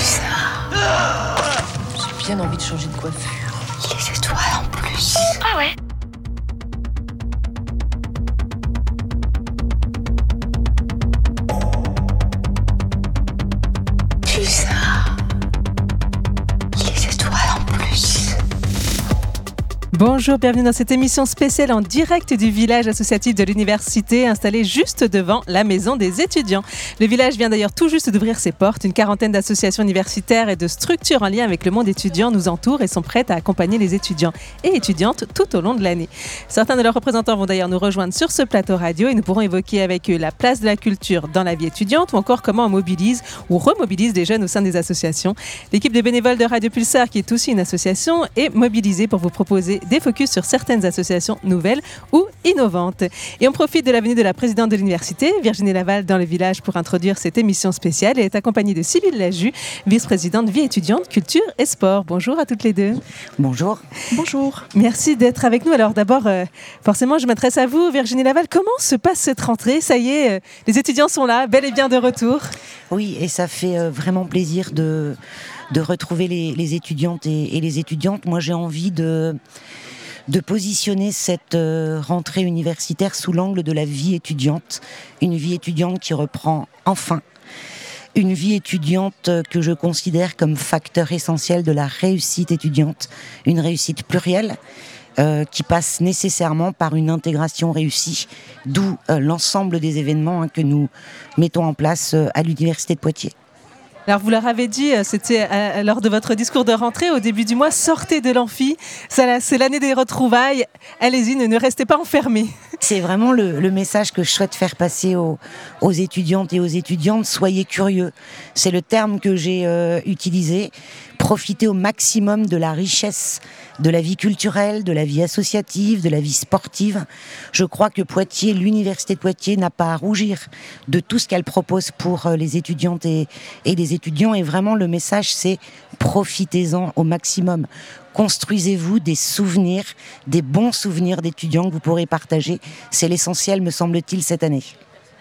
ça J'ai bien envie de changer de coiffure. Les étoiles en plus. Ah ouais Bonjour, bienvenue dans cette émission spéciale en direct du village associatif de l'université installé juste devant la maison des étudiants. Le village vient d'ailleurs tout juste d'ouvrir ses portes. Une quarantaine d'associations universitaires et de structures en lien avec le monde étudiant nous entourent et sont prêtes à accompagner les étudiants et étudiantes tout au long de l'année. Certains de leurs représentants vont d'ailleurs nous rejoindre sur ce plateau radio et nous pourrons évoquer avec eux la place de la culture dans la vie étudiante ou encore comment on mobilise ou remobilise des jeunes au sein des associations. L'équipe de bénévoles de Radio Pulsar, qui est aussi une association, est mobilisée pour vous proposer des focus sur certaines associations nouvelles ou innovantes. Et on profite de la venue de la présidente de l'université, Virginie Laval, dans le village pour introduire cette émission spéciale. Elle est accompagnée de Sybille Laju, vice-présidente vie étudiante, culture et sport. Bonjour à toutes les deux. Bonjour. Bonjour. Merci d'être avec nous. Alors d'abord, euh, forcément, je m'adresse à vous, Virginie Laval. Comment se passe cette rentrée? Ça y est, euh, les étudiants sont là, bel et bien de retour. Oui, et ça fait euh, vraiment plaisir de, de retrouver les, les étudiantes et, et les étudiantes. Moi, j'ai envie de de positionner cette euh, rentrée universitaire sous l'angle de la vie étudiante, une vie étudiante qui reprend enfin, une vie étudiante que je considère comme facteur essentiel de la réussite étudiante, une réussite plurielle. euh, qui passe nécessairement par une intégration réussie, d'où euh, l'ensemble des événements hein, que nous mettons en place euh, à l'Université de Poitiers. Alors vous leur avez dit, euh, c'était euh, lors de votre discours de rentrée au début du mois, sortez de l'amphi, c'est l'année des retrouvailles, allez-y, ne restez pas enfermés. C'est vraiment le, message que je souhaite faire passer aux, étudiantes et aux étudiantes. Soyez curieux. C'est le terme que j'ai euh, utilisé. Profitez au maximum de la richesse de la vie culturelle, de la vie associative, de la vie sportive. Je crois que Poitiers, l'université de Poitiers n'a pas à rougir de tout ce qu'elle propose pour euh, les étudiantes et, et les étudiants. Et vraiment, le message, c'est profitez-en au maximum. Construisez-vous des souvenirs, des bons souvenirs d'étudiants que vous pourrez partager? C'est l'essentiel, me semble-t-il, cette année.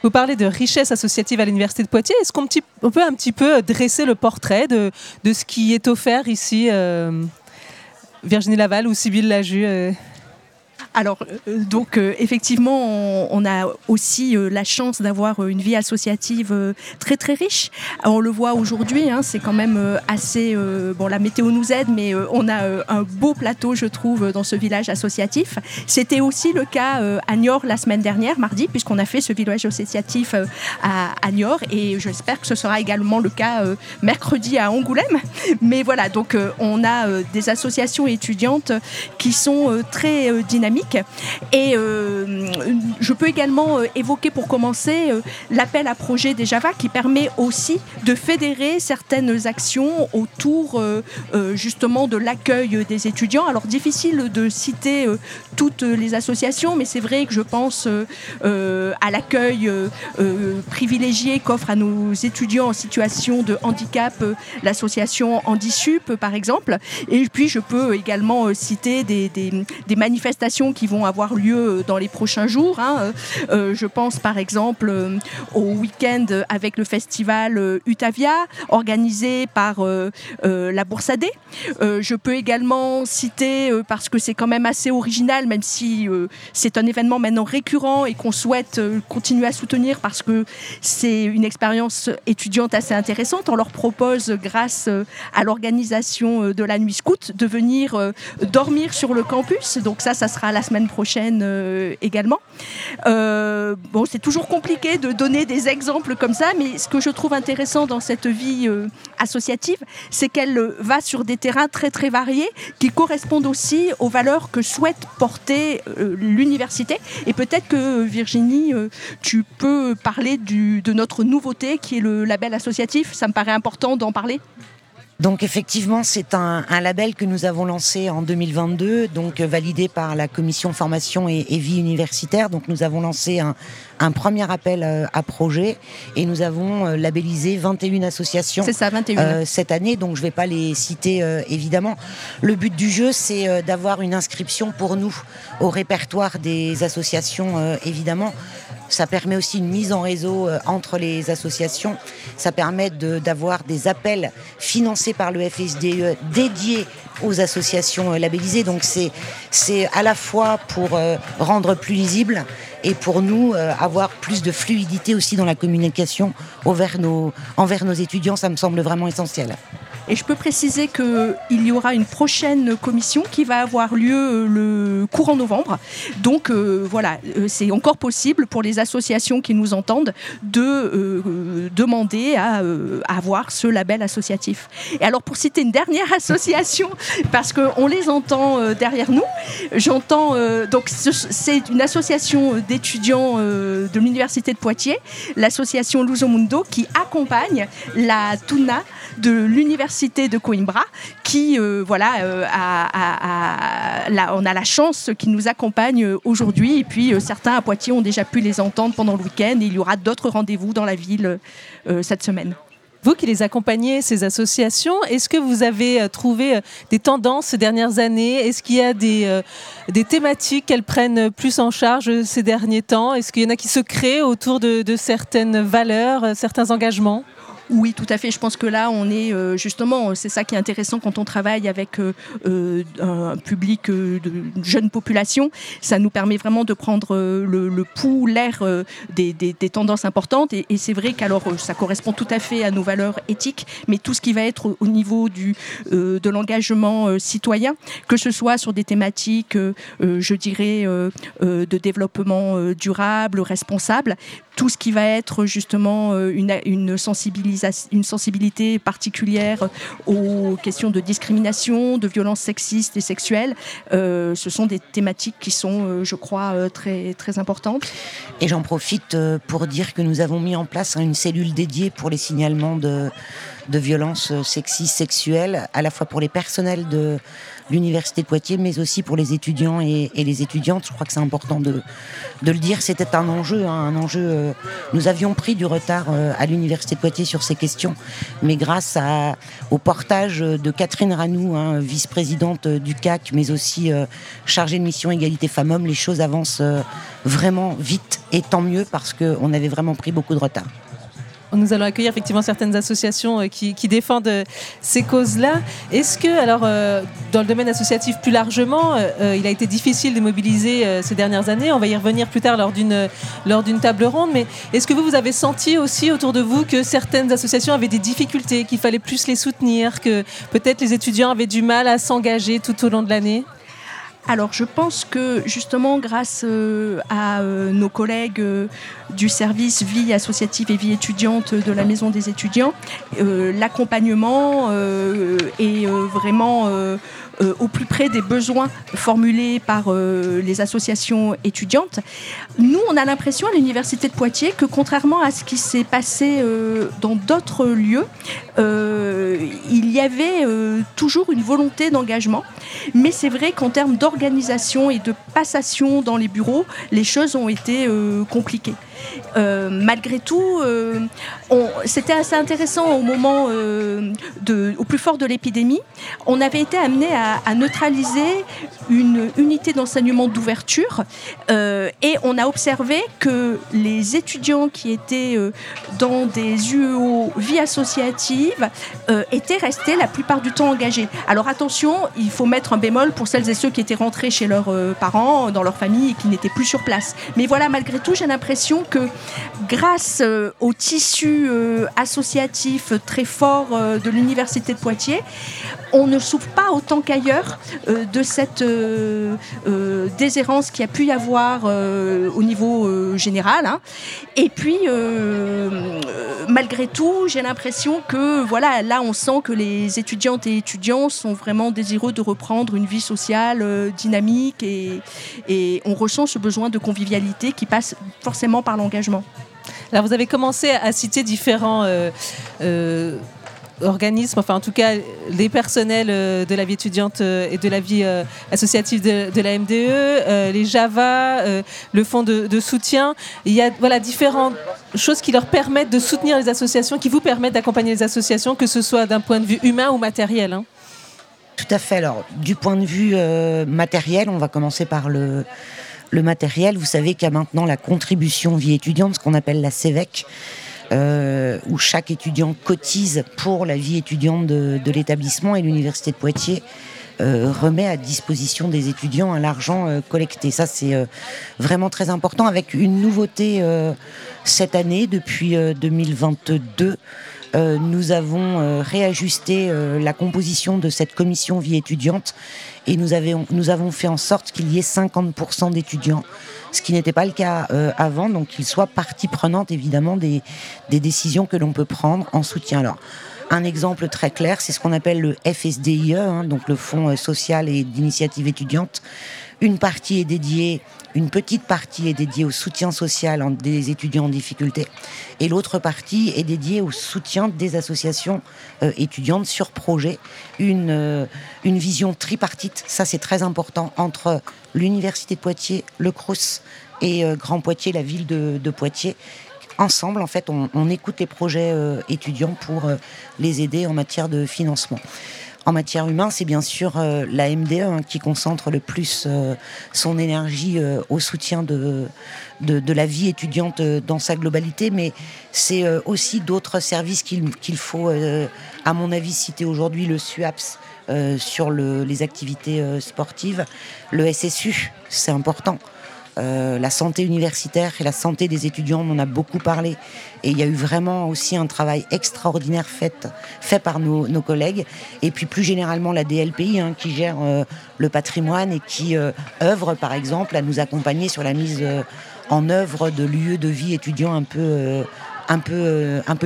Vous parlez de richesse associative à l'Université de Poitiers. Est-ce qu'on peut un petit peu dresser le portrait de, de ce qui est offert ici, euh, Virginie Laval ou Sybille Laju euh, Alors, euh, donc, euh, effectivement, on, a aussi euh, la chance d'avoir euh, une vie associative euh, très, très riche. On le voit aujourd'hui, hein, c'est quand même euh, assez. euh, bon, la météo nous aide, mais euh, on a euh, un beau plateau, je trouve, dans ce village associatif. C'était aussi le cas euh, à Niort la semaine dernière, mardi, puisqu'on a fait ce village associatif euh, à, à Niort, et j'espère que ce sera également le cas euh, mercredi à Angoulême. Mais voilà, donc euh, on a euh, des associations étudiantes qui sont euh, très euh, Et euh, je peux également euh, évoquer pour commencer euh, l'appel à projet des Java qui permet aussi de fédérer certaines actions autour justement de l'accueil des étudiants. Alors difficile de citer toutes les associations, mais c'est vrai que je pense à l'accueil privilégié qu'offre à nos étudiants en situation de handicap l'association Handisup par exemple. Et puis je peux également citer des manifestations qui vont avoir lieu euh, dans les prochains jours. hein. Euh, euh, je pense par exemple au week-end avec le festival Utavia organisé par la Boursadée. Euh, je peux également citer, parce que c'est quand même assez original, même si c'est un événement maintenant récurrent et qu'on souhaite continuer à soutenir parce que c'est une expérience étudiante assez intéressante. On leur propose, grâce à l'organisation de la nuit scout, de venir dormir sur le campus. Donc ça, ça sera la semaine prochaine euh, également. Euh, bon, c'est toujours compliqué de donner des exemples comme ça, mais ce que je trouve intéressant dans cette vie euh, associative, c'est qu'elle va sur des terrains très très variés qui correspondent aussi aux valeurs que souhaite porter l'université. Et peut-être que Virginie, tu peux parler de notre nouveauté qui est le label associatif. Ça me paraît important d'en parler. Donc effectivement, c'est un, un label que nous avons lancé en 2022, donc euh, validé par la commission formation et, et vie universitaire. Donc nous avons lancé un, un premier appel euh, à projet et nous avons euh, labellisé 21 associations C'est ça, 21. euh, cette année, donc je ne vais pas les citer euh, évidemment. Le but du jeu, c'est euh, d'avoir une inscription pour nous au répertoire des associations, euh, évidemment. Ça permet aussi une mise en réseau euh, entre les associations. Ça permet d'avoir des appels financés par le FSDE dédiés aux associations euh, labellisées. Donc c'est à la fois pour euh, rendre plus lisible et pour nous avoir plus de fluidité aussi dans la communication envers nos, envers nos étudiants. Ça me semble vraiment essentiel. Et je peux préciser qu'il y aura une prochaine commission qui va avoir lieu euh, le courant novembre. Donc euh, voilà, euh, c'est encore possible pour les associations qui nous entendent de demander à, avoir ce label associatif. Et alors pour citer une dernière association, parce qu'on les entend derrière nous, j'entends donc c'est une association d'étudiants de l'université de Poitiers, l'association Lusomundo, qui accompagne la Tuna de l'université de Coimbra, qui, euh, voilà, euh, on a la chance qu'ils nous accompagnent euh, aujourd'hui. Et puis, certains à Poitiers ont déjà pu les entendre pendant le week-end. Il y aura d'autres rendez-vous dans la ville cette semaine. Vous qui les accompagnez, ces associations, est-ce que vous avez trouvé des tendances ces dernières années? Est-ce qu'il y a des thématiques qu'elles prennent plus en charge ces derniers temps? Est-ce qu'il y en a qui se créent autour de certaines valeurs, certains engagements? Oui, tout à fait. Je pense que là, on est euh, justement, c'est ça qui est intéressant quand on travaille avec euh, euh, un public de jeune population. Ça nous permet vraiment de prendre le, pouls, l'air des, tendances importantes. Et, c'est vrai qu'alors, ça correspond tout à fait à nos valeurs éthiques, mais tout ce qui va être au niveau du, de l'engagement citoyen, que ce soit sur des thématiques, je dirais, de développement durable, responsable, tout ce qui va être justement une, une sensibilisation une sensibilité particulière aux questions de discrimination, de violences sexistes et sexuelles. Euh, ce sont des thématiques qui sont, euh, je crois, euh, très, très importantes. Et j'en profite pour dire que nous avons mis en place une cellule dédiée pour les signalements de, de violences sexistes, sexuelles, à la fois pour les personnels de l'université de Poitiers, mais aussi pour les étudiants et, les étudiantes. Je crois que c'est important de, le dire. C'était un enjeu, hein, un enjeu. Euh, nous avions pris du retard euh, à l'université de Poitiers sur ces questions, mais grâce au portage de Catherine Ranou, hein, vice-présidente du CAC, mais aussi euh, chargée de mission égalité femmes-hommes, les choses avancent vraiment vite et tant mieux parce qu'on avait vraiment pris beaucoup de retard. Nous allons accueillir effectivement certaines associations euh, qui, défendent euh, ces causes-là. Est-ce que, alors, euh, dans le domaine associatif plus largement, il a été difficile de mobiliser ces dernières années? On va y revenir plus tard lors d'une lors d'une table ronde. Mais est-ce que vous, vous avez senti aussi autour de vous que certaines associations avaient des difficultés, qu'il fallait plus les soutenir, que peut-être les étudiants avaient du mal à s'engager tout au long de l'année? Alors je pense que justement grâce euh, à euh, nos collègues euh, du service vie associative et vie étudiante de la Maison des étudiants, l'accompagnement est vraiment euh, au plus près des besoins formulés par euh, les associations étudiantes. Nous, on a l'impression à l'Université de Poitiers que contrairement à ce qui s'est passé euh, dans d'autres lieux, il y avait toujours une volonté d'engagement. Mais c'est vrai qu'en termes d'organisation et de passation dans les bureaux, les choses ont été compliquées. Euh, malgré tout, euh, c'était assez intéressant au moment, euh, au plus fort de l'épidémie. On avait été amené à, neutraliser une unité d'enseignement d'ouverture et on a observé que les étudiants qui étaient dans des UEO vie associative étaient restés la plupart du temps engagés. Alors attention, il faut mettre un bémol pour celles et ceux qui étaient rentrés chez leurs parents, dans leur famille et qui n'étaient plus sur place. Mais voilà, malgré tout, j'ai l'impression que grâce euh, au tissu euh, associatif très fort euh, de l'Université de Poitiers, on ne souffre pas autant qu'ailleurs de cette déshérence qui a pu y avoir au niveau général. Hein. Et puis, malgré tout, j'ai l'impression que voilà, là, on sent que les étudiantes et étudiants sont vraiment désireux de reprendre une vie sociale dynamique et, et on ressent ce besoin de convivialité qui passe forcément par l'engagement. Alors vous avez commencé à citer différents euh, euh, organismes, enfin en tout cas les personnels euh, de la vie étudiante et de la vie associative de, la MDE, les Java, le fonds de, soutien. Il y a voilà, différentes choses qui leur permettent de soutenir les associations, qui vous permettent d'accompagner les associations, que ce soit d'un point de vue humain ou matériel. Hein. Tout à fait. Alors, du point de vue matériel, on va commencer par le, le matériel. Vous savez qu'il y a maintenant la contribution vie étudiante, ce qu'on appelle la CEVEC, euh, où chaque étudiant cotise pour la vie étudiante de, l'établissement et l'université de Poitiers euh, remet à disposition des étudiants l'argent euh, collecté. Ça, c'est vraiment très important avec une nouveauté cette année, depuis 2022. Nous avons réajusté la composition de cette commission vie étudiante et nous, avons fait en sorte qu'il y ait 50% d'étudiants ce qui n'était pas le cas euh, avant, donc qu'ils soient partie prenante évidemment des, décisions que l'on peut prendre en soutien. Alors, un exemple très clair, c'est ce qu'on appelle le FSDIE, hein, donc le Fonds euh, social et d'initiative étudiante. Une partie est dédiée, une petite partie est dédiée au soutien social des étudiants en difficulté, et l'autre partie est dédiée au soutien des associations euh, étudiantes sur projet. Une, une vision tripartite, ça c'est très important, entre l'Université de Poitiers, le CRUS et euh, Grand Poitiers, la ville de, Poitiers. Ensemble, en fait, on, écoute les projets euh, étudiants pour euh, les aider en matière de financement. En matière humaine, c'est bien sûr la MDE hein, qui concentre le plus son énergie au soutien de, la vie étudiante dans sa globalité, mais c'est aussi d'autres services qu'il faut, à mon avis, citer aujourd'hui, le SUAPS, euh, sur les activités euh, sportives. Le SSU, c'est important. Euh, la santé universitaire et la santé des étudiants, on en a beaucoup parlé. Et il y a eu vraiment aussi un travail extraordinaire fait, par nos, collègues. Et puis plus généralement la DLPI, hein, qui gère le patrimoine et qui œuvre, par exemple, à nous accompagner sur la mise en œuvre de lieux de vie étudiants un peu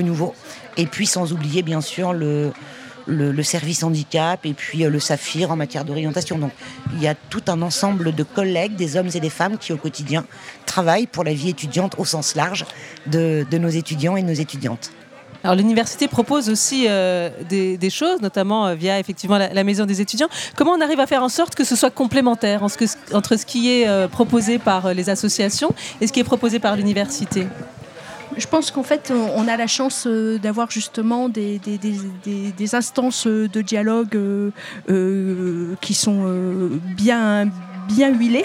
nouveaux. Et puis sans oublier, bien sûr, le, le, service handicap et puis euh, le Saphir en matière d'orientation. Donc il y a tout un ensemble de collègues, des hommes et des femmes qui au quotidien travaillent pour la vie étudiante au sens large de, nos étudiants et de nos étudiantes. Alors l'université propose aussi euh, des, choses, notamment euh, via effectivement la, maison des étudiants. Comment on arrive à faire en sorte que ce soit complémentaire entre ce qui est proposé par les associations et ce qui est proposé par l'université? Je pense qu'en fait, on a la chance euh, d'avoir justement des, instances de dialogue euh, euh, qui sont bien bien huilé.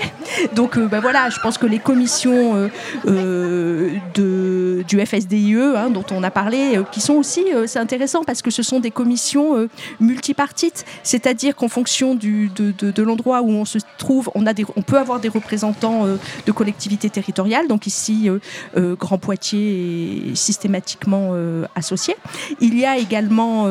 Donc euh, bah voilà, je pense que les commissions euh, euh, de, du FSDIE, hein, dont on a parlé, qui sont aussi, c'est intéressant parce que ce sont des commissions multipartites, c'est-à-dire qu'en fonction du, de, de, l'endroit où on se trouve, on, a des, on peut avoir des représentants de collectivités territoriales. Donc ici, Grand Poitiers est systématiquement associé. Il y a également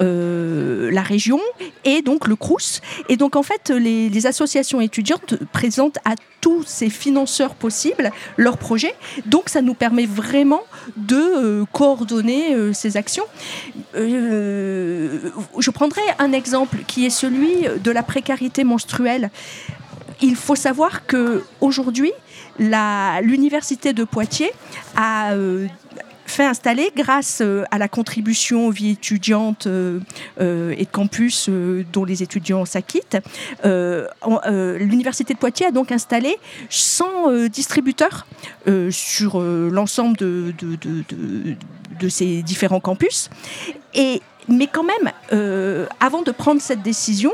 la région et donc le CRUS. Et donc en fait, les, les associations étudiantes étudiante présente à tous ces financeurs possibles leurs projets. Donc ça nous permet vraiment de euh, coordonner euh, ces actions. Euh, je prendrai un exemple qui est celui de la précarité menstruelle. Il faut savoir que aujourd'hui, l'université de Poitiers a fait installer grâce euh, à la contribution aux vies étudiantes euh, euh, et de campus dont les étudiants s'acquittent. L'Université de Poitiers a donc installé 100 distributeurs sur l'ensemble de, de, de, de, ces différents campus. Et, mais quand même, avant de prendre cette décision,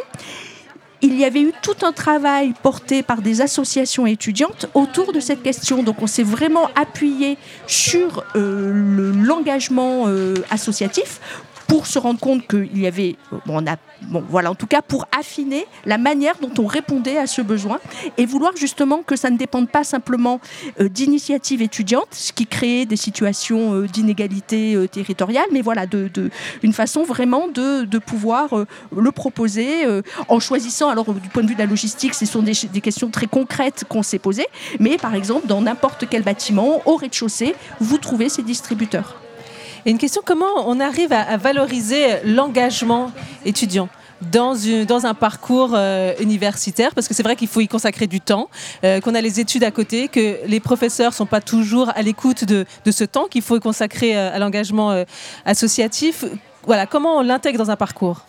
il y avait eu tout un travail porté par des associations étudiantes autour de cette question. Donc on s'est vraiment appuyé sur euh, l'engagement euh, associatif pour se rendre compte qu'il y avait, bon, voilà, en tout cas pour affiner la manière dont on répondait à ce besoin et vouloir justement que ça ne dépende pas simplement euh, d'initiatives étudiantes, ce qui créait des situations euh, d'inégalité euh, territoriale, mais voilà, une façon vraiment de, de pouvoir le proposer en choisissant, alors du point de vue de la logistique, ce sont des, des questions très concrètes qu'on s'est posées, mais par exemple, dans n'importe quel bâtiment, au rez-de-chaussée, vous trouvez ces distributeurs. Et une question, comment on arrive à, valoriser l'engagement étudiant dans, un parcours euh, universitaire, parce que c'est vrai qu'il faut y consacrer du temps, euh, qu'on a les études à côté, que les professeurs ne sont pas toujours à l'écoute de, de, ce temps qu'il faut consacrer euh, à l'engagement associatif. Voilà, comment on l'intègre dans un parcours?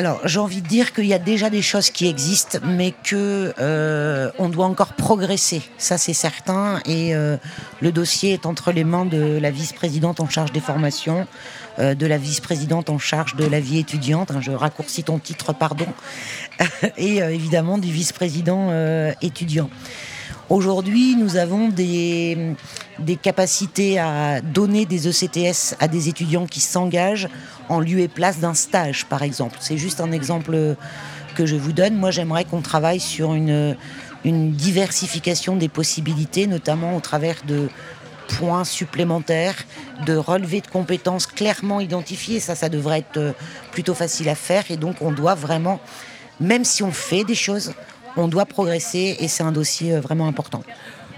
Alors, j'ai envie de dire qu'il y a déjà des choses qui existent, mais que euh, on doit encore progresser. Ça, c'est certain. Et euh, le dossier est entre les mains de la vice-présidente en charge des formations, euh, de la vice-présidente en charge de la vie étudiante. Hein, je raccourcis ton titre, pardon. et évidemment du vice-président étudiant. Aujourd'hui, nous avons des, capacités à donner des ECTS à des étudiants qui s'engagent en lieu et place d'un stage, par exemple. C'est juste un exemple que je vous donne. Moi, j'aimerais qu'on travaille sur une, une diversification des possibilités, notamment au travers de points supplémentaires, de relevés de compétences clairement identifiés. Ça, ça devrait être euh, plutôt facile à faire. Et donc, on doit vraiment, même si on fait des choses, on doit progresser et c'est un dossier euh, vraiment important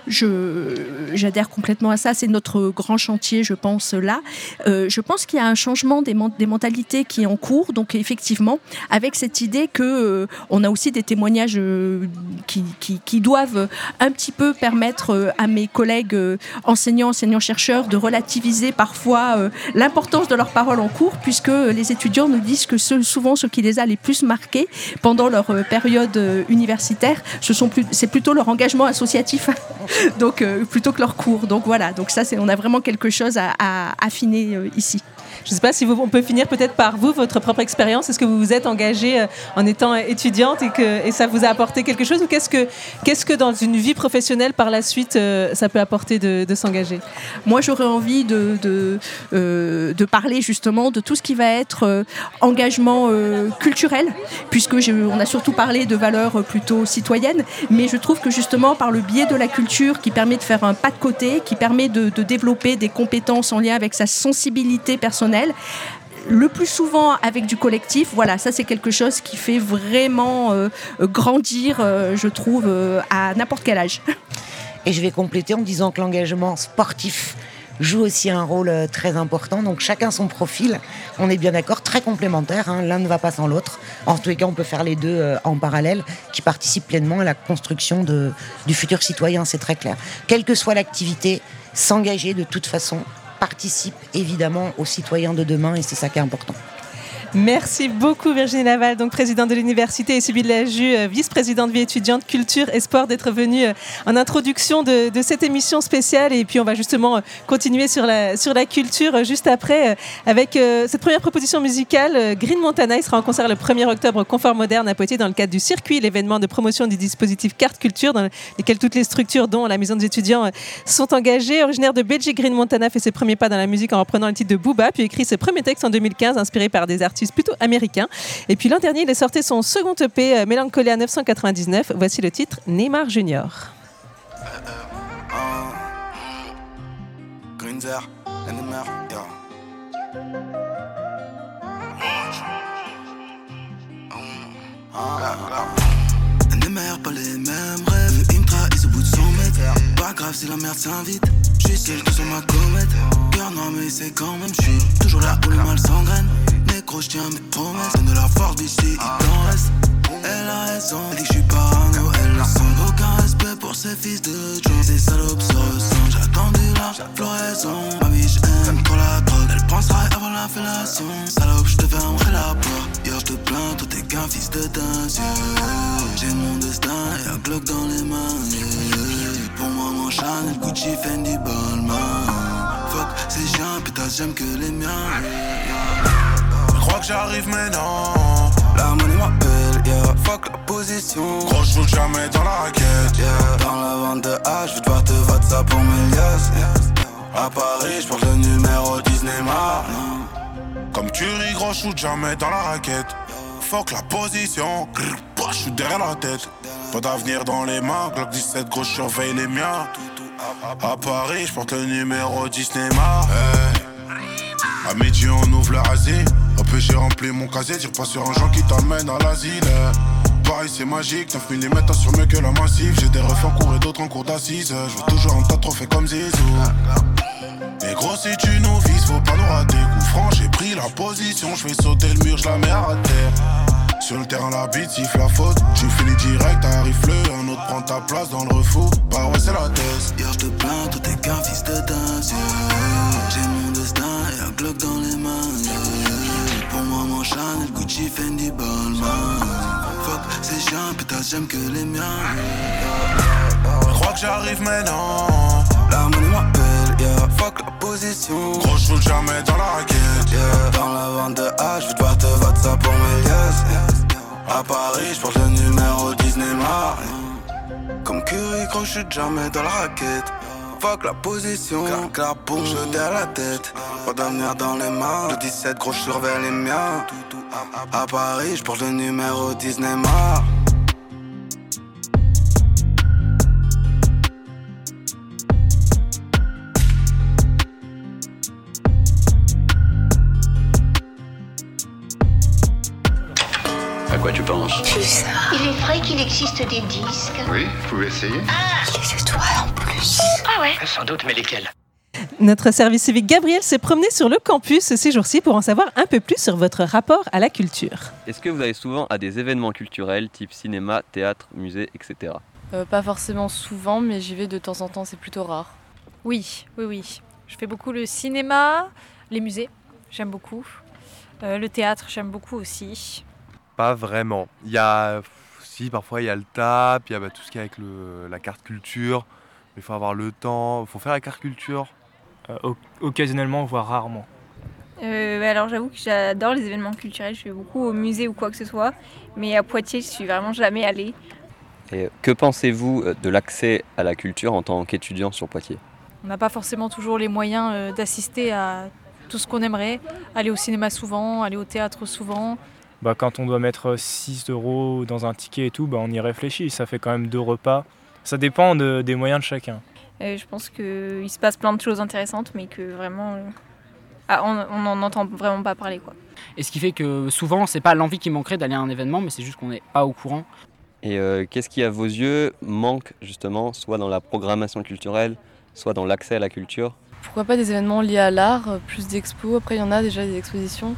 j'adhère complètement à ça. C'est notre grand chantier, je pense, là. Euh, je pense qu'il y a un changement des, des, mentalités qui est en cours. Donc, effectivement, avec cette idée que euh, on a aussi des témoignages euh, qui, qui, qui, doivent un petit peu permettre à mes collègues enseignants, enseignants-chercheurs de relativiser parfois l'importance de leurs paroles en cours, puisque les étudiants nous disent que ce, souvent ce qui les a les plus marqués pendant leur période universitaire, ce sont plus, c'est plutôt leur engagement associatif donc euh, plutôt que leur cours. Donc voilà, donc ça, on a vraiment quelque chose à, affiner euh, ici. Je ne sais pas si on peut finir peut-être par vous, votre propre expérience. Est-ce que vous vous êtes engagée euh, en étant étudiante et que ça vous a apporté quelque chose ou qu'est-ce que, qu'est-ce que dans une vie professionnelle par la suite ça peut apporter de, s'engager? Moi, j'aurais envie de, de, de, parler justement de tout ce qui va être engagement culturel, puisque on a surtout parlé de valeurs plutôt citoyennes, mais je trouve que justement par le biais de la culture, qui permet de faire un pas de côté, qui permet de, développer des compétences en lien avec sa sensibilité personnelle le plus souvent avec du collectif. Voilà, ça c'est quelque chose qui fait vraiment euh, grandir, euh, je trouve, euh, à n'importe quel âge. Et je vais compléter en disant que l'engagement sportif joue aussi un rôle très important. Donc chacun son profil, on est bien d'accord, très complémentaire. Hein. L'un ne va pas sans l'autre. En tous les cas, on peut faire les deux en parallèle, qui participent pleinement à la construction du futur citoyen, c'est très clair. Quelle que soit l'activité, s'engager de toute façon participe évidemment aux citoyens de demain et c'est ça qui est important. Merci beaucoup Virginie Laval, donc présidente de l'université, et Sybille Laju, euh, vice-présidente vie étudiante culture et sport, d'être venue euh, en introduction de, cette émission spéciale. Et puis on va justement euh, continuer sur la, sur la culture juste après avec cette première proposition musicale. Green Montana, il sera en concert le 1er octobre au Confort Moderne à Poitiers dans le cadre du circuit, l'événement de promotion du dispositif Carte Culture dans lequel toutes les structures, dont la maison des étudiants, sont engagées. Originaire de Belgique, Green Montana fait ses premiers pas dans la musique en reprenant le titre de Booba, puis écrit ses premiers textes en 2015 inspirés par des artistes plutôt américain. Et puis l'an dernier, il est sorti son second EP, euh, Mélancolia 999. Voici le titre Neymar Junior. pas les mêmes 100 mètres. Pas grave si la merde s'invite. J'suis seul que sur ma comète. Cœur non, mais c'est quand même. J'suis toujours là où le mal s'engraine. Négro, j'tiens mes promesses. Donne de la force, bitch, si il t'en reste. Elle a raison, elle dit que j'suis parano. Elle ne aucun respect pour ses fils de John. Ces salopes se ressentent. J'ai attendu la floraison. Ma vie, j'aime trop la drogue. Elle pensera avant la fellation. Salope, j'te fermerai la porte. Yo, j'te plains, toi t'es qu'un fils de dingue. J'ai mon destin et un Glock dans les mains. Pour moi, mon Chanel, Gucci, Fendi, Balmain. Fuck, c'est chiant, putain, j'aime que les miens. Je crois que j'arrive maintenant? La monnaie m'appelle, yeah. Fuck la position. Gros, j'joue jamais dans la raquette. Yeah. Dans la vente de H, je devoir te voter ça pour mes liasses. Yeah. À Paris, j'porte le numéro Disney Mar. Comme tu ris, gros, j'joue jamais dans la raquette. Fuck la position. Je suis derrière la tête. Pas d'avenir dans les mains. Glock 17, gros, surveille les miens. À Paris, je porte le numéro 10 Neymar. À midi, on ouvre le Asie. Après, j'ai rempli mon casier. Tire pas sur un gens qui t'amène à l'asile. Paris, c'est magique. 9 mm sur mieux que la massive. J'ai des refs en cours et d'autres en cours d'assises. Je veux toujours un tas de trophées comme Zizou. Et gros, si tu nous vises, faut pas nous rater. Coup franc, j'ai pris la position. Je fais sauter le mur, je la mets à terre. Sur le terrain, la bite siffle la faute. Tu finis direct, arrive le, un autre prend ta place dans le refou. Bah ouais, c'est la thèse. Hier, je te plains, toi t'es qu'un fils de dingue. J'ai mon destin et un Glock dans les mains. Pour moi, mon Chanel, Gucci, Fendi, Balmain. Fuck, c'est chiant, putain, j'aime que les miens. Je crois que j'arrive maintenant. La monnaie m'appelle, yeah. Fuck la position. Gros, je jamais dans la raquette. Yeah. Dans la vente de H, je vais devoir te voter ça pour mes liasses. À Paris, je porte le numéro Disney Mar. Comme Curry, gros, j'suis jamais dans la raquette. Fuck la position, clac, clac, boum, je derrière la tête. Pas d'avenir dans les mains, le 17, gros, surveille les miens. À Paris, j'porte le numéro 10 Neymar. Quoi tu penses. Il est vrai qu'il existe des disques. Oui, vous pouvez essayer. Il y a des étoiles en plus. Ah ouais Sans doute, mais lesquels Notre service civique Gabriel s'est promené sur le campus ces jours-ci pour en savoir un peu plus sur votre rapport à la culture. Est-ce que vous allez souvent à des événements culturels type cinéma, théâtre, musée, etc. Euh, pas forcément souvent, mais j'y vais de temps en temps, c'est plutôt rare. Oui, oui, oui. Je fais beaucoup le cinéma, les musées, j'aime beaucoup. Euh, le théâtre, j'aime beaucoup aussi. Pas vraiment. Il y a. Si, parfois il y a le TAP, il y a bah, tout ce qui est avec le- la carte culture. Mais il faut avoir le temps, il faut faire la carte culture. Euh, occasionnellement, voire rarement. Euh, bah alors j'avoue que j'adore les événements culturels, je vais beaucoup au musée ou quoi que ce soit, mais à Poitiers je suis vraiment jamais allée. Et que pensez-vous euh, de l'accès à la culture en tant qu'étudiant sur Poitiers? On n'a pas forcément toujours les moyens euh, d'assister à tout ce qu'on aimerait. Aller au cinéma souvent, aller au théâtre souvent. Bah, quand on doit mettre 6 euros dans un ticket et tout, bah, on y réfléchit. Ça fait quand même deux repas. Ça dépend de- des moyens de chacun. Euh, je pense qu'il se passe plein de choses intéressantes, mais que vraiment euh, ah, on n'en entend vraiment pas parler. Quoi. Et ce qui fait que souvent, c'est pas l'envie qui manquerait d'aller à un événement, mais c'est juste qu'on n'est pas au courant. Et euh, qu'est-ce qui, à vos yeux, manque justement, soit dans la programmation culturelle, soit dans l'accès à la culture? Pourquoi pas des événements liés à l'art, euh, plus d'expos? Après, il y en a déjà des expositions,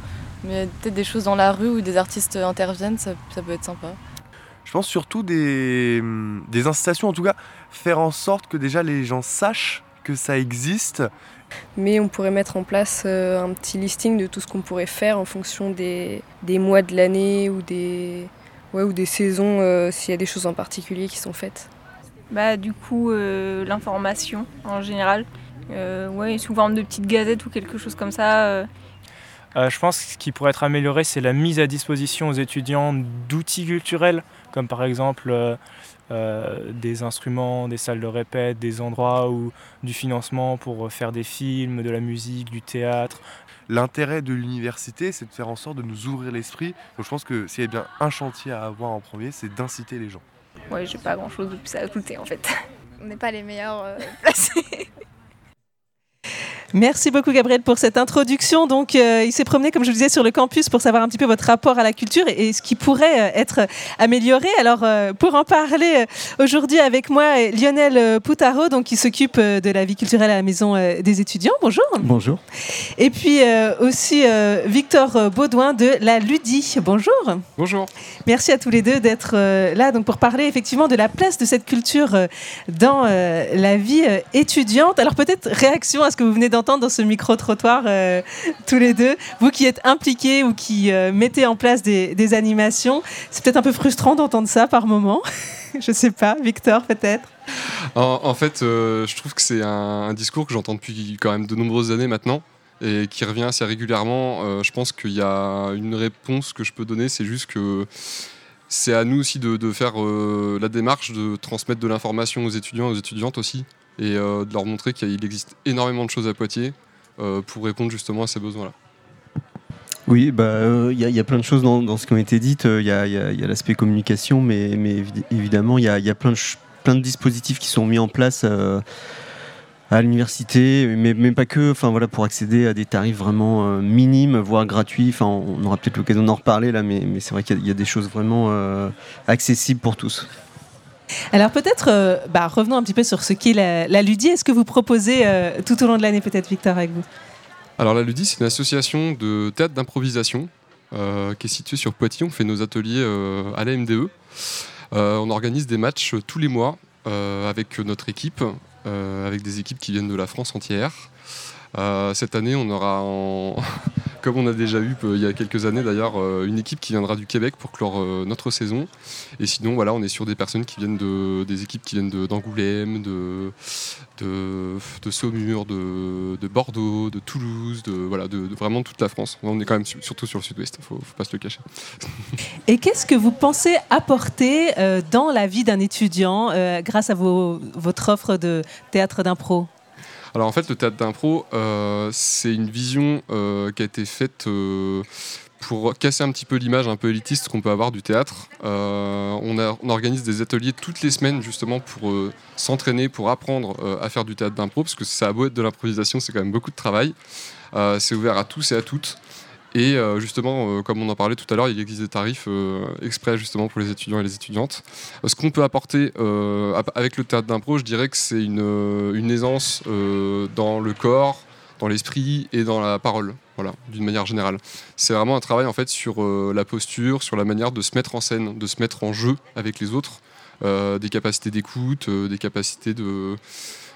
mais peut-être des choses dans la rue où des artistes interviennent, ça, ça peut être sympa. Je pense surtout des, des incitations, en tout cas, faire en sorte que déjà les gens sachent que ça existe. Mais on pourrait mettre en place euh, un petit listing de tout ce qu'on pourrait faire en fonction des, des mois de l'année ou des, ouais, ou des saisons, euh, s'il y a des choses en particulier qui sont faites. Bah, du coup, euh, l'information en général, euh, ouais, sous forme de petites gazettes ou quelque chose comme ça. Euh, je pense que ce qui pourrait être amélioré, c'est la mise à disposition aux étudiants d'outils culturels, comme par exemple euh, euh, des instruments, des salles de répète, des endroits ou du financement pour faire des films, de la musique, du théâtre. L'intérêt de l'université, c'est de faire en sorte de nous ouvrir l'esprit. Donc je pense que s'il y a bien un chantier à avoir en premier, c'est d'inciter les gens. ouais, j'ai pas grand chose de plus à ajouter en fait. On n'est pas les meilleurs euh, placés. Merci beaucoup Gabriel pour cette introduction. Donc, euh, il s'est promené, comme je le disais, sur le campus pour savoir un petit peu votre rapport à la culture et, et ce qui pourrait euh, être amélioré. Alors, euh, pour en parler euh, aujourd'hui avec moi, Lionel Poutaro, donc qui s'occupe euh, de la vie culturelle à la maison euh, des étudiants. Bonjour. Bonjour. Et puis euh, aussi euh, Victor Baudouin de la Ludi. Bonjour. Bonjour. Merci à tous les deux d'être euh, là donc pour parler effectivement de la place de cette culture euh, dans euh, la vie euh, étudiante. Alors peut-être réaction à ce que vous venez d'entendre dans ce micro-trottoir euh, tous les deux. Vous qui êtes impliqués ou qui euh, mettez en place des, animations, c'est peut-être un peu frustrant d'entendre ça par moment. Je sais pas, Victor peut-être. En, fait, euh, je trouve que c'est un, discours que j'entends depuis quand même de nombreuses années maintenant et qui revient assez régulièrement. Je pense qu'il y a une réponse que je peux donner, c'est juste que c'est à nous aussi de, faire la démarche de transmettre de l'information aux étudiants et aux étudiantes aussi et euh, de leur montrer qu'il existe énormément de choses à Poitiers euh, pour répondre justement à ces besoins-là. Oui, bah, euh, il y, a- il y a plein de choses dans, ce qui ont été dites. Il y a, l'aspect communication, mais, mais évi- évidemment, il y a, plein, de, dispositifs qui sont mis en place à l'université, mais, pas que. Voilà, pour accéder à des tarifs vraiment minimes, voire gratuits. Enfin, on aura peut-être l'occasion d'en reparler là, mais, c'est vrai qu'il y, a- des choses vraiment accessibles pour tous. Alors peut-être euh, bah, revenons un petit peu sur ce qu'est la, la. Est-ce que vous proposez euh, tout au long de l'année peut-être Victor avec vous? Alors la Ludi, c'est une association de théâtre d'improvisation euh, qui est située sur Poitiers. On fait nos ateliers à la MDE. On organise des matchs tous les mois avec notre équipe, avec des équipes qui viennent de la France entière. Euh, cette année, on aura comme on a déjà eu euh, il y a quelques années d'ailleurs, euh, une équipe qui viendra du Québec pour clore notre saison. Et sinon, voilà, on est sur des personnes qui viennent de, des équipes qui viennent d'Angoulême, de, de, Saumur, de, de Bordeaux, de Toulouse, de, voilà, de, vraiment toute la France. On est quand même su- surtout sur le sud-ouest, faut, faut pas se le cacher. Et qu'est-ce que vous pensez apporter dans la vie d'un étudiant grâce à votre offre de théâtre d'impro? Alors en fait, le théâtre d'impro, euh, c'est une vision euh, qui a été faite euh, pour casser un petit peu l'image un peu élitiste qu'on peut avoir du théâtre. On, on organise des ateliers toutes les semaines justement pour s'entraîner, pour apprendre à faire du théâtre d'impro, parce que ça a beau être de l'improvisation, c'est quand même beaucoup de travail. C'est ouvert à tous et à toutes. Et euh, justement, euh, comme on en parlait tout à l'heure, il existe des tarifs euh, exprès justement pour les étudiants et les étudiantes. Ce qu'on peut apporter ap- avec le théâtre d'impro, je dirais que c'est une, aisance dans le corps, dans l'esprit et dans la parole, voilà, d'une manière générale. C'est vraiment un travail en fait sur la posture, sur la manière de se mettre en scène, de se mettre en jeu avec les autres, des capacités d'écoute, des capacités de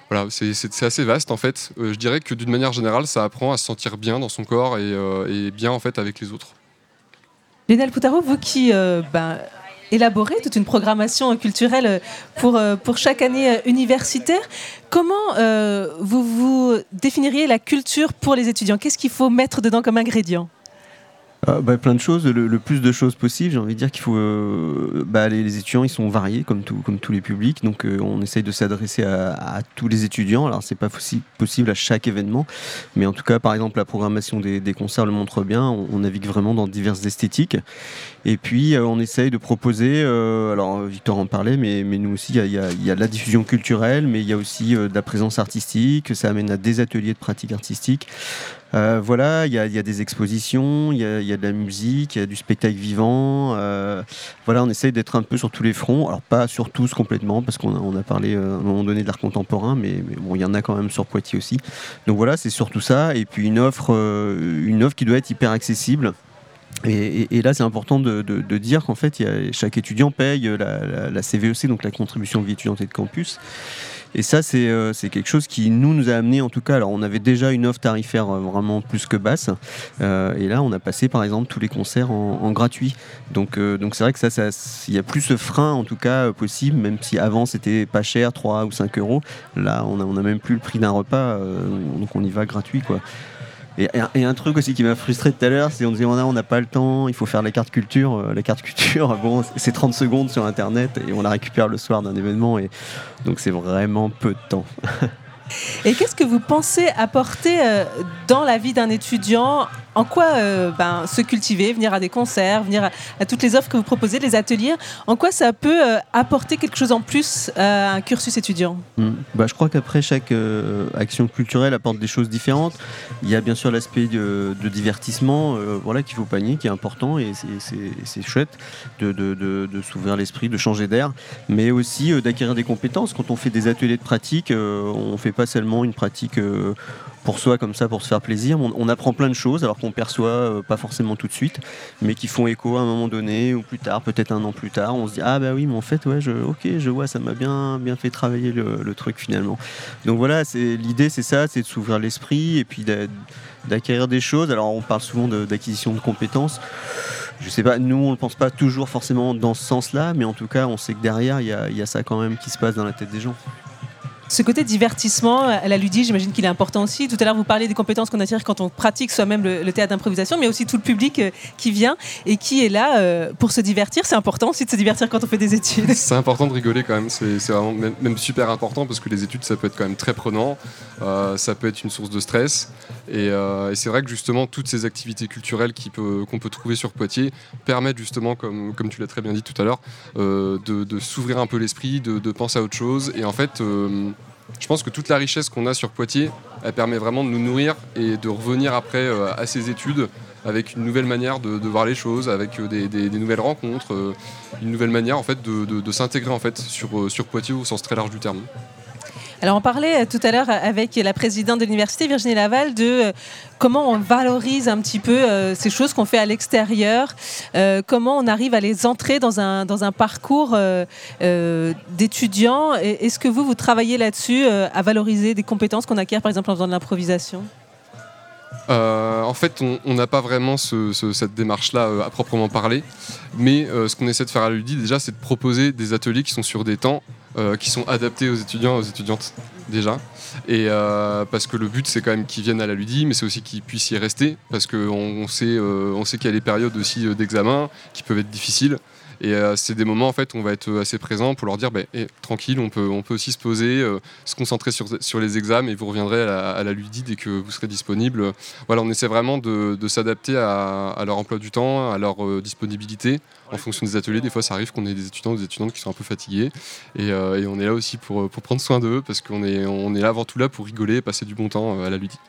voilà, c'est- assez vaste en fait. Euh, je dirais que d'une manière générale, ça apprend à se sentir bien dans son corps et, euh, bien en fait avec les autres. Lionel Poutaro, vous qui euh, ben, élaborez toute une programmation culturelle pour, pour chaque année universitaire, comment vous vous définiriez la culture pour les étudiants? Qu'est-ce qu'il faut mettre dedans comme ingrédient? Ah, bah, plein de choses, le, plus de choses possible. J'ai envie de dire qu'il faut. euh, bah, les, étudiants, ils sont variés comme, comme tous les publics, donc euh, on essaye de s'adresser à, tous les étudiants. Alors c'est pas possi- possible à chaque événement, mais en tout cas, par exemple, la programmation des, concerts le montre bien. On, navigue vraiment dans diverses esthétiques, et puis euh, on essaye de proposer. euh, alors Victor en parlait, mais, mais nous aussi, il y y a- de la diffusion culturelle, mais il y a aussi euh, de la présence artistique. Ça amène à des ateliers de pratique artistique. Euh, voilà, il y, a- des expositions, il y a, de la musique, il y a du spectacle vivant. euh, voilà, on essaye d'être un peu sur tous les fronts. Alors pas sur tous complètement, parce qu'on a, on a parlé euh, à un moment donné de l'art contemporain, mais, bon, il y en a quand même sur Poitiers aussi. Donc voilà, c'est surtout ça. Et puis une offre, une offre qui doit être hyper accessible. Et, là, c'est important de, dire qu'en fait, chaque étudiant paye la, la- CVEC, donc la contribution vie étudiante et de campus. Et ça, c'est euh, c'est quelque chose qui nous, nous a amené, en tout cas, alors on avait déjà une offre tarifaire euh, vraiment plus que basse, euh, et là, on a passé, par exemple, tous les concerts en, gratuit. Donc c'est vrai que ça, il n'y a plus ce frein, en tout cas, possible, même si avant, c'était pas cher, 3 ou 5 euros. Là, on n'a même plus le prix d'un repas, donc on y va gratuit, quoi. Et, un- truc aussi qui m'a frustré tout à l'heure, c'est on disait on n'a pas le temps, il faut faire la carte culture. Euh, la carte culture, bon, c'est 30 secondes sur internet et on la récupère le soir d'un événement et donc c'est vraiment peu de temps. Et qu'est-ce que vous pensez apporter euh, dans la vie d'un étudiant? En quoi euh, ben, se cultiver, venir à des concerts, venir à, toutes les offres que vous proposez, les ateliers, en quoi ça peut euh, apporter quelque chose en plus à un cursus étudiant? Mm. Bah, je crois qu'après chaque action culturelle apporte des choses différentes. Il y a bien sûr l'aspect de, divertissement, voilà qu'il faut panier, qui est important et c'est- chouette de, de- s'ouvrir l'esprit, de changer d'air, mais aussi d'acquérir des compétences. Quand on fait des ateliers de pratique, on fait pas seulement une pratique euh, pour soi comme ça pour se faire plaisir. On, apprend plein de choses alors qu'on perçoit euh, pas forcément tout de suite, mais qui font écho à un moment donné ou plus tard, peut-être un an plus tard. On se dit ah bah oui, mais en fait ouais, je, ok, je vois, ça m'a bien bien fait travailler le, truc finalement. Donc voilà, l'idée, c'est ça, c'est de s'ouvrir l'esprit et puis d'a- d'acquérir des choses. Alors on parle souvent d'acquisition de, compétences. Je sais pas, nous on ne pense pas toujours forcément dans ce sens-là, mais en tout cas on sait que derrière il y a ça quand même qui se passe dans la tête des gens. Ce côté divertissement, elle a ludie, j'imagine qu'il est important aussi. Tout à l'heure, vous parliez des compétences qu'on acquiert quand on pratique soi-même le, théâtre d'improvisation, mais aussi tout le public euh, qui vient et qui est là euh, pour se divertir. C'est important aussi de se divertir quand on fait des études. C'est important de rigoler quand même, c'est vraiment même, super important parce que les études ça peut être quand même très prenant, euh, ça peut être une source de stress et, euh, c'est vrai que justement toutes ces activités culturelles qu'on peut trouver sur Poitiers permettent justement, comme, tu l'as très bien dit tout à l'heure, euh, de, s'ouvrir un peu l'esprit, de, penser à autre chose et en fait euh, je pense que toute la richesse qu'on a sur Poitiers, elle permet vraiment de nous nourrir et de revenir après euh, à ces études avec une nouvelle manière de, voir les choses, avec euh, des, nouvelles rencontres, euh, une nouvelle manière en fait de, s'intégrer sur Poitiers au sens très large du terme. Alors on parlait euh, tout à l'heure avec la présidente de l'université, Virginie Laval, de euh, comment on valorise un petit peu euh, ces choses qu'on fait à l'extérieur, euh, comment on arrive à les entrer dans un, dans un parcours euh, euh, d'étudiants. Est-ce que vous, vous travaillez là-dessus, euh, à valoriser des compétences qu'on acquiert par exemple en faisant de l'improvisation? Euh, en fait, on n'a pas vraiment ce- ce- cette démarche-là euh, à proprement parler, mais euh, ce qu'on essaie de faire à l'UDI déjà, c'est de proposer des ateliers qui sont sur des temps euh, qui sont adaptés aux étudiants aux étudiantes déjà. Et euh, parce que le but, c'est quand même qu'ils viennent à la LUDI, mais c'est aussi qu'ils puissent y rester, parce qu'on on sait, euh, sait qu'il y a des périodes aussi d'examen qui peuvent être difficiles. Et euh, c'est des moments en fait où on va être assez présent pour leur dire bah, eh, tranquille, on peut, on peut aussi se poser, euh, se concentrer sur, sur les examens et vous reviendrez à la, à la Ludie dès que vous serez disponible. Voilà, on essaie vraiment de, de s'adapter à, à leur emploi du temps, à leur euh, disponibilité en fonction des ateliers. Des fois, ça arrive qu'on ait des étudiants ou des étudiantes qui sont un peu fatigués et, euh, et on est là aussi pour, pour prendre soin d'eux parce qu'on est, on est là avant tout là pour rigoler et passer du bon temps euh, à la Ludie.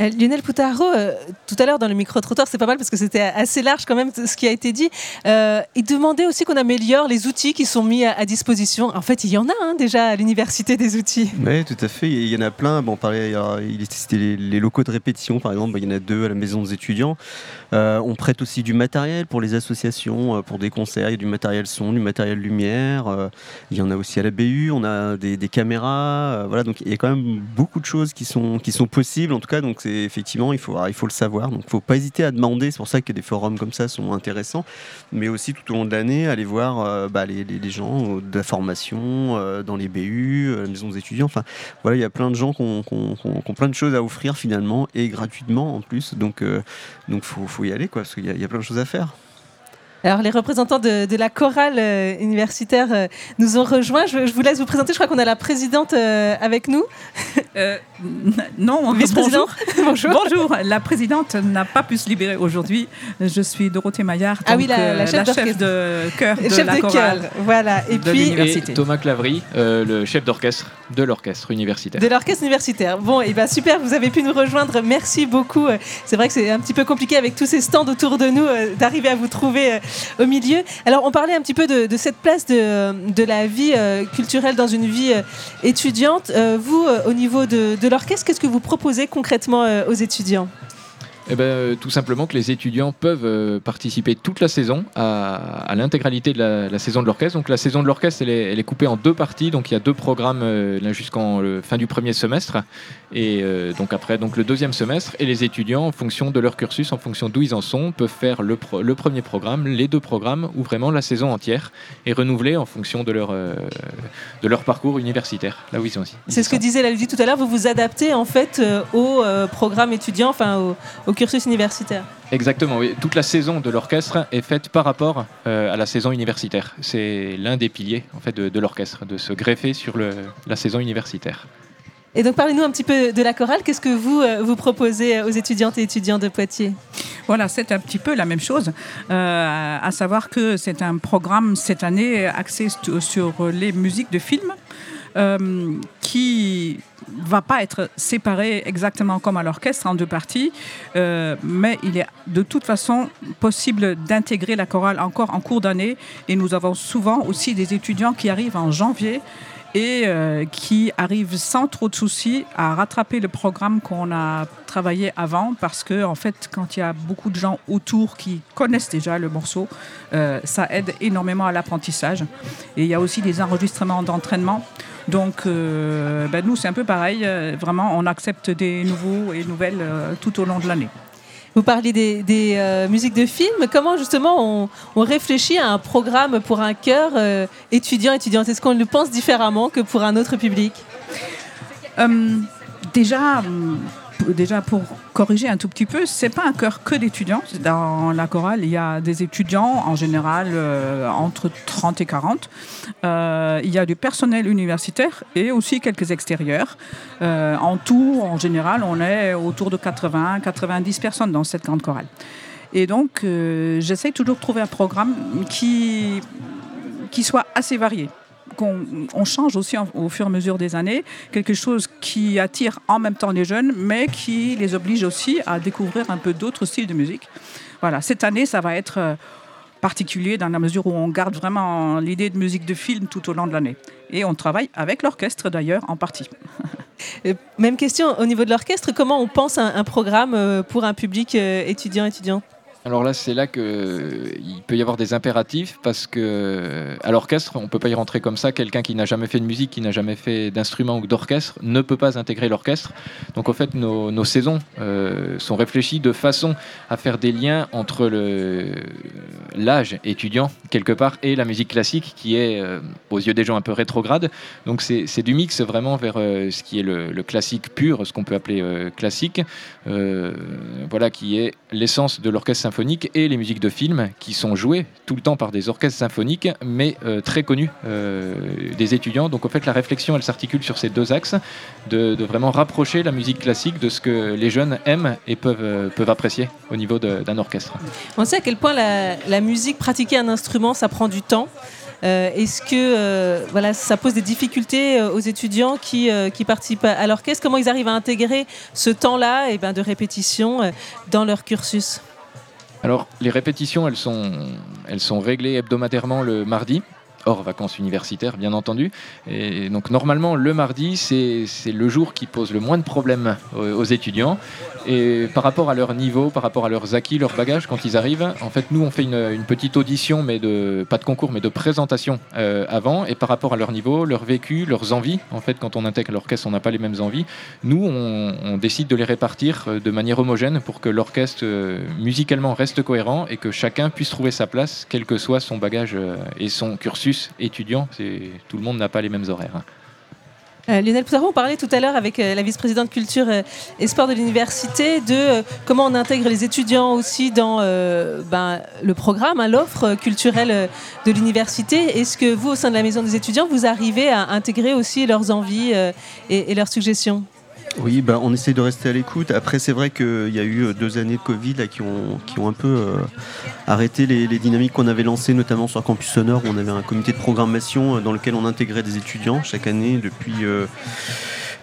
Euh, Lionel Poutaro, euh, tout à l'heure dans le micro-trottoir, c'est pas mal parce que c'était assez large quand même ce qui a été dit. Euh, il demandait aussi qu'on améliore les outils qui sont mis à, disposition. En fait, il y en a hein, déjà à l'université des outils. Oui, tout à fait. Il y en a plein. Bon, on parlait, il était les, les locaux de répétition, par exemple. Il y en a deux à la maison des étudiants. On prête aussi du matériel pour les associations, pour des concerts. Il y a du matériel son, du matériel lumière. Il y en a aussi à la BU. On a des, caméras. voilà, donc il y a quand même beaucoup de choses qui sont, qui sont possibles. En tout cas, donc effectivement, il faut, il faut le savoir. Donc, faut pas hésiter à demander. C'est pour ça que des forums comme ça sont intéressants. Mais aussi tout au long de l'année, aller voir euh, bah, les, les- les gens euh, de la formation euh, dans les BU, euh, la maison des étudiants. Enfin, voilà, il y a plein de gens qui ont, plein de choses à offrir finalement et gratuitement en plus. Donc, donc faut, y aller quoi, parce qu'il y a plein de choses à faire. Alors, les représentants de, de la chorale euh, universitaire euh, nous ont rejoints. Je, je vous laisse vous présenter. Je crois qu'on a la présidente euh, avec nous. non, Vice-présidente. Bonjour. Bonjour. La présidente n'a pas pu se libérer aujourd'hui. Je suis Dorothée Maillard, Ah oui, la- la chef de chœur de Chef la de chorale. chœur, voilà. Et de puis-. Et Thomas Clavry, euh, le chef d'orchestre de l'orchestre universitaire. De l'orchestre universitaire. Bon, et ben super, vous avez pu nous rejoindre. Merci beaucoup. C'est vrai que c'est un petit peu compliqué avec tous ces stands autour de nous euh, d'arriver à vous trouver euh, au milieu. Alors, on parlait un petit peu de, cette place de, la vie euh, culturelle dans une vie euh, étudiante. Euh, vous, au niveau de, de l'orchestre, qu'est-ce que vous proposez concrètement aux étudiants? Eh ben, euh, tout simplement que les étudiants peuvent euh, participer toute la saison à, l'intégralité de la, saison de l'orchestre. Donc la saison de l'orchestre, elle est, coupée en deux parties. Donc il y a deux programmes euh, jusqu'en fin du premier semestre et donc après donc le deuxième semestre. Et les étudiants, en fonction de leur cursus, en fonction d'où ils en sont, peuvent faire le, premier programme, les deux programmes ou vraiment la saison entière et renouveler en fonction de leur de leur parcours universitaire là où ils sont aussi. C'est ce que disait la tout à l'heure. Vous vous adaptez en fait au programme étudiant, enfin au, au cursus universitaire. Exactement, oui. Toute la saison de l'orchestre est faite par rapport euh, à la saison universitaire. C'est l'un des piliers en fait, de, de l'orchestre, de se greffer sur le, la saison universitaire. Et donc, parlez-nous un petit peu de la chorale. Qu'est-ce que vous, euh, vous proposez aux étudiantes et étudiants de Poitiers? Voilà, c'est un petit peu la même chose, euh, à savoir que c'est un programme cette année axé sur les musiques de films. Euh, qui va pas être séparé exactement comme à l'orchestre en deux parties, euh, mais il est de toute façon possible d'intégrer la chorale encore en cours d'année. Et nous avons souvent aussi des étudiants qui arrivent en janvier et euh, qui arrivent sans trop de soucis à rattraper le programme qu'on a travaillé avant parce que en fait quand il y a beaucoup de gens autour qui connaissent déjà le morceau euh, ça aide énormément à l'apprentissage et il y a aussi des enregistrements d'entraînement donc euh, ben, nous c'est un peu pareil. Euh, vraiment on accepte des nouveaux et nouvelles euh, tout au long de l'année. Vous parlez des, des, euh, musiques de films. Comment justement on, on réfléchit à un programme pour un chœur euh, étudiant étudiante? Est-ce qu'on le pense différemment que pour un autre public? Déjà, déjà pour corriger un tout petit peu, c'est pas un chœur que d'étudiants. Dans la chorale, il y a des étudiants en général euh, entre 30 et 40. Euh, il y a du personnel universitaire et aussi quelques extérieurs. Euh, en tout, en général, on est autour de 80, 90 personnes dans cette grande chorale. Et donc, j'essaie toujours de trouver un programme qui soit assez varié qu'on on change aussi au fur et à mesure des années, quelque chose qui attire en même temps les jeunes, mais qui les oblige aussi à découvrir un peu d'autres styles de musique. Voilà, cette année, ça va être euh, particulier dans la mesure où on garde vraiment l'idée de musique de film tout au long de l'année. Et on travaille avec l'orchestre d'ailleurs en partie. Euh, Même question au niveau de l'orchestre. Comment on pense un, un programme euh, pour un public euh, étudiant étudiant? Alors là, c'est là qu'il peut y avoir des impératifs parce que à l'orchestre, on peut pas y rentrer comme ça. Quelqu'un qui n'a jamais fait de musique, qui n'a jamais fait d'instrument ou d'orchestre, ne peut pas intégrer l'orchestre. Donc en fait, nos, saisons euh, sont réfléchies de façon à faire des liens entre l'âge étudiant quelque part et la musique classique qui est euh, aux yeux des gens un peu rétrograde. Donc c'est du mix vraiment vers euh, ce qui est le, le classique pur, ce qu'on peut appeler classique, voilà qui est l'essence de l'orchestre symphonique et les musiques de film qui sont jouées tout le temps par des orchestres symphoniques, mais euh, très connus euh, des étudiants. Donc en fait la réflexion elle s'articule sur ces deux axes, de, vraiment rapprocher la musique classique de ce que les jeunes aiment et peuvent, euh, peuvent apprécier au niveau d'un orchestre. On sait à quel point la, musique, pratiquer un instrument, ça prend du temps. Est-ce que voilà, ça pose des difficultés aux étudiants qui, qui participent à, l'orchestre? Comment ils arrivent à intégrer ce temps-là et ben, de répétition dans leur cursus? Alors, les répétitions, elles sont, elles sont réglées hebdomadairement le mardi, hors vacances universitaires, bien entendu. Et donc, normalement, le mardi, c'est le jour qui pose le moins de problèmes aux, étudiants. Et par rapport à leur niveau, par rapport à leurs acquis, leurs bagages, quand ils arrivent, en fait, nous, on fait une, petite audition, mais de, pas de concours, mais de présentation euh, avant. Et par rapport à leur niveau, leur vécu, leurs envies, en fait, quand on intègre l'orchestre, on n'a pas les mêmes envies. Nous, on, on décide de les répartir euh, de manière homogène pour que l'orchestre euh, musicalement reste cohérent et que chacun puisse trouver sa place, quel que soit son bagage et son cursus étudiant. C'est- Tout le monde n'a pas les mêmes horaires. hein. Euh, Lionel Poutaro, on parlait tout à l'heure avec euh, la vice-présidente culture euh, et sport de l'université de comment on intègre les étudiants aussi dans ben, le programme, hein, l'offre culturelle de l'université. Est-ce que vous, au sein de la maison des étudiants, vous arrivez à intégrer aussi leurs envies et leurs suggestions? Oui, bah, on essaye de rester à l'écoute. Après, c'est vrai qu'il y a eu euh, deux années de Covid qui, ont, qui ont un peu euh, arrêté les, dynamiques qu'on avait lancées, notamment sur Campus Sonore, on avait un comité de programmation euh, dans lequel on intégrait des étudiants chaque année depuis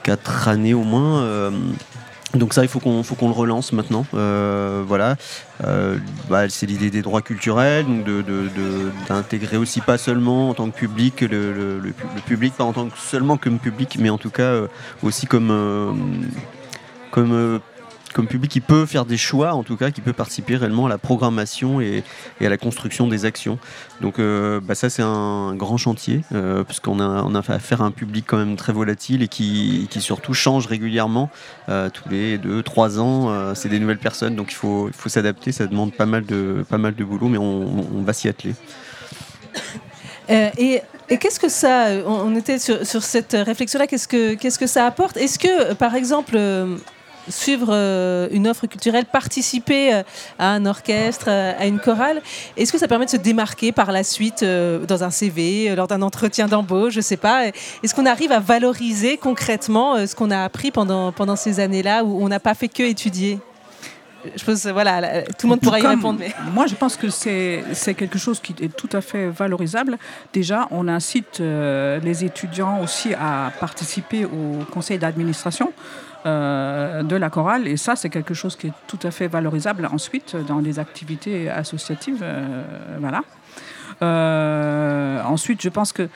quatre années au moins. Donc ça, il faut qu'on faut qu'on le relance maintenant. Euh, voilà, Euh, bah, c'est l'idée des droits culturels, donc d'intégrer aussi pas seulement en tant que public le, le- le pu- le public, pas en tant que seulement comme public, mais en tout cas euh, aussi comme comme comme public qui peut faire des choix, en tout cas, qui peut participer réellement à la programmation et, à la construction des actions. Donc euh, bah, ça, c'est un grand chantier, euh, parce a, on a affaire à un public quand même très volatile et qui, surtout change régulièrement, euh, tous les deux, trois ans, euh, c'est des nouvelles personnes, donc il faut, s'adapter, ça demande pas mal de, pas mal de boulot, mais on, va s'y atteler. Et qu'est-ce que ça, on était sur, sur cette réflexion-là, qu'est-ce que, qu'est-ce que ça apporte? Est-ce que, par exemple, suivre euh, une offre culturelle, participer euh, à un orchestre, euh, à une chorale, est-ce que ça permet de se démarquer par la suite dans un CV, lors d'un entretien d'embauche, je sais pas Est-ce qu'on arrive à valoriser concrètement ce qu'on a appris pendant, pendant ces années-là où on n'a pas fait que étudier? Je pense, voilà, tout le monde pourra y Comme- répondre. Mais... Moi, je pense que c'est c'est quelque chose qui est tout à fait valorisable. Déjà, on incite euh, les étudiants aussi à participer au conseil d'administration euh, de la chorale. Et ça, c'est quelque chose qui est tout à fait valorisable ensuite dans les activités associatives. euh, voilà. Euh, ensuite, je pense que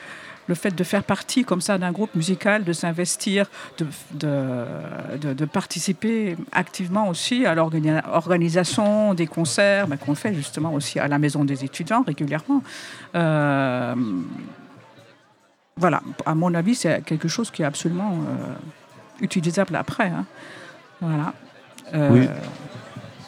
le fait de faire partie comme ça d'un groupe musical, de s'investir, de, de, participer activement aussi à l'organisation des concerts ben, qu'on fait justement aussi à la maison des étudiants régulièrement. Voilà, à mon avis, c'est quelque chose qui est absolument utilisable après. hein. Voilà. Euh, Oui.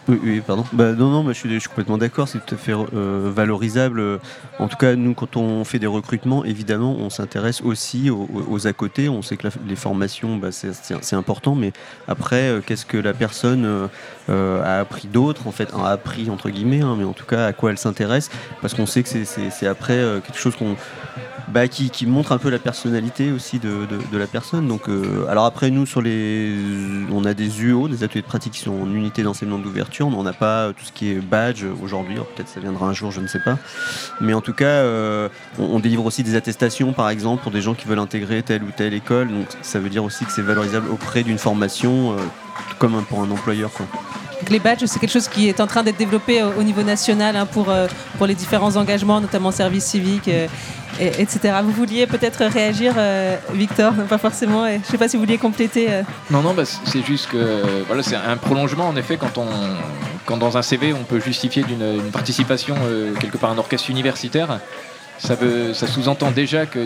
Oui, pardon. Bah, non, non, je, suis, complètement d'accord, c'est tout à fait euh, valorisable. En tout cas, nous, quand on fait des recrutements, évidemment, on s'intéresse aussi aux, à côté. On sait que les formations, bah, c'est- important, mais après, euh, qu'est-ce que la personne a appris d'autre, en fait, a appris entre guillemets, hein, mais en tout cas, à quoi elle s'intéresse, parce qu'on sait que c'est- après quelque chose qu'on bah, qui, qui montre un peu la personnalité aussi de, de- la personne. Donc, euh, alors après, nous, sur les, on a des UO, des ateliers de pratique qui sont en unité d'enseignement d'ouverture, mais on n'a pas euh, tout ce qui est badge aujourd'hui. Peut-être ça viendra un jour, je ne sais pas. Mais en tout cas, euh, on, on délivre aussi des attestations, par exemple, pour des gens qui veulent intégrer telle ou telle école. Donc, ça veut dire aussi que c'est valorisable auprès d'une formation, euh, comme un- pour un employeur. Quoi. Donc les badges, c'est quelque chose qui est en train d'être développé au, au niveau national hein, pour, euh, pour les différents engagements, notamment service civique, euh, et- etc. Vous vouliez peut-être réagir, euh, Victor Non, Pas forcément. et Je ne sais pas si vous vouliez compléter. euh. Non, non, bah, c'est juste que euh, voilà, c'est un prolongement en effet quand on quand dans un CV on peut justifier d'une une participation euh, quelque part à un orchestre universitaire, ça, ça sous-entend déjà que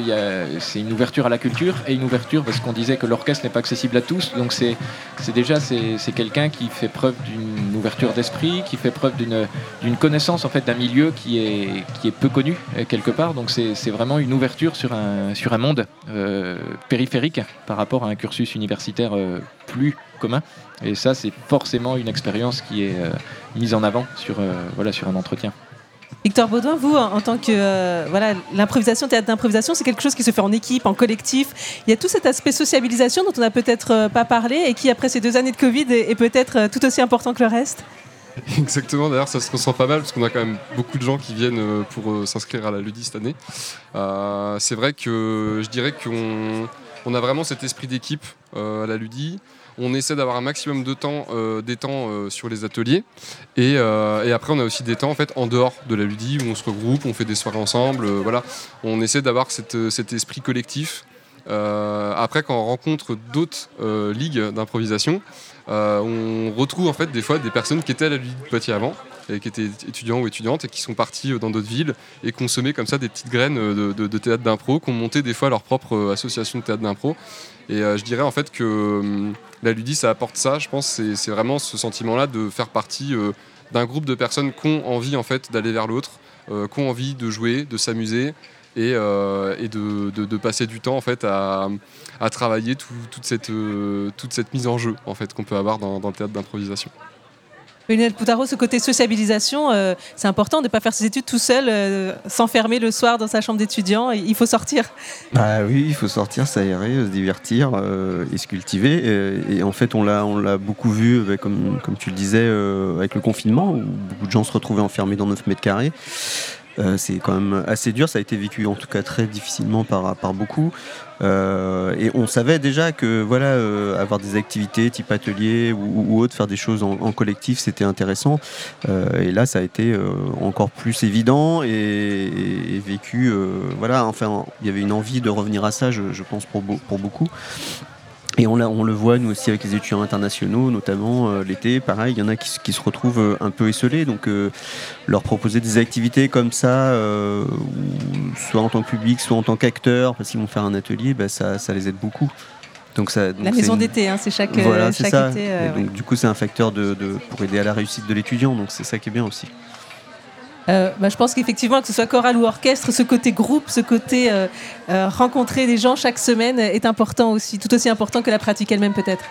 c'est une ouverture à la culture et une ouverture parce qu'on disait que l'orchestre n'est pas accessible à tous. Donc c'est déjà c'est quelqu'un qui fait preuve d'une ouverture d'esprit, qui fait preuve d'une connaissance en fait d'un milieu qui est qui est peu connu euh, quelque part. Donc c'est c'est vraiment une ouverture sur un sur un monde euh, périphérique par rapport à un cursus universitaire euh, plus commun. Et ça c'est forcément une expérience qui est euh, mise en avant sur euh, voilà sur un entretien. Victor Baudouin, vous, en tant que euh, voilà, l'improvisation, théâtre d'improvisation, c'est quelque chose qui se fait en équipe, en collectif. Il y a tout cet aspect sociabilisation dont on n'a peut-être euh, pas parlé et qui, après ces deux années de Covid, est, peut-être euh, tout aussi important que le reste. Exactement, d'ailleurs ça se ressent pas mal parce qu'on a quand même beaucoup de gens qui viennent pour s'inscrire à la Ludie cette année. C'est vrai que je dirais qu'on on a vraiment cet esprit d'équipe à la Ludie. On essaie d'avoir un maximum de temps, euh, euh, sur les ateliers. Et, euh, et après, on a aussi des temps en, dehors de la Ludie où on se regroupe, on fait des soirées ensemble. voilà. On essaie d'avoir cet esprit collectif. Après, quand on rencontre d'autres ligues d'improvisation, on retrouve en fait des fois des personnes qui étaient à la Ligue de Poitiers avant et qui étaient étudiants ou étudiantes et qui sont partis dans d'autres villes et consommaient comme ça des petites graines de, théâtre d'impro, qui ont monté des fois leur propre association de théâtre d'impro. Et euh, je dirais en fait que hum, la Ludie, ça apporte ça. Je pense c'est vraiment ce sentiment-là de faire partie euh, d'un groupe de personnes qui ont envie en fait d'aller vers l'autre, euh, qui ont envie de jouer, de s'amuser et, de, passer du temps en fait à, travailler tout- toute, cette, toute cette mise en jeu en fait qu'on peut avoir dans, dans le théâtre d'improvisation. Lionel Poutaro, ce côté sociabilisation, euh, c'est important de ne pas faire ses études tout seul, euh, s'enfermer le soir dans sa chambre d'étudiant. Il faut sortir. Bah oui, il faut sortir, s'aérer, se divertir euh, et se cultiver. Et, en fait, on l'a, on l'a beaucoup vu, comme, comme tu le disais, avec le confinement, où beaucoup de gens se retrouvaient enfermés dans 9 mètres carrés. C'est quand même assez dur, ça a été vécu en tout cas très difficilement par, par beaucoup. Euh, et on savait déjà que voilà, euh, avoir des activités type atelier ou, autre, faire des choses en, collectif, c'était intéressant. Euh, et là, ça a été encore plus évident et, vécu. voilà, enfin, il y avait une envie de revenir à ça, je, je pense, pour, pour beaucoup. Et on, le voit, nous aussi, avec les étudiants internationaux, notamment euh, l'été. Pareil, il y en a qui, se retrouvent euh, un peu esselés. Donc, euh, leur proposer des activités comme ça, soit en tant que public, soit en tant qu'acteur, parce qu'ils vont faire un atelier, bah, ça, ça les aide beaucoup. Donc ça, donc La maison une- d'été, hein, c'est chaque, voilà, chaque ça. été. donc, du coup, c'est un facteur de, de- pour aider à la réussite de l'étudiant. Donc, c'est ça qui est bien aussi. Euh, bah, je pense qu'effectivement, que ce soit chorale ou orchestre, ce côté groupe, ce côté euh, euh, rencontrer des gens chaque semaine est important aussi, tout aussi important que la pratique elle-même peut-être.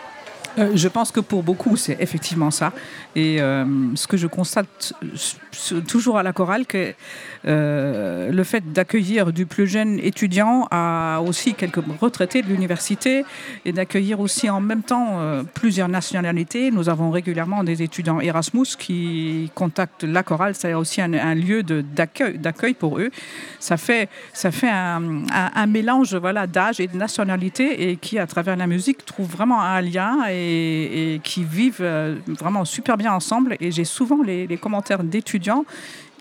Euh, je pense que pour beaucoup, c'est effectivement ça. Et euh, ce que je constate toujours à la chorale, que euh, le fait d'accueillir du plus jeune étudiant à aussi quelques retraités de l'université et d'accueillir aussi en même temps plusieurs nationalités. Nous avons régulièrement des étudiants Erasmus qui contactent la chorale. C'est aussi un, lieu d'accueil pour eux. Ça fait, ça fait un mélange voilà, d'âge et de nationalité et qui, à travers la musique, trouve vraiment un lien et, et qui vivent euh, vraiment super bien ensemble. Et j'ai souvent les, commentaires d'étudiants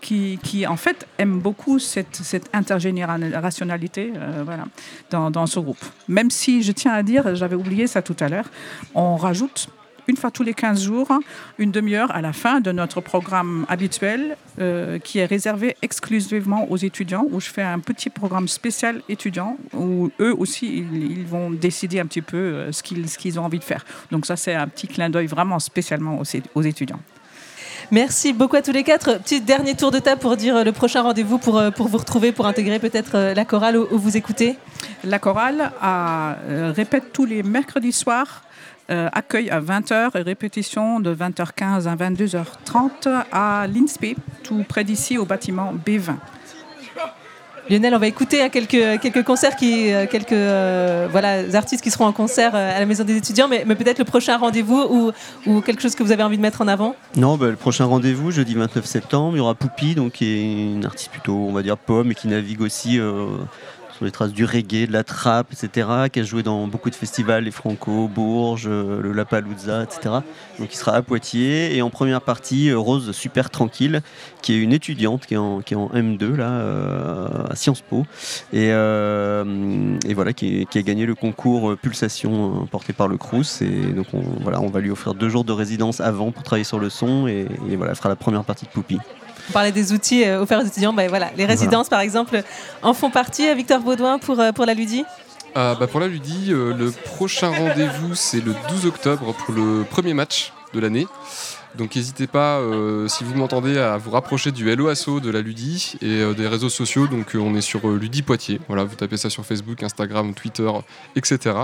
qui, qui, en fait, aiment beaucoup cette, cette intergénérationnalité euh, voilà, dans ce groupe. Même si, je tiens à dire, j'avais oublié ça tout à l'heure, on rajoute une fois tous les 15 jours, une demi-heure à la fin de notre programme habituel euh, qui est réservé exclusivement aux étudiants, où je fais un petit programme spécial étudiant, où eux aussi, ils, ils vont décider un petit peu euh, ce qu'ils ce qu'ils ont envie de faire. Donc ça, c'est un petit clin d'œil vraiment spécialement aux, aux étudiants. Merci beaucoup à tous les quatre. Petit dernier tour de table pour dire euh, le prochain rendez-vous pour, pour vous retrouver, pour intégrer peut-être la chorale où, où vous écoutez. La chorale répète tous les mercredis soirs. Euh, accueil à 20h et répétition de 20h15 à 22h30 à l'INSPE, tout près d'ici au bâtiment B20. Lionel, on va écouter hein, quelques, quelques concerts, qui, euh, quelques euh, voilà, artistes qui seront en concert euh, à la Maison des étudiants, mais, mais peut-être le prochain rendez-vous ou, ou quelque chose que vous avez envie de mettre en avant? Non, bah, le prochain rendez-vous, jeudi 29 septembre, il y aura Poupie, donc, qui est une artiste plutôt, on va dire, pomme, et qui navigue aussi euh, sont des traces du reggae, de la trappe, etc., qui a joué dans beaucoup de festivals, les Franco, Bourges, euh, le Lapalooza, etc. Donc il sera à Poitiers. Et en première partie, euh, Rose Super Tranquille, qui est une étudiante qui est en, qui est en M2 là, euh, à Sciences Po. Et, voilà, qui, a gagné le concours Pulsation porté par le Crous. Et donc on, voilà, on va lui offrir deux jours de résidence avant pour travailler sur le son. Et, et voilà, elle fera la première partie de Poupie. On parlait des outils euh, offerts aux étudiants. Ben voilà, les résidences, par exemple, en font partie. Euh, Victor Baudouin pour, euh, pour la Ludie Euh, bah, pour la Ludie, le prochain rendez-vous c'est le 12 octobre pour le premier match de l'année. Donc n'hésitez pas, euh, si vous m'entendez, à vous rapprocher du Hello Asso de la Ludie et euh, des réseaux sociaux. Donc euh, on est sur Ludie Poitiers. Voilà, vous tapez ça sur Facebook, Instagram, Twitter, etc.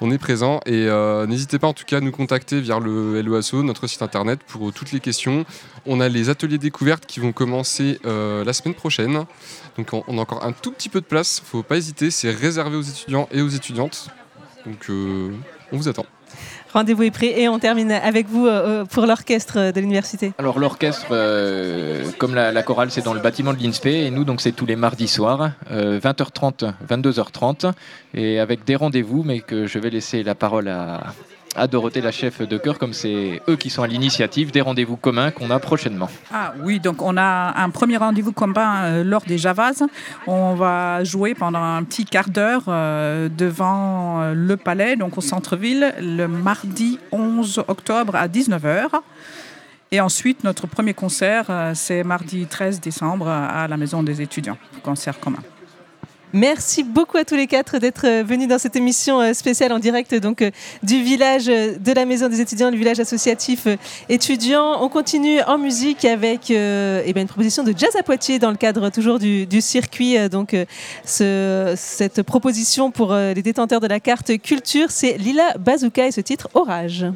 On est présent et n'hésitez pas en tout cas à nous contacter via le Hello Asso, notre site internet pour toutes les questions. On a les ateliers découvertes qui vont commencer la semaine prochaine. Donc on, a encore un tout petit peu de place, faut pas hésiter, c'est réservé aux étudiants et aux étudiantes. Donc on vous attend. Rendez-vous est pris et on termine avec vous euh, euh, pour l'orchestre de l'université. Alors l'orchestre, euh, comme la, chorale, c'est dans le bâtiment de l'INSPE et nous donc c'est tous les mardis soirs, euh, 20h30, 22h30 et avec des rendez-vous, mais que je vais laisser la parole à, à Dorothée, la chef de chœur, comme c'est eux qui sont à l'initiative des rendez-vous communs qu'on a prochainement. Ah oui, donc on a un premier rendez-vous commun euh, lors des Javas. On va jouer pendant un petit quart d'heure euh, devant euh, le palais, donc au centre-ville, le mardi 11 octobre à 19h. Et ensuite, notre premier concert, c'est mardi 13 décembre à la Maison des étudiants, concert commun. Merci beaucoup à tous les quatre d'être euh, venus dans cette émission euh, spéciale en direct donc euh, du village de la Maison des étudiants, le village associatif étudiant. On continue en musique avec eh ben, une proposition de jazz à Poitiers dans le cadre toujours du, circuit. Donc ce- cette proposition pour les détenteurs de la carte culture, c'est Lila Bazooka et ce titre Orage.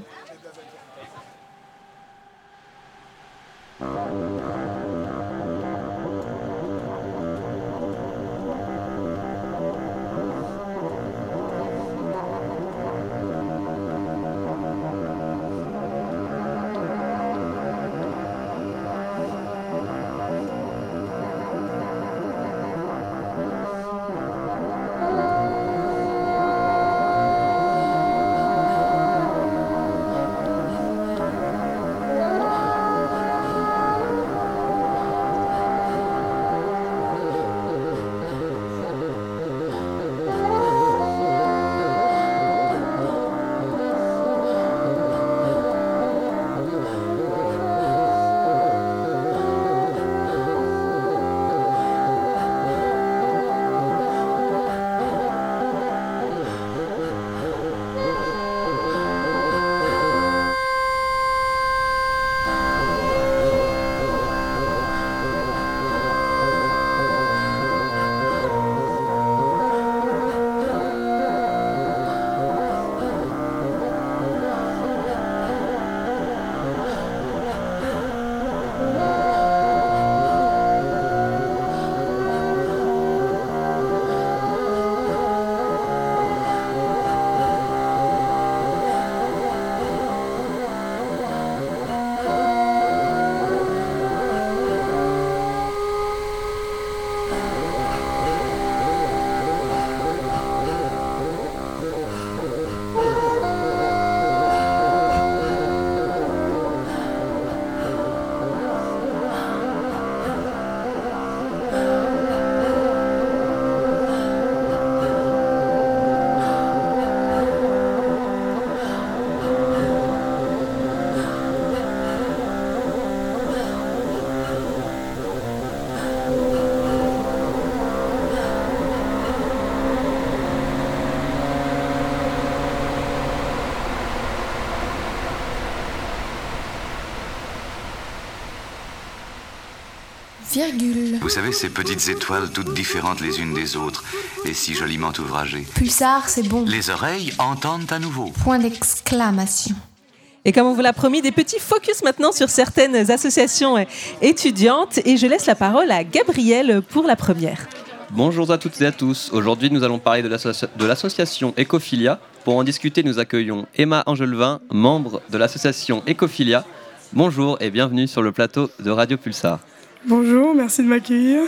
Virgule. Vous savez, ces petites étoiles toutes différentes les unes des autres et si joliment ouvragées. Pulsar, c'est bon. Les oreilles entendent à nouveau. Point d'exclamation. Et comme on vous l'a promis, des petits focus maintenant sur certaines associations étudiantes. Et je laisse la parole à Gabriel pour la première. Bonjour à toutes et à tous. Aujourd'hui, nous allons parler de l'association Ecophilia. Pour en discuter, nous accueillons Emma Angelevin, membre de l'association Ecophilia. Bonjour et bienvenue sur le plateau de Radio Pulsar. Bonjour, merci de m'accueillir.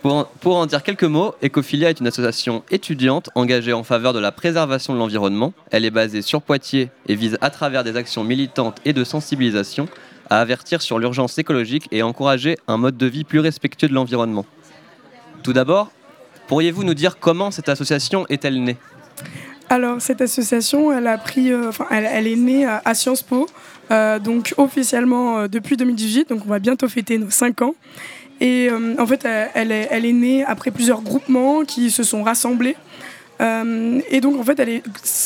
Pour en, pour en dire quelques mots, Ecophilia est une association étudiante engagée en faveur de la préservation de l'environnement. Elle est basée sur Poitiers et vise à travers des actions militantes et de sensibilisation à avertir sur l'urgence écologique et à encourager un mode de vie plus respectueux de l'environnement. Tout d'abord, pourriez-vous nous dire comment cette association est-elle née? Alors, cette association, elle, a pris, euh, elle, elle est née à, à Sciences Po, donc officiellement euh, depuis 2018, donc on va bientôt fêter nos 5 ans. Et euh, en fait, elle, est, née après plusieurs groupements qui se sont rassemblés. Euh, et donc, en fait, elle est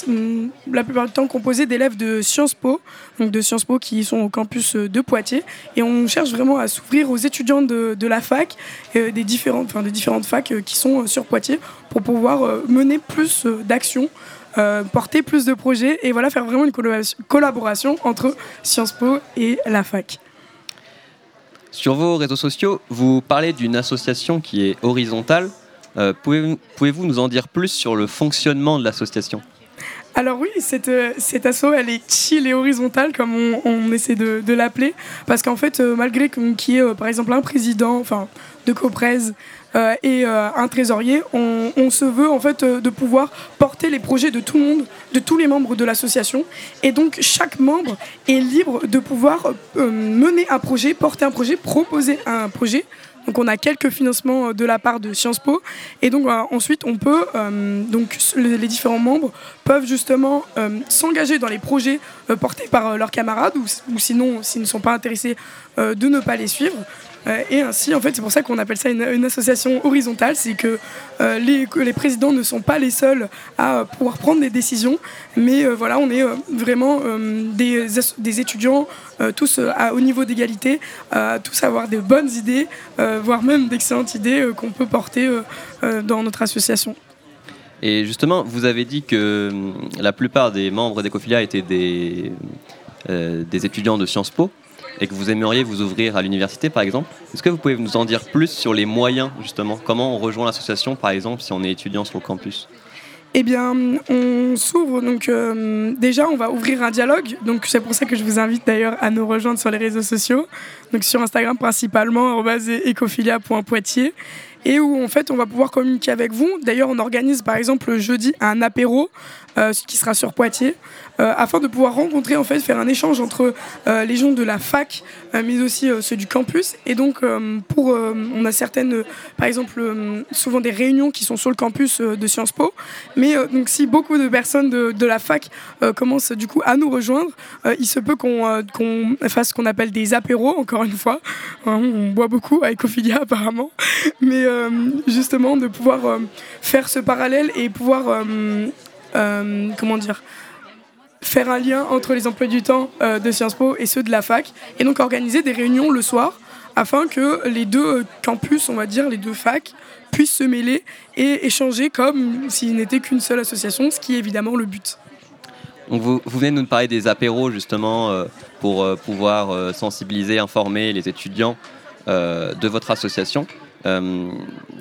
mm, la plupart du temps composée d'élèves de Sciences Po, donc de Sciences Po qui sont au campus euh, de Poitiers. Et on cherche vraiment à s'ouvrir aux étudiants de, la fac, euh, des, différentes, enfin, des différentes facs euh, qui sont euh, sur Poitiers, pour pouvoir euh, mener plus euh, d'actions, euh, porter plus de projets et voilà, faire vraiment une collaboration- entre Sciences Po et la fac. Sur vos réseaux sociaux, vous parlez d'une association qui est horizontale. Euh, pouvez- Pouvez-vous nous en dire plus sur le fonctionnement de l'association? Alors oui, cette, euh, cette asso, elle est chill et horizontale, comme on, on essaie de, de l'appeler, parce qu'en fait, malgré qu'il y ait, par exemple, un président, enfin, de Coprez et euh, un trésorier, on, se veut, en fait, euh, de pouvoir porter les projets de tout le monde, de tous les membres de l'association, et donc chaque membre est libre de pouvoir euh, mener un projet, porter un projet, proposer un projet, donc on a quelques financements euh, de la part de Sciences Po. Et donc euh, ensuite on peut euh, donc les différents membres peuvent justement euh, s'engager dans les projets euh, portés par euh, leurs camarades ou, sinon s'ils ne sont pas intéressés euh, de ne pas les suivre. Euh, et ainsi, en fait, c'est pour ça qu'on appelle ça une, association horizontale, c'est que, euh, les, que les présidents ne sont pas les seuls à euh, pouvoir prendre des décisions, mais voilà, on est vraiment des, des étudiants, tous à haut niveau d'égalité, tous avoir de bonnes idées, voire même d'excellentes idées qu'on peut porter dans notre association. Et justement, vous avez dit que hum, la plupart des membres d'Ecophilia étaient des, des étudiants de Sciences Po et que vous aimeriez vous ouvrir à l'université, par exemple. Est-ce que vous pouvez nous en dire plus sur les moyens, justement? Comment on rejoint l'association, par exemple, si on est étudiant sur le campus? Eh bien, on s'ouvre, donc euh, déjà, on va ouvrir un dialogue. Donc, c'est pour ça que je vous invite d'ailleurs à nous rejoindre sur les réseaux sociaux. Donc, sur Instagram principalement, ecophilia.poitiers. Et où, en fait, on va pouvoir communiquer avec vous. D'ailleurs, on organise, par exemple, le jeudi un apéro qui sera sur Poitiers, euh, afin de pouvoir rencontrer, en fait, faire un échange entre euh, les gens de la fac, euh, mais aussi euh, ceux du campus. Et donc, euh, pour, euh, on a certaines, euh, par exemple, euh, souvent des réunions qui sont sur le campus euh, de Sciences Po. Mais euh, donc, si beaucoup de personnes de, de la fac euh, commencent du coup à nous rejoindre, euh, il se peut qu'on euh, qu'on fasse ce qu'on appelle des apéros, encore une fois. Hein, on boit beaucoup à Ecophilia, apparemment. Mais euh, justement, de pouvoir euh, faire ce parallèle et pouvoir, euh, euh, comment dire, faire un lien entre les emplois du temps euh, de Sciences Po et ceux de la fac, et donc organiser des réunions le soir afin que les deux euh, campus, on va dire, les deux facs, puissent se mêler et échanger comme s'ils n'étaient qu'une seule association, ce qui est évidemment le but. Vous, venez de nous parler des apéros, justement, euh, pour euh, pouvoir euh, sensibiliser, informer les étudiants euh, de votre association. Euh,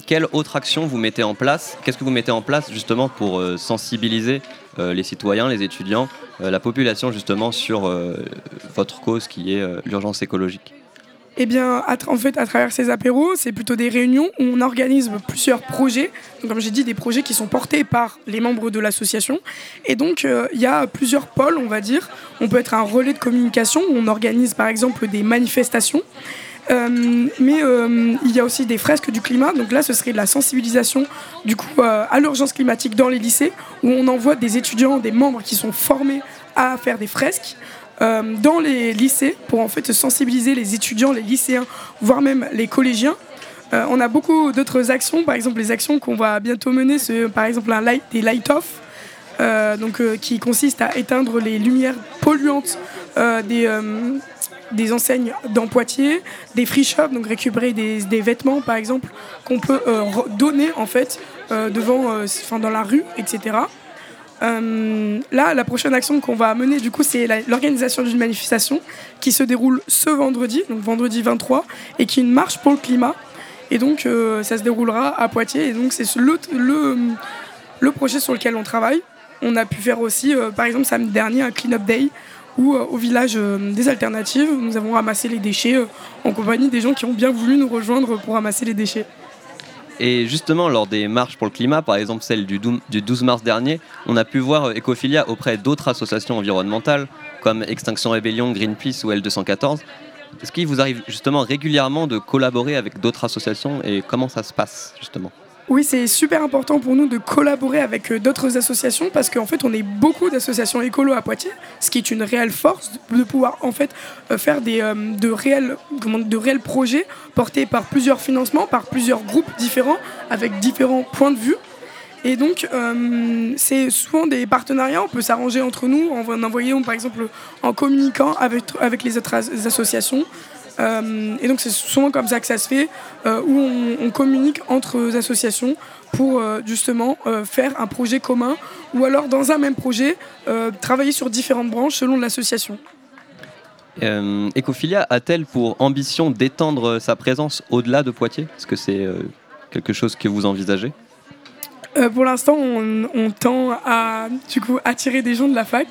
quelle autre action vous mettez en place? Qu'est-ce que vous mettez en place, justement, pour euh, sensibiliser euh, les citoyens, les étudiants, la population, justement, sur votre cause qui est l'urgence écologique? Eh bien, en fait, à travers ces apéros, c'est plutôt des réunions où on organise plusieurs projets. Comme j'ai dit, des projets qui sont portés par les membres de l'association. Et donc, il y a plusieurs pôles, on va dire. On peut être un relais de communication où on organise, par exemple, des manifestations. Euh, mais euh, il y a aussi des fresques du climat. Donc là, ce serait de la sensibilisation du coup euh, à l'urgence climatique dans les lycées, où on envoie des étudiants, des membres qui sont formés à faire des fresques dans les lycées pour en fait sensibiliser les étudiants, les lycéens, voire même les collégiens. On a beaucoup d'autres actions, par exemple les actions qu'on va bientôt mener, par exemple un light, des light-off, donc, qui consiste à éteindre les lumières polluantes des, des enseignes dans Poitiers, des free shops, donc récupérer des, vêtements par exemple qu'on peut euh, donner en fait euh, devant, euh, dans la rue, etc. Euh, là, la prochaine action qu'on va mener, du coup, c'est l'organisation d'une manifestation qui se déroule ce vendredi, donc vendredi 23, et qui est une marche pour le climat. Et donc, ça se déroulera à Poitiers. Et donc, c'est ce- le, le, le projet sur lequel on travaille. On a pu faire aussi, par exemple, samedi dernier, un clean-up day où, euh, au village euh, des alternatives, nous avons ramassé les déchets euh, en compagnie des gens qui ont bien voulu nous rejoindre pour ramasser les déchets. Et justement, lors des marches pour le climat, par exemple celle du dou- du 12 mars dernier, on a pu voir Ecophilia auprès d'autres associations environnementales comme Extinction Rebellion, Greenpeace ou L214. Est-ce qu'il vous arrive justement régulièrement de collaborer avec d'autres associations et comment ça se passe justement? Oui, c'est super important pour nous de collaborer avec euh, d'autres associations parce qu'en fait, on est beaucoup d'associations écolo à Poitiers, ce qui est une réelle force de pouvoir en fait euh, faire des, euh, de, réels, de réels projets portés par plusieurs financements, par plusieurs groupes différents, avec différents points de vue. Et donc, c'est souvent des partenariats, on peut s'arranger entre nous en en envoyant, par exemple, en communiquant avec, avec les autres as- associations. Euh, et donc, c'est souvent comme ça que ça se fait, euh, où on, on communique entre associations pour euh, justement faire un projet commun, ou alors dans un même projet, travailler sur différentes branches selon l'association. Euh, Ecophilia a-t-elle pour ambition d'étendre sa présence au-delà de Poitiers? Est-ce que c'est euh, quelque chose que vous envisagez? Euh, pour l'instant, on, on tend à du coup attirer des gens de la fac.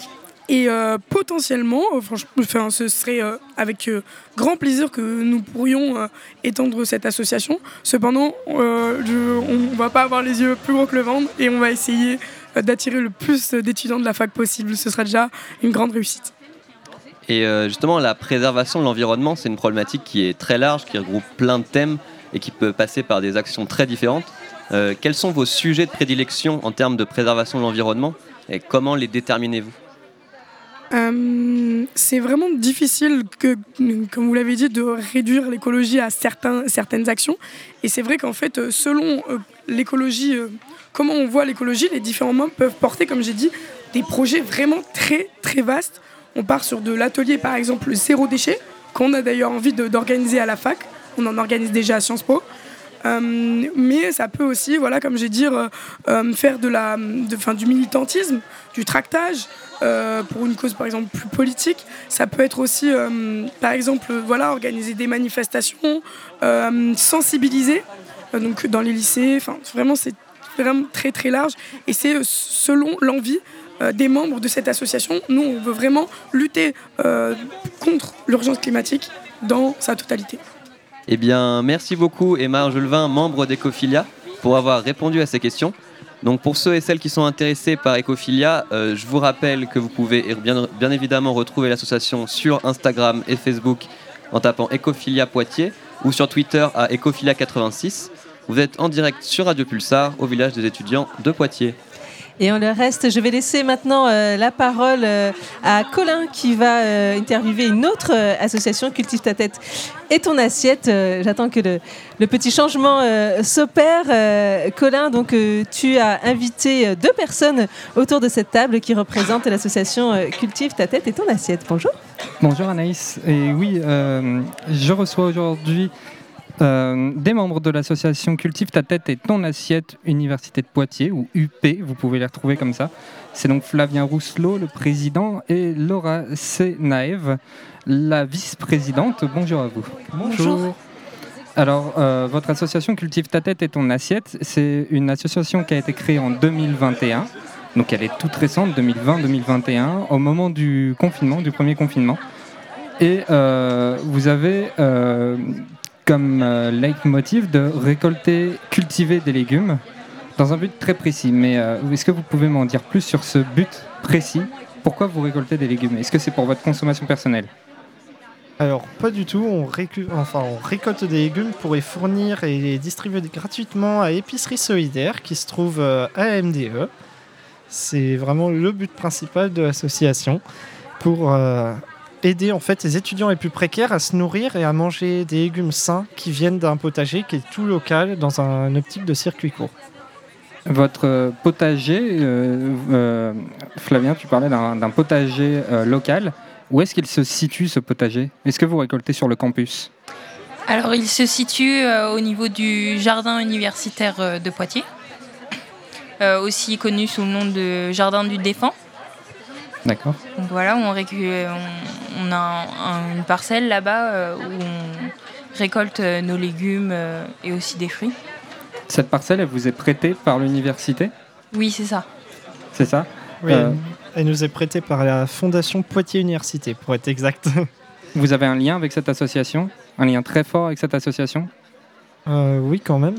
Et euh, potentiellement, euh, franchement, ce serait euh, avec grand plaisir que nous pourrions étendre cette association. Cependant, on ne va pas avoir les yeux plus gros que le ventre et on va essayer d'attirer le plus d'étudiants de la fac possible. Ce sera déjà une grande réussite. Et justement, la préservation de l'environnement, c'est une problématique qui est très large, qui regroupe plein de thèmes et qui peut passer par des actions très différentes. Quels sont vos sujets de prédilection en termes de préservation de l'environnement et comment les déterminez-vous? Euh, c'est vraiment difficile, que, comme vous l'avez dit, de réduire l'écologie à certains, certaines actions. Et c'est vrai qu'en fait, euh, selon euh, l'écologie, comment on voit l'écologie, les différents membres peuvent porter, comme j'ai dit, des projets vraiment très, très vastes. On part sur de l'atelier, par exemple, zéro déchet, qu'on a d'ailleurs envie d'organiser à la fac. On en organise déjà à Sciences Po. Euh, mais ça peut aussi, voilà, comme j'ai dit, euh, faire de la, enfin, du militantisme, du tractage euh, pour une cause par exemple plus politique. Ça peut être aussi, par exemple, voilà, organiser des manifestations, sensibiliser, donc dans les lycées. Enfin, vraiment, c'est vraiment très très large et c'est selon l'envie des membres de cette association. Nous, on veut vraiment lutter contre l'urgence climatique dans sa totalité. Eh bien, merci beaucoup Emma Angelevin, membre d'Ecophilia, pour avoir répondu à ces questions. Donc pour ceux et celles qui sont intéressés par Ecophilia, euh, je vous rappelle que vous pouvez bien, évidemment retrouver l'association sur Instagram et Facebook en tapant Ecophilia Poitiers ou sur Twitter à Ecophilia86. Vous êtes en direct sur Radio Pulsar au village des étudiants de Poitiers. Et on le reste, je vais laisser maintenant euh, la parole euh, à Colin qui va euh, interviewer une autre association, Cultive ta tête et ton assiette. J'attends que le, le petit changement s'opère. Colin, donc tu as invité deux personnes autour de cette table qui représentent l'association Cultive ta tête et ton assiette. Bonjour. Bonjour Anaïs. Et oui, je reçois aujourd'hui euh, des membres de l'association Cultive ta tête et ton assiette Université de Poitiers, ou UP, vous pouvez les retrouver comme ça. C'est donc Flavien Rousselot, le président, et Laura Senaev, la vice-présidente. Bonjour à vous. Bonjour. Alors, euh, votre association Cultive ta tête et ton assiette, c'est une association qui a été créée en 2021. Donc elle est toute récente, 2020-2021, au moment du confinement, du premier confinement. Et euh, vous avez euh, comme euh, leitmotiv de récolter, cultiver des légumes dans un but très précis. Mais euh, est-ce que vous pouvez m'en dire plus sur ce but précis? Pourquoi vous récoltez des légumes? Est-ce que c'est pour votre consommation personnelle? Alors, pas du tout. On, récolte des légumes pour les fournir et les distribuer gratuitement à Épicerie Solidaire qui se trouve euh, à MDE. C'est vraiment le but principal de l'association pour aider en fait les étudiants les plus précaires à se nourrir et à manger des légumes sains qui viennent d'un potager qui est tout local dans un optique de circuit court. Votre euh, potager, euh, euh, Flavien, tu parlais d'un d'un potager euh, local. Où est-ce qu'il se situe ce potager? Est-ce que vous récoltez sur le campus? Alors, il se situe euh, au niveau du jardin universitaire euh, de Poitiers, euh, aussi connu sous le nom de jardin du Défend. D'accord. Donc voilà, on, récu- on, on a un- un- une parcelle là-bas euh, où on récolte euh, nos légumes euh, et aussi des fruits. Cette parcelle, elle vous est prêtée par l'université? Oui, c'est ça. C'est ça? Oui, Euh, elle nous est prêtée par la Fondation Poitiers Université, pour être exact. Vous avez un lien avec cette association? Un lien très fort avec cette association? Euh, oui, quand même.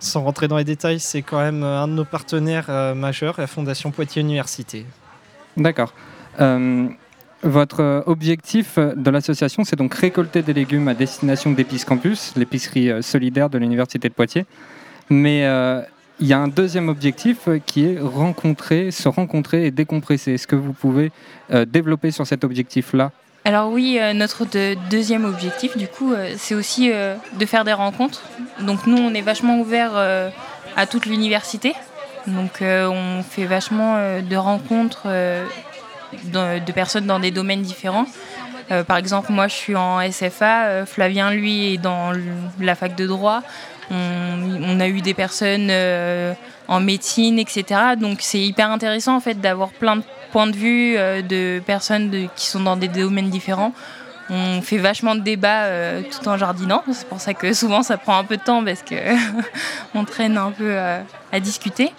Sans rentrer dans les détails, c'est quand même un de nos partenaires euh, majeurs, la Fondation Poitiers Université. D'accord. Euh, votre objectif de l'association, c'est donc récolter des légumes à destination d'Épices Campus, l'épicerie euh, solidaire de l'Université de Poitiers. Mais euh, il y a un deuxième objectif qui est rencontrer, se rencontrer et décompresser. Est-ce que vous pouvez développer sur cet objectif-là? Alors oui, notre de- deuxième objectif, du coup, c'est aussi de faire des rencontres. Donc nous, on est vachement ouvert à toute l'université. Donc euh, on fait vachement euh, de rencontres euh, de personnes dans des domaines différents. Par exemple, moi, je suis en SFA. Flavien, lui, est dans la fac de droit. On, a eu des personnes en médecine, etc. Donc c'est hyper intéressant en fait d'avoir plein de points de vue de personnes qui sont dans des domaines différents. On fait vachement de débats tout en jardinant. C'est pour ça que souvent ça prend un peu de temps parce que on traîne un peu à discuter.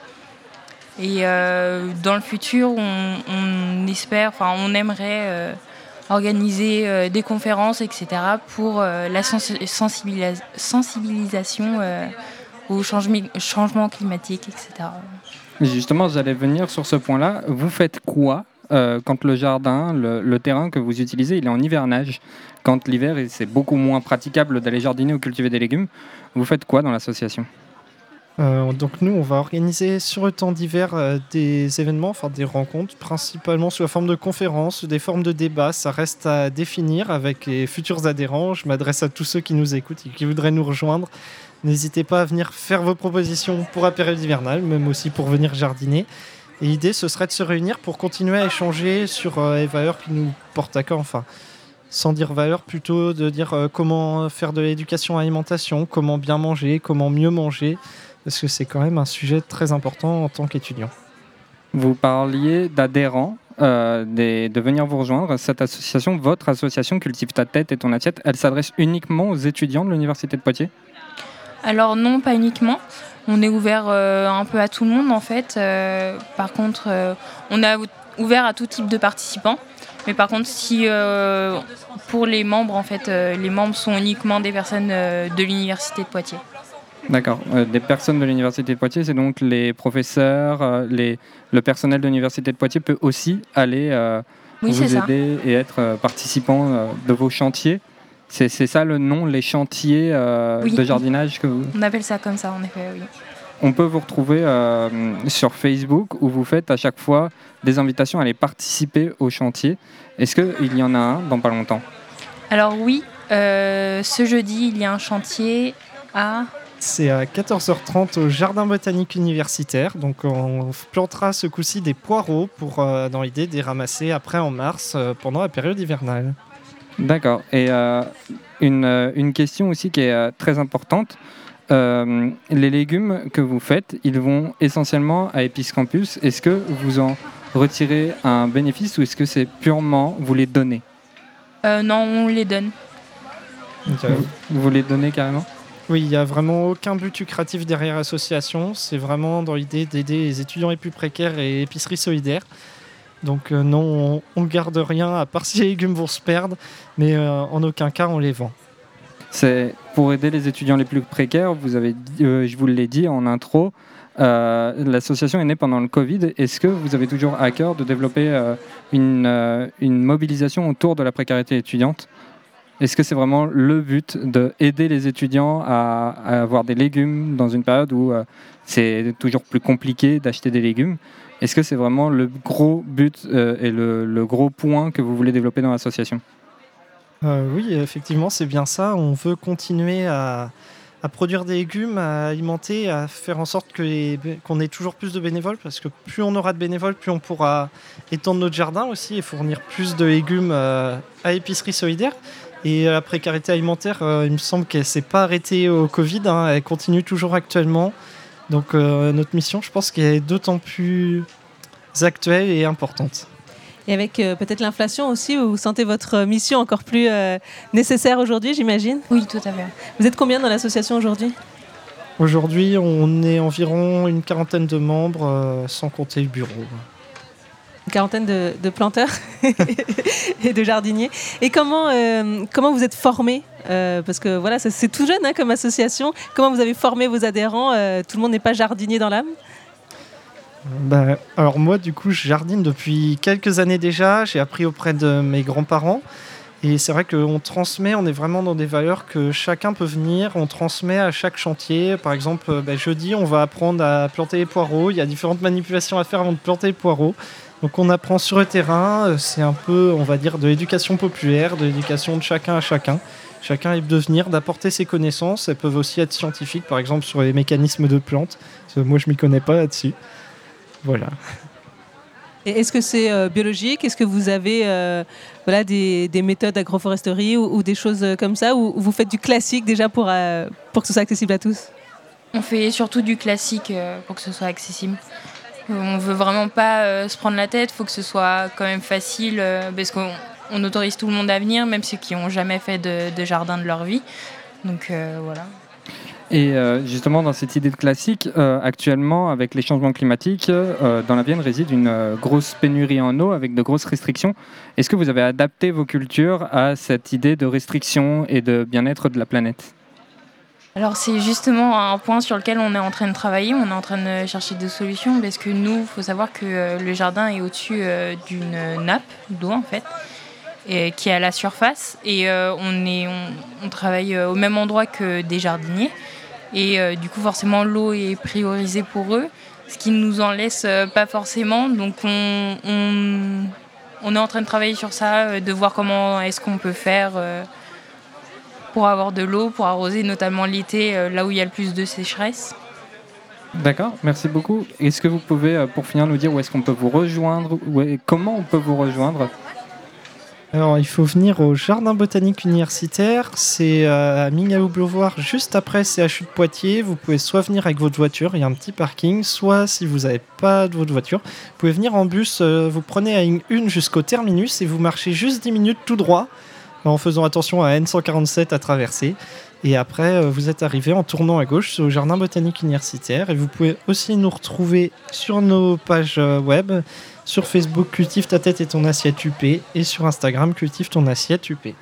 Et euh, dans le futur, on, espère, enfin, on aimerait euh, organiser euh, des conférences, etc., pour la sens- sensibilis- sensibilisation au changement, changement climatique, etc. Justement, j'allais venir sur ce point-là. Vous faites quoi quand le jardin, le, le terrain que vous utilisez, il est en hivernage? Quand l'hiver, c'est beaucoup moins praticable d'aller jardiner ou cultiver des légumes, vous faites quoi dans l'association? Euh, donc nous, on va organiser sur le temps d'hiver euh, des événements, des rencontres, principalement sous la forme de conférences, des formes de débats. Ça reste à définir avec les futurs adhérents. Je m'adresse à tous ceux qui nous écoutent et qui voudraient nous rejoindre. N'hésitez pas à venir faire vos propositions pour la période hivernale, même aussi pour venir jardiner. Et l'idée, ce serait de se réunir pour continuer à échanger sur euh, les valeurs qui nous portent à cœur. Enfin, sans dire valeurs, plutôt de dire comment faire de l'éducation à l'alimentation, comment bien manger, comment mieux manger, parce que c'est quand même un sujet très important en tant qu'étudiant. Vous parliez d'adhérents, euh, de venir vous rejoindre. Cette association, votre association Cultive ta tête et ton assiette, elle s'adresse uniquement aux étudiants de l'Université de Poitiers? Alors non, pas uniquement. On est ouvert euh, un peu à tout le monde en fait. Euh, par contre, euh, on a ou- ouvert à tout type de participants. Mais par contre, si euh, pour les membres, en fait, euh, les membres sont uniquement des personnes euh, de l'université de Poitiers. D'accord. Euh, des personnes de l'Université de Poitiers, c'est donc les professeurs, euh, les, le personnel de l'Université de Poitiers peut aussi aller euh, Oui, vous ça. aider et être participant de vos chantiers. C'est ça le nom, les chantiers Oui. de jardinage que vous... On appelle ça comme ça, en effet, oui. On peut vous retrouver sur Facebook où vous faites à chaque fois des invitations à aller participer au chantier. Est-ce qu'il y en a un dans pas longtemps? Alors oui, ce jeudi, il y a un chantier à... C'est à 14h30 au Jardin botanique universitaire. Donc on plantera ce coup-ci des poireaux pour, euh, dans l'idée de les ramasser après en mars euh, pendant la période hivernale. D'accord. Et euh, une, une question aussi qui est euh, très importante. Euh, les légumes que vous faites, ils vont essentiellement à Épices Campus. Est-ce que vous en retirez un bénéfice ou est-ce que c'est purement vous les donnez? Euh, non, on les donne. vous, vous les donnez carrément? Oui, il n'y a vraiment aucun but lucratif derrière l'association. C'est vraiment dans l'idée d'aider les étudiants les plus précaires et épiceries solidaires. Donc euh, non, on, on garde rien à part si les légumes vont se perdre, mais euh, en aucun cas on les vend. C'est pour aider les étudiants les plus précaires. Vous avez, euh, je vous l'ai dit en intro, l'association est née pendant le Covid. Est-ce que vous avez toujours à cœur de développer une mobilisation autour de la précarité étudiante? Est-ce que c'est vraiment le but d'aider les étudiants à, avoir des légumes dans une période où euh, c'est toujours plus compliqué d'acheter des légumes? Est-ce que c'est vraiment le gros but euh, et le, gros point que vous voulez développer dans l'association? Euh, oui, effectivement, c'est bien ça. On veut continuer à, produire des légumes, à alimenter, à faire en sorte qu'on ait toujours plus de bénévoles, parce que plus on aura de bénévoles, plus on pourra étendre notre jardin aussi et fournir plus de légumes à l'épicerie solidaire. Et la précarité alimentaire, euh, il me semble qu'elle s'est pas arrêtée au Covid, hein, elle continue toujours actuellement. Donc euh, notre mission, je pense qu'elle est d'autant plus actuelle et importante. Et avec euh, peut-être l'inflation aussi, vous sentez votre mission encore plus euh, nécessaire aujourd'hui, j'imagine? Oui, tout à fait. Vous êtes combien dans l'association aujourd'hui? Aujourd'hui, on est environ une quarantaine de membres, euh, sans compter le bureau. Quarantaine de, planteurs et de jardiniers. Et comment, euh, comment vous êtes formés Euh, Parce que voilà, c'est tout jeune hein, comme association. Comment vous avez formé vos adhérents Euh, Tout le monde n'est pas jardinier dans l'âme? Bah, alors moi, du coup, je jardine depuis quelques années déjà. J'ai appris auprès de mes grands-parents. Et c'est vrai qu'on transmet, on est vraiment dans des valeurs que chacun peut venir. On transmet à chaque chantier. Par exemple, bah, jeudi, on va apprendre à planter les poireaux. Il y a différentes manipulations à faire avant de planter les poireaux. Donc on apprend sur le terrain. Euh, C'est un peu, on va dire, de l'éducation populaire, de l'éducation de chacun à chacun. Chacun est de venir, d'apporter ses connaissances. Elles peuvent aussi être scientifiques, par exemple sur les mécanismes de plantes. Que moi, je m'y connais pas là-dessus. Voilà. Et est-ce que c'est euh, biologique? Est-ce que vous avez euh, voilà, des, des méthodes d'agroforesterie ou, ou des choses euh, comme ça? Ou vous faites du classique déjà pour, euh, pour que ce soit accessible à tous? On fait surtout du classique euh, pour que ce soit accessible. On veut vraiment pas euh, se prendre la tête, faut que ce soit quand même facile euh, parce qu'on on autorise tout le monde à venir, même ceux qui n'ont jamais fait de, jardin de leur vie. Donc euh, voilà. Et justement, dans cette idée de classique, actuellement, avec les changements climatiques, dans la Vienne réside une grosse pénurie en eau avec de grosses restrictions. Est-ce que vous avez adapté vos cultures à cette idée de restriction et de bien-être de la planète? Alors c'est justement un point sur lequel on est en train de travailler, on est en train de chercher des solutions parce que nous, il faut savoir que euh, le jardin est au-dessus euh, d'une nappe d'eau en fait, qui est à la surface et euh, on, est, on, travaille au même endroit que des jardiniers et du coup forcément l'eau est priorisée pour eux, ce qui nous en laisse pas forcément donc on, est en train de travailler sur ça, de voir comment est-ce qu'on peut faire. Pour avoir de l'eau, pour arroser notamment l'été, euh, là où il y a le plus de sécheresse. D'accord, merci beaucoup. Est-ce que vous pouvez, euh, pour finir, nous dire où est-ce qu'on peut vous rejoindre où est- Comment on peut vous rejoindre? Alors, il faut venir au Jardin botanique universitaire. C'est euh, à Mignaloux-Beauvoir, juste après CHU de Poitiers. Vous pouvez soit venir avec votre voiture, il y a un petit parking, soit si vous n'avez pas de votre voiture, vous pouvez venir en bus. euh, vous prenez la ligne 1 jusqu'au terminus et vous marchez juste 10 minutes tout droit en faisant attention à N147 à traverser. Et après, euh, vous êtes arrivé en tournant à gauche au Jardin botanique universitaire. Et vous pouvez aussi nous retrouver sur nos pages euh, web, sur Facebook Cultive ta tête et ton assiette UP, et sur Instagram Cultive ton assiette UP.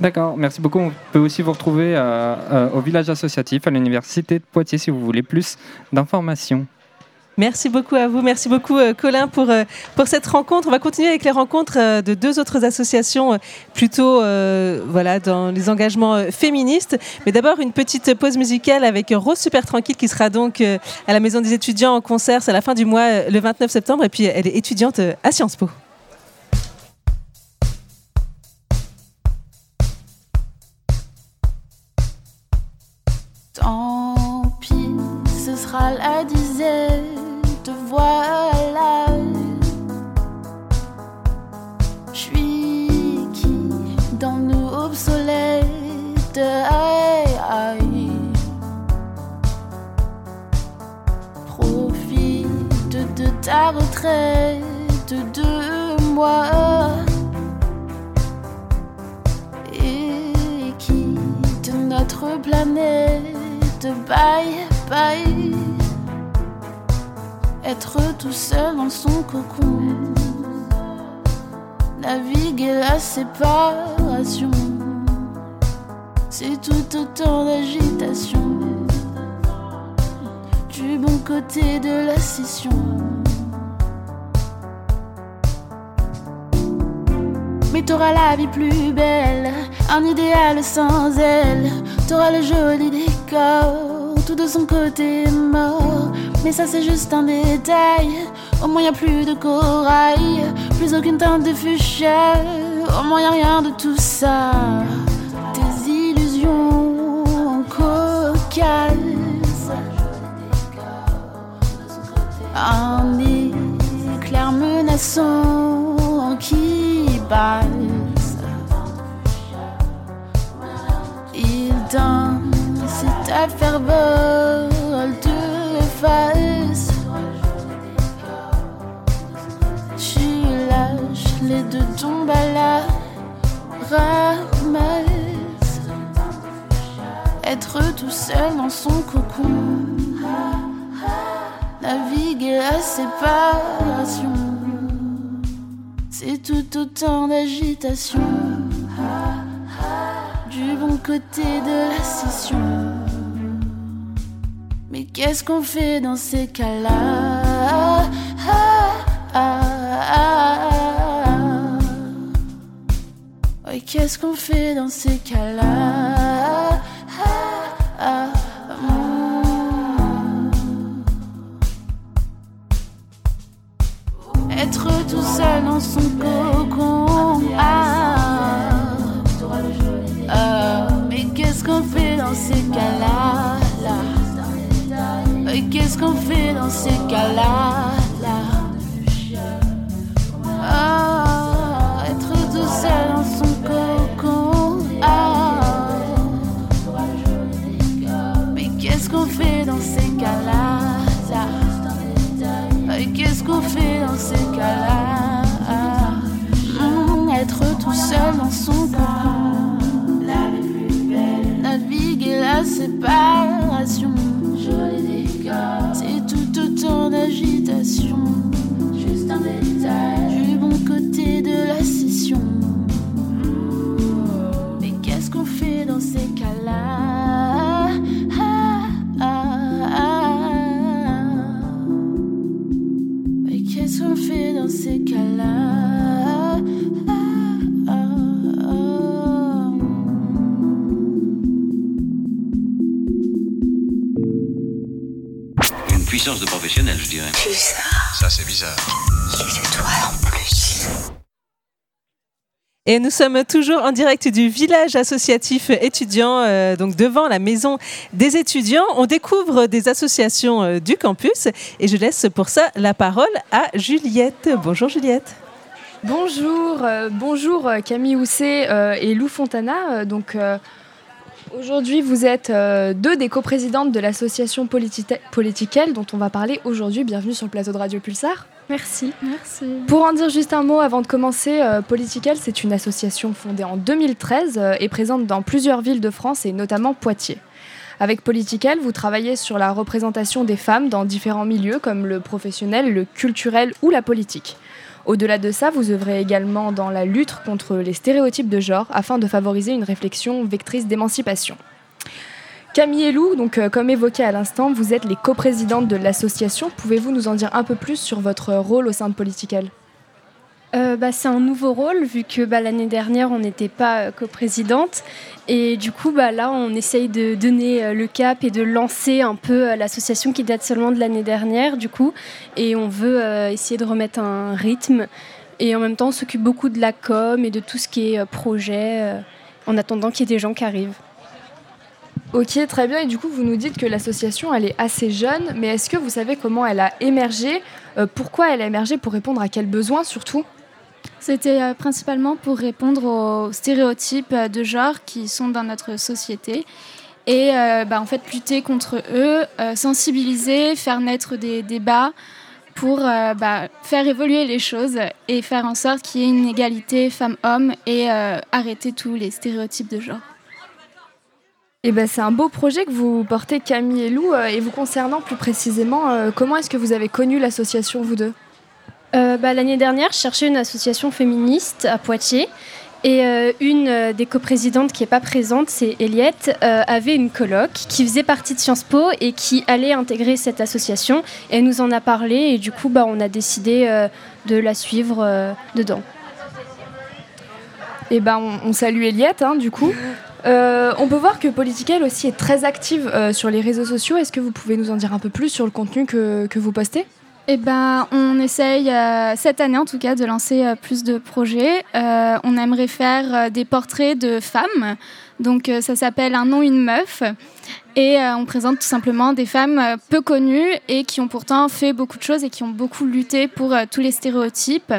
D'accord, merci beaucoup. On peut aussi vous retrouver euh, au village associatif à l'université de Poitiers si vous voulez plus d'informations. Merci beaucoup à vous. Merci beaucoup, euh, Colin, pour, euh, pour cette rencontre. On va continuer avec les rencontres euh, de deux autres associations, plutôt voilà, dans les engagements féministes. Mais d'abord, une petite pause musicale avec Rose Super Tranquille, qui sera donc à la Maison des étudiants en concert. À la fin du mois, le 29 septembre. Et puis, elle est étudiante à Sciences Po. Tant pis, ce sera la ta retraite, de moi. Et quitte notre planète, bye bye. Être tout seul dans son cocon, naviguer la séparation, c'est tout autant d'agitation. Du bon côté de la session. Mais t'auras la vie plus belle, un idéal sans elle. T'auras le joli décor, tout de son côté mort. Mais ça c'est juste un détail. Au moins y a plus de corail, plus aucune teinte de fuchsia. Au moins y a rien de tout ça. Tes illusions cocasses. Un éclair menaçant passe. Il danse ta ferveur te face. Tu lâches les deux tombes à la ramasse. Être tout seul dans son cocon. Naviguer la séparation. C'est tout autant d'agitation. Du bon côté de la session. Mais qu'est-ce qu'on fait dans ces cas-là? Qu'est-ce qu'on fait dans ces cas-là? Son cocon. Ah, ah, mais qu'est-ce qu'on fait dans ces cas-là là? Et qu'est-ce qu'on fait dans ces cas-là là? Ah, être tout seul dans son cocon. Ah, mais qu'est-ce qu'on fait dans ces cas-là là? Et qu'est-ce qu'on fait dans ces cas-là? Seul dans son cocon. Naviguer la séparation. C'est tout autant d'agitation. Juste un détail. Du bon côté de la session. Mais qu'est-ce qu'on fait dans ces cas-là? Puissance de professionnel, je dirais. Ça, c'est bizarre. Et nous sommes toujours en direct du village associatif étudiant, euh, donc devant la maison des étudiants. On découvre des associations euh, du campus et je laisse pour ça la parole à Juliette. Bonjour Juliette. Bonjour, euh, bonjour Camille Housset euh, et Lou Fontana. Euh, donc euh, aujourd'hui, vous êtes euh, deux des coprésidentes de l'association Politiquelle dont on va parler aujourd'hui. Bienvenue sur le plateau de Radio Pulsar. Merci. Merci. Pour en dire juste un mot avant de commencer, euh, c'est une association fondée en 2013 euh, et présente dans plusieurs villes de France et notamment Poitiers. Avec Politiquelle, vous travaillez sur la représentation des femmes dans différents milieux comme le professionnel, le culturel ou la politique. Au-delà de ça, vous œuvrez également dans la lutte contre les stéréotypes de genre afin de favoriser une réflexion vectrice d'émancipation. Camille et Lou, donc, euh, comme évoqué à l'instant, vous êtes les coprésidentes de l'association. Pouvez-vous nous en dire un peu plus sur votre rôle au sein de Political Euh, bah, c'est un nouveau rôle vu que bah, l'année dernière on n'était pas euh, coprésidente. Et du coup bah, là on essaye de donner euh, le cap et de lancer un peu l'association qui date seulement de l'année dernière du coup. Et on veut essayer de remettre un rythme. Et en même temps on s'occupe beaucoup de la com et de tout ce qui est projet en attendant qu'il y ait des gens qui arrivent. Ok, très bien. Et du coup, vous nous dites que l'association, elle est assez jeune, mais est-ce que vous savez comment elle a émergé? Pourquoi elle a émergé? Pour répondre à quels besoins surtout? C'était euh, principalement pour répondre aux stéréotypes euh, de genre qui sont dans notre société et euh, bah, en fait lutter contre eux, sensibiliser, faire naître des débats pour bah, faire évoluer les choses et faire en sorte qu'il y ait une égalité femmes-hommes et arrêter tous les stéréotypes de genre. Eh ben, c'est un beau projet que vous portez, Camille et Lou. Et vous concernant plus précisément, comment est-ce que vous avez connu l'association, vous deux? Euh, bah, L'année dernière, je cherchais une association féministe à Poitiers. Et euh, une euh, des coprésidentes qui n'est pas présente, c'est Eliette, avait une coloc qui faisait partie de Sciences Po et qui allait intégrer cette association. Et elle nous en a parlé et du coup, bah, on a décidé de la suivre dedans. Eh ben, on, salue Eliette, hein, du coup. On peut voir que Political aussi est très active sur les réseaux sociaux. Est-ce que vous pouvez nous en dire un peu plus sur le contenu que vous postez? Eh ben, on essaye euh, cette année en tout cas de lancer euh, plus de projets. Euh, on aimerait faire des portraits de femmes. Donc ça s'appelle Un nom, une meuf. Et on présente tout simplement des femmes peu connues et qui ont pourtant fait beaucoup de choses et qui ont beaucoup lutté pour tous les stéréotypes.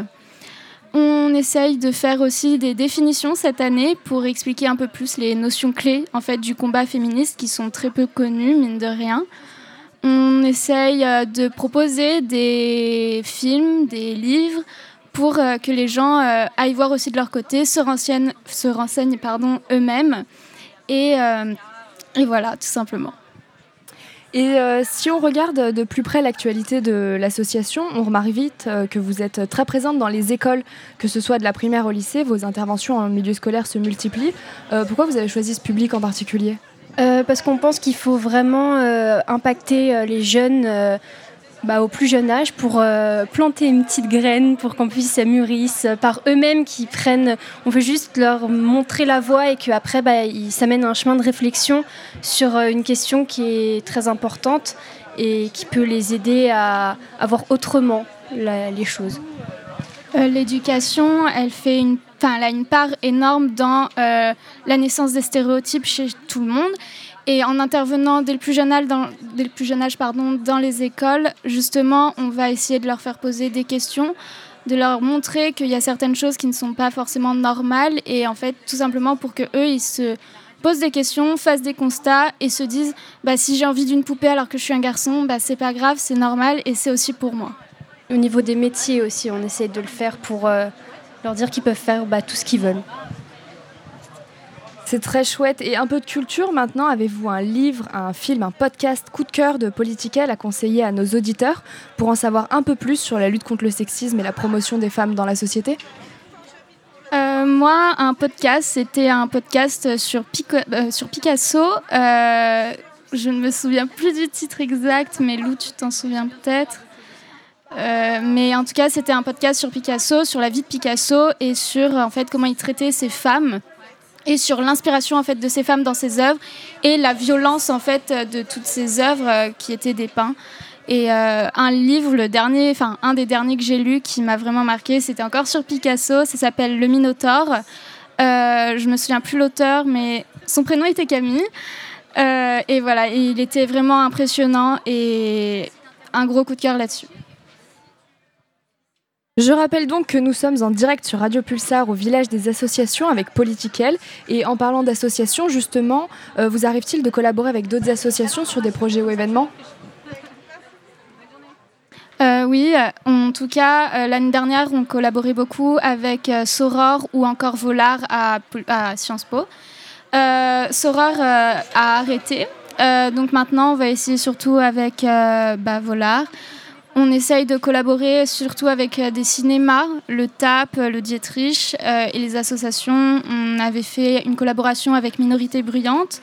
On essaye de faire aussi des définitions cette année pour expliquer un peu plus les notions clés en fait du combat féministe qui sont très peu connues mine de rien. On essaye euh, de proposer des films, des livres pour euh, que les gens euh, aillent voir aussi de leur côté, se renseignent, se renseignent pardon, eux-mêmes. Et, voilà, tout simplement. Et si on regarde de plus près l'actualité de l'association, on remarque vite que vous êtes très présente dans les écoles, que ce soit de la primaire au lycée, vos interventions en milieu scolaire se multiplient. Pourquoi vous avez choisi ce public en particulier? Euh, parce qu'on pense qu'il faut vraiment euh, impacter euh, les jeunes bah, au plus jeune âge pour planter une petite graine pour qu'on puisse ça mûrisse par eux-mêmes qui prennent. On veut juste leur montrer la voie et qu'après bah, ils s'amènent un chemin de réflexion sur une question qui est très importante et qui peut les aider à, voir autrement les choses. L'éducation, elle fait une, enfin, elle a une part énorme dans euh, la naissance des stéréotypes chez tout le monde. Et en intervenant dès le plus jeune âge, dans, pardon, dans les écoles, justement, on va essayer de leur faire poser des questions, de leur montrer qu'il y a certaines choses qui ne sont pas forcément normales, et en fait, tout simplement pour que eux, ils se posent des questions, fassent des constats et se disent, bah, si j'ai envie d'une poupée alors que je suis un garçon, bah, c'est pas grave, c'est normal et c'est aussi pour moi. Au niveau des métiers aussi, on essaie de le faire pour euh, leur dire qu'ils peuvent faire bah, tout ce qu'ils veulent. C'est très chouette. Et un peu de culture maintenant, avez-vous un livre, un film, un podcast coup de cœur de Political à conseiller à nos auditeurs pour en savoir un peu plus sur la lutte contre le sexisme et la promotion des femmes dans la société? Euh, moi, un podcast, c'était un podcast sur, Pico- euh, sur Picasso. Euh, je ne me souviens plus du titre exact, mais Lou, tu t'en souviens peut-être? Euh, mais en tout cas, c'était un podcast sur Picasso, sur la vie de Picasso et sur en fait comment il traitait ces femmes et sur l'inspiration en fait de ces femmes dans ses œuvres et la violence en fait de toutes ces œuvres euh, qui étaient dépeintes. Et euh, un livre, le dernier, enfin un des derniers que j'ai lu qui m'a vraiment marqué, c'était encore sur Picasso. Ça s'appelle Le Minotaure. Euh, je me souviens plus l'auteur, mais son prénom était Camille. Et voilà, il était vraiment impressionnant et un gros coup de cœur là-dessus. Je rappelle donc que nous sommes en direct sur Radio Pulsar au village des associations avec Political. Et en parlant d'associations, justement, euh, vous arrive-t-il de collaborer avec d'autres associations sur des projets ou événements? Euh, oui, euh, en tout cas, l'année dernière, on collaborait beaucoup avec Soror ou encore Volar à, Sciences Po. Soror a arrêté, donc maintenant, on va essayer surtout avec bah, Volar. On essaye de collaborer surtout avec euh, des cinémas, le TAP, euh, le Dietrich euh, et les associations. On avait fait une collaboration avec Minorité Bruyante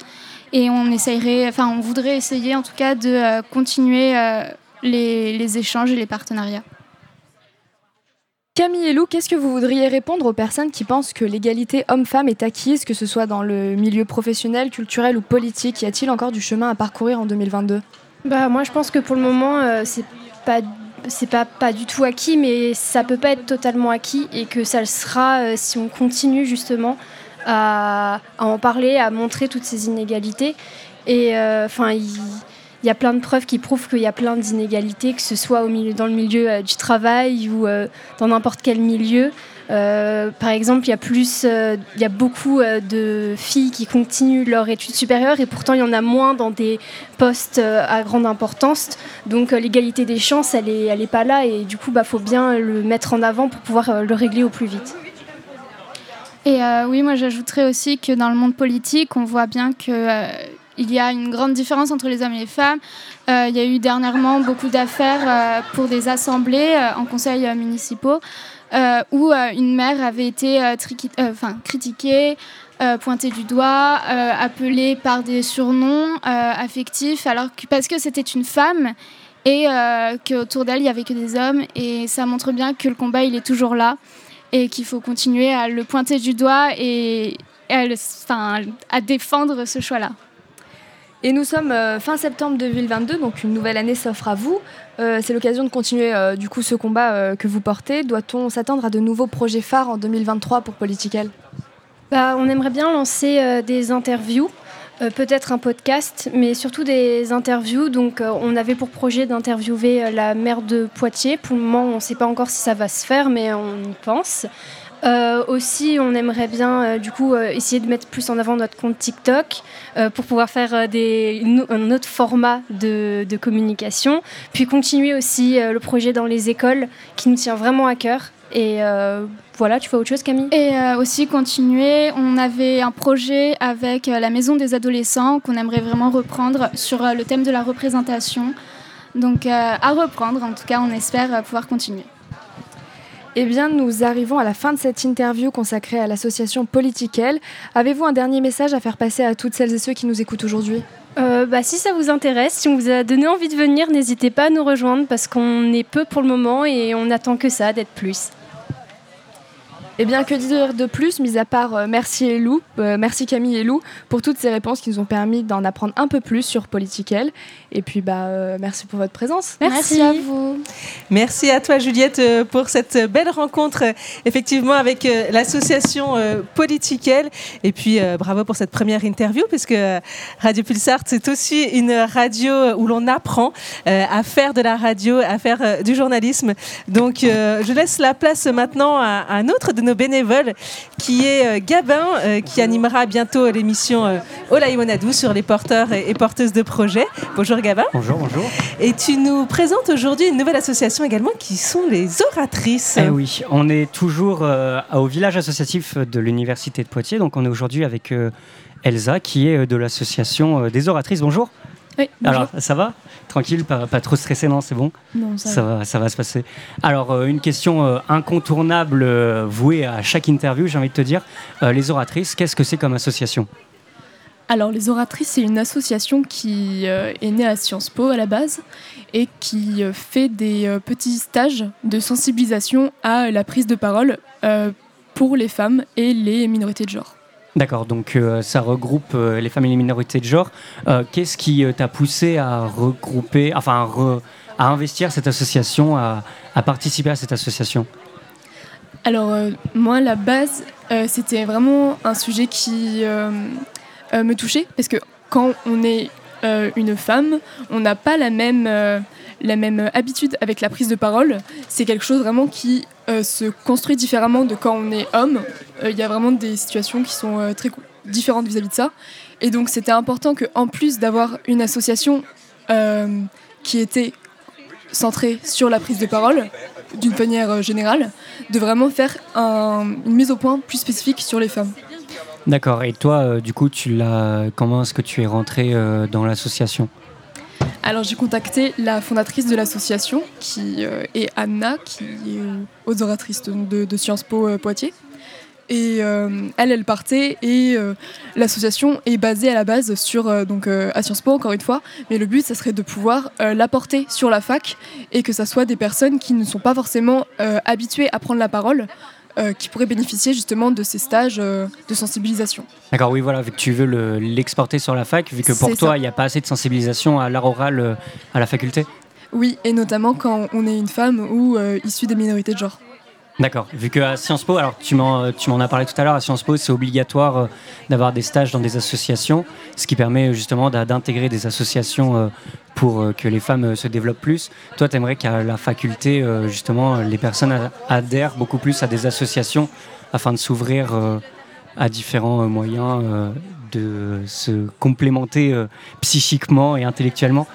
et on essayerait, enfin, on voudrait essayer en tout cas de euh, continuer euh, les, les échanges et les partenariats. Camille et Lou, qu'est-ce que vous voudriez répondre aux personnes qui pensent que l'égalité homme-femme est acquise, que ce soit dans le milieu professionnel, culturel ou politique? Y a-t-il encore du chemin à parcourir en 2022 Bah, moi, je pense que pour le moment, euh, c'est pas c'est pas, pas du tout acquis, mais ça peut pas être totalement acquis et que ça le sera euh, si on continue justement à, en parler, à montrer toutes ces inégalités. Et euh, enfin, il y a plein de preuves qui prouvent qu'il y a plein d'inégalités, que ce soit dans le milieu euh, du travail ou dans n'importe quel milieu. Euh, par exemple, il y a euh, beaucoup euh, de filles qui continuent leur études supérieures et pourtant il y en a moins dans des postes à grande importance. Donc l'égalité des chances, elle est, elle est pas là et du coup, bah, faut bien le mettre en avant pour pouvoir le régler au plus vite. Et oui, moi j'ajouterais aussi que dans le monde politique, on voit bien que il y a une grande différence entre les hommes et les femmes. Il y a eu dernièrement beaucoup d'affaires pour des assemblées en conseils municipaux où euh, une mère avait été euh, euh, critiquée, euh, pointée du doigt, euh, appelée par des surnoms euh, affectifs, alors que, parce que c'était une femme et euh, qu'autour d'elle il y avait que des hommes. Et ça montre bien que le combat il est toujours là et qu'il faut continuer à le pointer du doigt et, à défendre ce choix-là. Et nous sommes euh, fin septembre 2022, donc une nouvelle année s'offre à vous. Euh, c'est l'occasion de continuer euh, du coup ce combat que vous portez. Doit-on s'attendre à de nouveaux projets phares en 2023 pour Political Bah, on aimerait bien lancer des interviews, peut-être un podcast, mais surtout des interviews. Donc, on avait pour projet d'interviewer la maire de Poitiers. Pour le moment, on ne sait pas encore si ça va se faire, mais on y pense. Euh, aussi, on aimerait bien euh, du coup euh, essayer de mettre plus en avant notre compte TikTok pour pouvoir faire un autre format de, de communication. Puis continuer aussi le projet dans les écoles qui nous tient vraiment à cœur Et voilà, tu fais autre chose, Camille? Et aussi continuer, on avait un projet avec la Maison des adolescents qu'on aimerait vraiment reprendre sur le thème de la représentation. Donc à reprendre, en tout cas, on espère pouvoir continuer. Eh bien, nous arrivons à la fin de cette interview consacrée à l'association Politiquelle. Avez-vous un dernier message à faire passer à toutes celles et ceux qui nous écoutent aujourd'hui? Euh, bah, si ça vous intéresse, si on vous a donné envie de venir, n'hésitez pas à nous rejoindre parce qu'on est peu pour le moment et on attend que ça, d'être plus. Eh bien, que dire de plus, mis à part euh, merci et Lou, euh, merci Camille et Lou, pour toutes ces réponses qui nous ont permis d'en apprendre un peu plus sur Politiquelle. Et puis, bah, euh, merci pour votre présence. Merci. à vous. Merci à toi Juliette euh, pour cette belle rencontre euh, effectivement avec euh, l'association euh, Politiquelle et puis euh, bravo pour cette première interview puisque euh, Radio Pulsar c'est aussi une radio où l'on apprend euh, à faire de la radio, à faire euh, du journalisme. Donc euh, je laisse la place maintenant à, à un autre de nos bénévoles qui est euh, Gabin euh, qui animera bientôt l'émission euh, Olaïmonadou sur les porteurs et, porteuses de projets. Bonjour Gabin. Bonjour, bonjour. Et tu nous présentes aujourd'hui une nouvelle association également qui sont les oratrices. Eh oui, on est toujours euh, au village associatif de l'Université de Poitiers. Donc on est aujourd'hui avec euh, Elsa qui est de l'association des oratrices. Bonjour. Oui. Alors, ça va? Tranquille, pas, pas trop stressé, non C'est bon? Non, ça va. va. Ça va se passer. Alors, euh, une question euh, incontournable euh, vouée à chaque interview, j'ai envie de te dire. Les oratrices, qu'est-ce que c'est comme association? Alors, les oratrices, c'est une association qui est née à Sciences Po à la base et qui fait des petits stages de sensibilisation à la prise de parole pour les femmes et les minorités de genre. D'accord, donc euh, ça regroupe euh, les femmes et les minorités de genre. Euh, Qu'est-ce qui t'a poussé à regrouper, enfin à, investir cette association, à, à participer à cette association? Alors, moi, la base, c'était vraiment un sujet qui me touchait parce que quand on est une femme, on n'a pas la même, la même habitude avec la prise de parole. C'est quelque chose vraiment qui euh, se construit différemment de quand on est homme. Euh, Il y a vraiment des situations qui sont euh, très différentes vis-à-vis de ça. Et donc, c'était important qu'en plus d'avoir une association qui était centrée sur la prise de parole, d'une manière générale, de vraiment faire un- une mise au point plus spécifique sur les femmes. D'accord, et toi, du coup, tu comment est-ce que tu es rentré dans l'association? Alors j'ai contacté la fondatrice de l'association, qui euh, est Anna, qui est euh, aux oratrices de, Sciences Po euh, Poitiers. Et euh, elle, elle partait et l'association est basée à la base sur donc à Sciences Po encore une fois, mais le but ça serait de pouvoir l'apporter sur la fac et que ça soit des personnes qui ne sont pas forcément habituées à prendre la parole, euh, qui pourraient bénéficier justement de ces stages euh, de sensibilisation. D'accord, oui, voilà, vu que tu veux le- l'exporter sur la fac, vu que pour toi, il n'y a pas assez de sensibilisation à l'art oral euh, à la faculté? Oui, et notamment quand on est une femme ou issue des minorités de genre. D'accord, vu qu'à Sciences Po, alors tu m'en, tu m'en as parlé tout à l'heure, à Sciences Po, c'est obligatoire euh, d'avoir des stages dans des associations, ce qui permet euh, justement d'intégrer des associations euh, pour euh, que les femmes euh, se développent plus. Toi, tu aimerais qu'à la faculté, euh, justement, les personnes adhèrent beaucoup plus à des associations afin de s'ouvrir euh, à différents euh, moyens euh, de se complémenter euh, psychiquement et intellectuellement?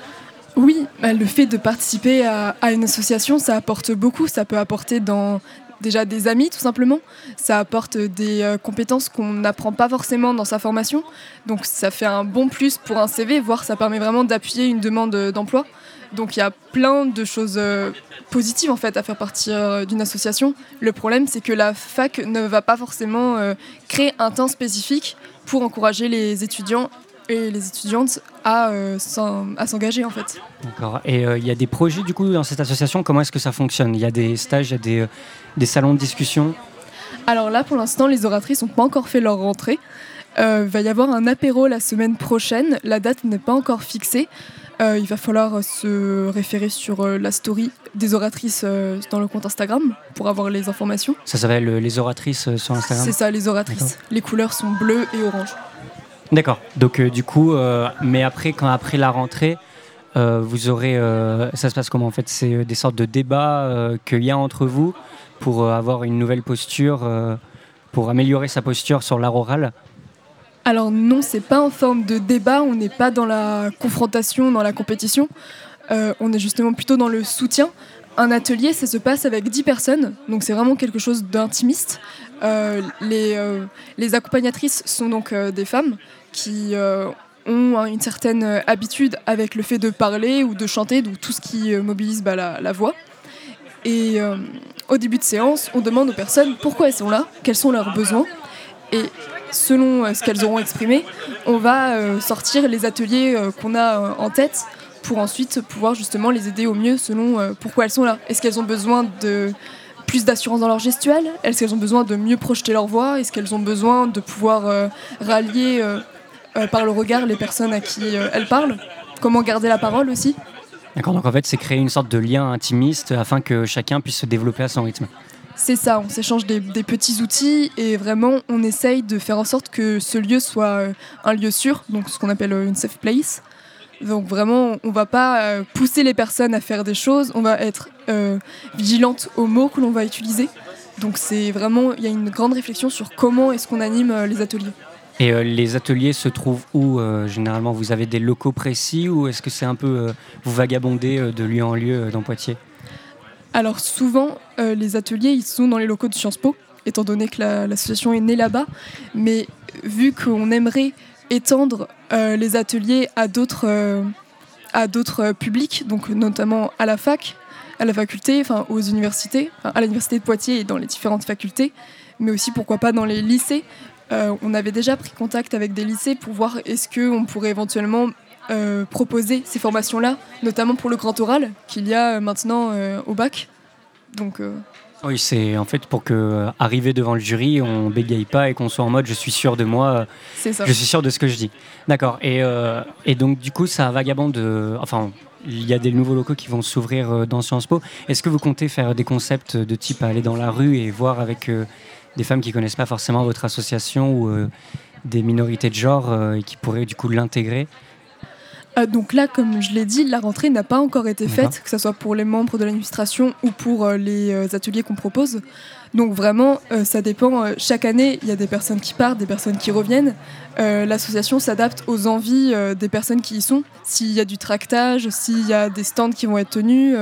Oui, bah, le fait de participer à, à une association, ça apporte beaucoup. Ça peut apporter dans déjà des amis, tout simplement. Ça apporte des euh, compétences qu'on n'apprend pas forcément dans sa formation. Donc ça fait un bon plus pour un CV, voire ça permet vraiment d'appuyer une demande euh, d'emploi. Donc il y a plein de choses euh, positives en fait à faire partir d'une association. Le problème, c'est que la fac ne va pas forcément créer un temps spécifique pour encourager les étudiants et les étudiantes à euh, à s'engager en fait. D'accord. Et euh, il y a des projets du coup dans cette association. Comment est-ce que ça fonctionne? Il y a des stages, il y a des, euh, des salons de discussion? Alors là, pour l'instant, les oratrices n'ont pas encore fait leur rentrée. Il va y avoir un apéro la semaine prochaine. La date n'est pas encore fixée. Il va falloir se référer sur la story des oratrices dans le compte Instagram pour avoir les informations. Ça s'appelle les oratrices sur Instagram? C'est ça, les oratrices. Les couleurs sont bleues et oranges. D'accord. Donc euh, du coup, euh, mais après, quand après la rentrée, euh, vous aurez, euh, ça se passe comment en fait? C'est des sortes de débats euh, qu'il y a entre vous pour euh, avoir une nouvelle posture, euh, pour améliorer sa posture sur l'art oral? Alors non, c'est pas en forme de débat, on n'est pas dans la confrontation, dans la compétition. Euh, on est justement plutôt dans le soutien. un atelier, ça se passe avec 10 personnes, donc c'est vraiment quelque chose d'intimiste. Euh, les, euh, les accompagnatrices sont donc euh, des femmes qui ont une certaine habitude avec le fait de parler ou de chanter, donc tout ce qui mobilise bah, la, voix. Et au début de séance, on demande aux personnes pourquoi elles sont là, quels sont leurs besoins. Et selon ce qu'elles auront exprimé, on va sortir les ateliers qu'on a en tête pour ensuite pouvoir justement les aider au mieux selon pourquoi elles sont là. Est-ce qu'elles ont besoin de plus d'assurance dans leur gestuelle Est-ce qu'elles ont besoin de mieux projeter leur voix Est-ce qu'elles ont besoin de pouvoir euh, rallier euh, euh, par le regard les personnes à qui elles parlent Comment garder la parole aussi D'accord, donc en fait, c'est créer une sorte de lien intimiste afin que chacun puisse se développer à son rythme. C'est ça, on s'échange des, des petits outils et vraiment on essaye de faire en sorte que ce lieu soit un lieu sûr, donc ce qu'on appelle une safe place. Donc vraiment, on va pas euh, pousser les personnes à faire des choses, on va être euh, vigilante aux mots que l'on va utiliser. Donc c'est vraiment, il y a une grande réflexion sur comment est-ce qu'on anime euh, les ateliers. Et euh, les ateliers se trouvent où Généralement, vous avez des locaux précis ou est-ce que c'est un peu. vous vagabondez de lieu en lieu dans Poitiers? Alors souvent, les ateliers, ils sont dans les locaux de Sciences Po, étant donné que la- l'association est née là-bas. Mais vu qu'on aimerait étendre euh, les ateliers à d'autres euh, à d'autres publics, donc notamment à la fac, à la faculté, enfin aux universités, à l'université de Poitiers et dans les différentes facultés, mais aussi pourquoi pas dans les lycées. Euh, on avait déjà pris contact avec des lycées pour voir est-ce qu'on pourrait éventuellement proposer ces formations-là, notamment pour le grand oral qu'il y a maintenant au bac. Donc, Oui, c'est en fait pour que, euh, arriver devant le jury, on bégaye pas et qu'on soit en mode je suis sûr de moi, euh, ça. je suis sûr de ce que je dis. D'accord. Et, euh, et donc, du coup, ça vagabonde. de- Enfin, il y a des nouveaux locaux qui vont s'ouvrir dans Sciences Po. Est-ce que vous comptez faire des concepts de type aller dans la rue et voir avec des femmes qui connaissent pas forcément votre association ou des minorités de genre et qui pourraient du coup l'intégrer? Euh, donc là, comme je l'ai dit, la rentrée n'a pas encore été faite, que ce soit pour les membres de l'administration ou pour euh, les euh, ateliers qu'on propose. Donc vraiment, euh, ça dépend. chaque année, il y a des personnes qui partent, des personnes qui reviennent. L'association s'adapte aux envies des personnes qui y sont. S'il y a du tractage, s'il y a des stands qui vont être tenus.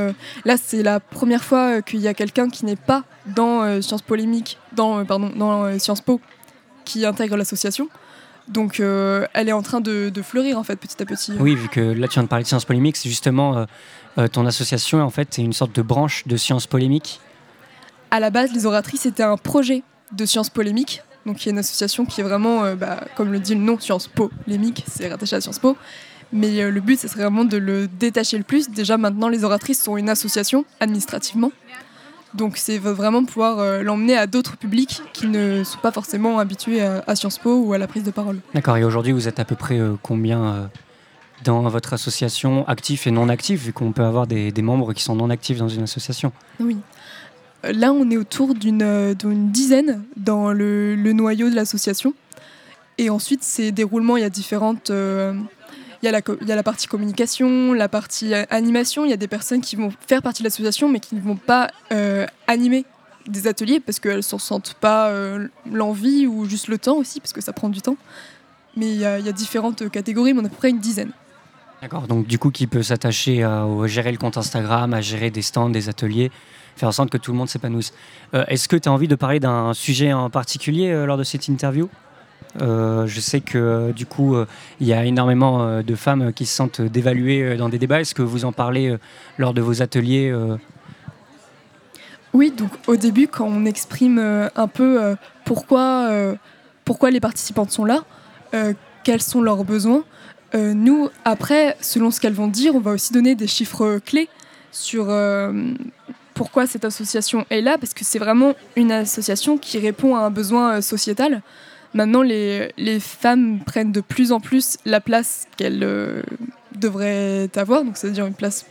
là, c'est la première fois qu'il y a quelqu'un qui n'est pas dans Sciences Polémiques, dans, pardon, dans Sciences Po, qui intègre l'association. Donc euh, elle est en train de, de fleurir en fait petit à petit. Oui, vu que là tu viens de parler de sciences polémiques, c'est justement euh, euh, ton association en fait, c'est une sorte de branche de sciences polémiques. À la base, les oratrices c'était un projet de sciences polémiques. Donc il y a une association qui est vraiment, euh, bah, comme le dit le nom, Sciences Po polémique, c'est rattaché à Sciences Po. Mais le but, ce serait vraiment de le détacher le plus. Déjà maintenant, les oratrices sont une association administrativement. Donc c'est vraiment pouvoir euh, l'emmener à d'autres publics qui ne sont pas forcément habitués à, à Sciences Po ou à la prise de parole. D'accord, et aujourd'hui vous êtes à peu près euh, combien euh, dans votre association, actifs et non actifs, vu qu'on peut avoir des, des membres qui sont non actifs dans une association? Oui. Là, on est autour d'une dizaine dans le, le noyau de l'association. Et ensuite, ces déroulements, il y a différentes. Il y, a la, partie communication, la partie euh, animation. Il y a des personnes qui vont faire partie de l'association, mais qui ne vont pas euh, animer des ateliers parce qu'elles ne s'en sentent pas euh, l'envie ou juste le temps aussi, parce que ça prend du temps. Mais il y, a, différentes catégories, mais on a à peu près une dizaine. D'accord, donc du coup qui peut s'attacher à, gérer le compte Instagram, à gérer des stands, des ateliers, faire en sorte que tout le monde s'épanouisse. Est-ce que tu as envie de parler d'un sujet en particulier lors de cette interview? Je sais que euh, du coup, euh, il y a énormément euh, de femmes qui se sentent dévaluées euh, dans des débats. Est-ce que vous en parlez euh, lors de vos ateliers euh, Oui, donc au début, quand on exprime euh, un peu euh, pourquoi, euh, pourquoi les participantes sont là, euh, quels sont leurs besoins, euh, nous, après, selon ce qu'elles vont dire, on va aussi donner des chiffres clés sur euh, pourquoi cette association est là, parce que c'est vraiment une association qui répond à un besoin euh, sociétal. Maintenant, les, femmes prennent de plus en plus la place qu'elles euh, devraient avoir, donc c'est-à-dire une place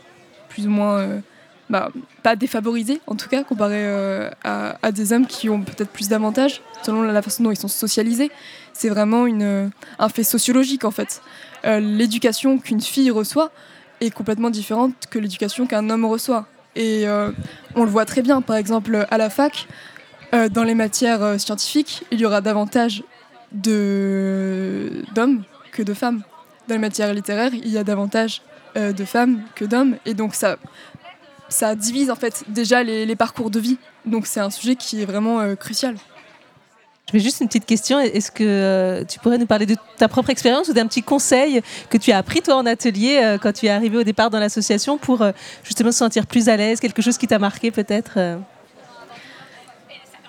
plus ou moins euh, bah, pas défavorisés en tout cas comparé euh, à, des hommes qui ont peut-être plus d'avantages selon la façon dont ils sont socialisés. C'est vraiment un fait sociologique en fait. L'éducation qu'une fille reçoit est complètement différente que l'éducation qu'un homme reçoit. Et on le voit très bien, par exemple à la fac, euh, dans les matières euh, scientifiques, il y aura davantage d'hommes que de femmes. Dans les matières littéraires, il y a davantage euh, de femmes que d'hommes. Et donc ça ça divise en fait déjà les, parcours de vie. Donc c'est un sujet qui est vraiment crucial. Je vais juste une petite question. Est-ce que tu pourrais nous parler de ta propre expérience ou d'un petit conseil que tu as appris toi en atelier quand tu es arrivé au départ dans l'association pour justement se sentir plus à l'aise, quelque chose qui t'a marqué peut-être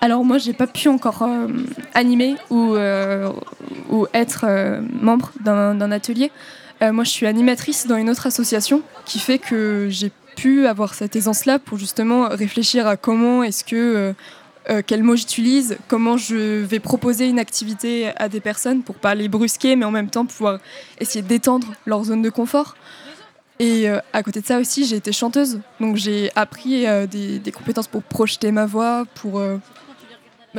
Alors moi j'ai pas pu encore euh, animer ou, euh, être euh, membre d'un atelier. Moi je suis animatrice dans une autre association qui fait que j'ai pu avoir cette aisance-là pour justement réfléchir à comment est-ce que quels mots j'utilise, comment je vais proposer une activité à des personnes pour pas les brusquer, mais en même temps pouvoir essayer d'étendre leur zone de confort. Et à côté de ça aussi, j'ai été chanteuse, donc j'ai appris des, compétences pour projeter ma voix, pour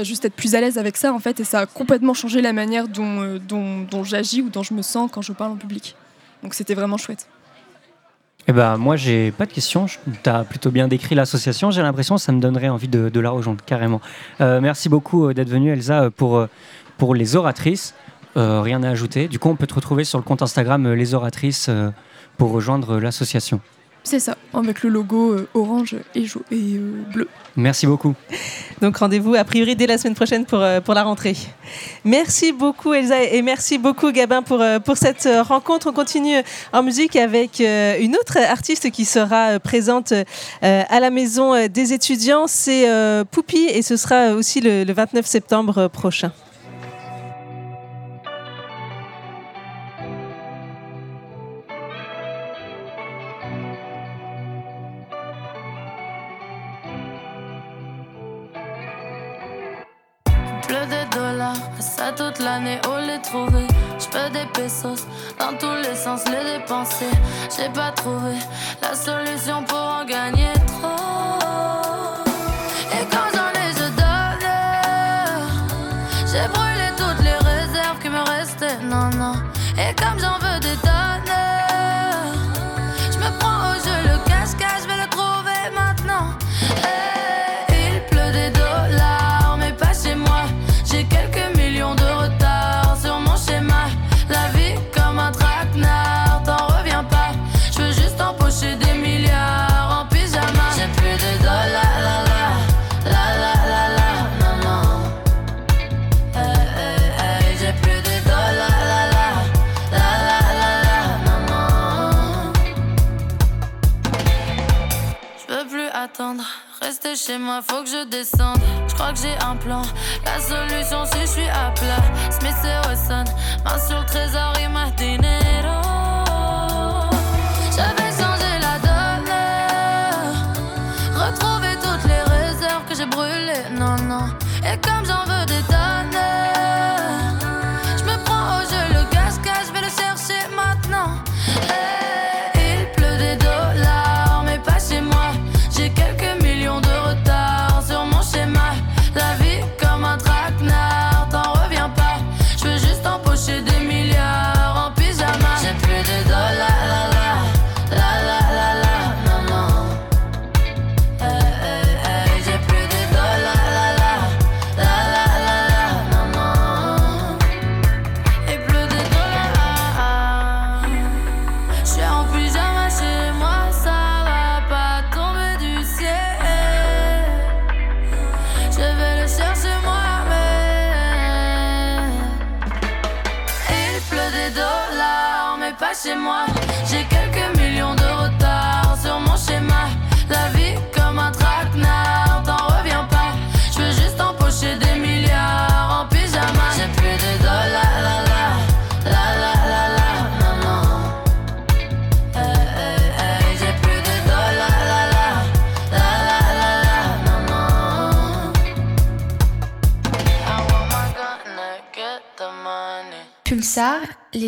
juste être plus à l'aise avec ça en fait, et ça a complètement changé la manière dont, euh, dont, dont j'agis ou dont je me sens quand je parle en public. Donc c'était vraiment chouette. Eh ben, moi, j'ai pas de questions. Tu as plutôt bien décrit l'association. J'ai l'impression que ça me donnerait envie de, la rejoindre, carrément. Euh, merci beaucoup euh, d'être venue, Elsa, pour, pour les oratrices. Rien à ajouter. Du coup, on peut te retrouver sur le compte Instagram Les Oratrices pour rejoindre l'association. C'est ça, avec le logo euh, orange et, euh, bleu. Merci beaucoup. Donc rendez-vous a priori dès la semaine prochaine pour, euh, pour la rentrée. Merci beaucoup Elsa et merci beaucoup Gabin pour, euh, pour cette rencontre. On continue en musique avec euh, une autre artiste qui sera présente euh, à la maison des étudiants. C'est euh, Poupi et ce sera aussi le, le 29 septembre prochain. Toute l'année, où les trouver? Je peux des pesos, dans tous les sens les dépenser. J'ai pas trouvé la solution pour en gagner trop chez moi, faut que je descende. Je crois que j'ai un plan. La solution, si je suis à plat. Smith et Wesson, main sur le trésor, il m'a dinero. J'avais changé la donne. Retrouver toutes les réserves que j'ai brûlées, non, non. Et comme j'en veux des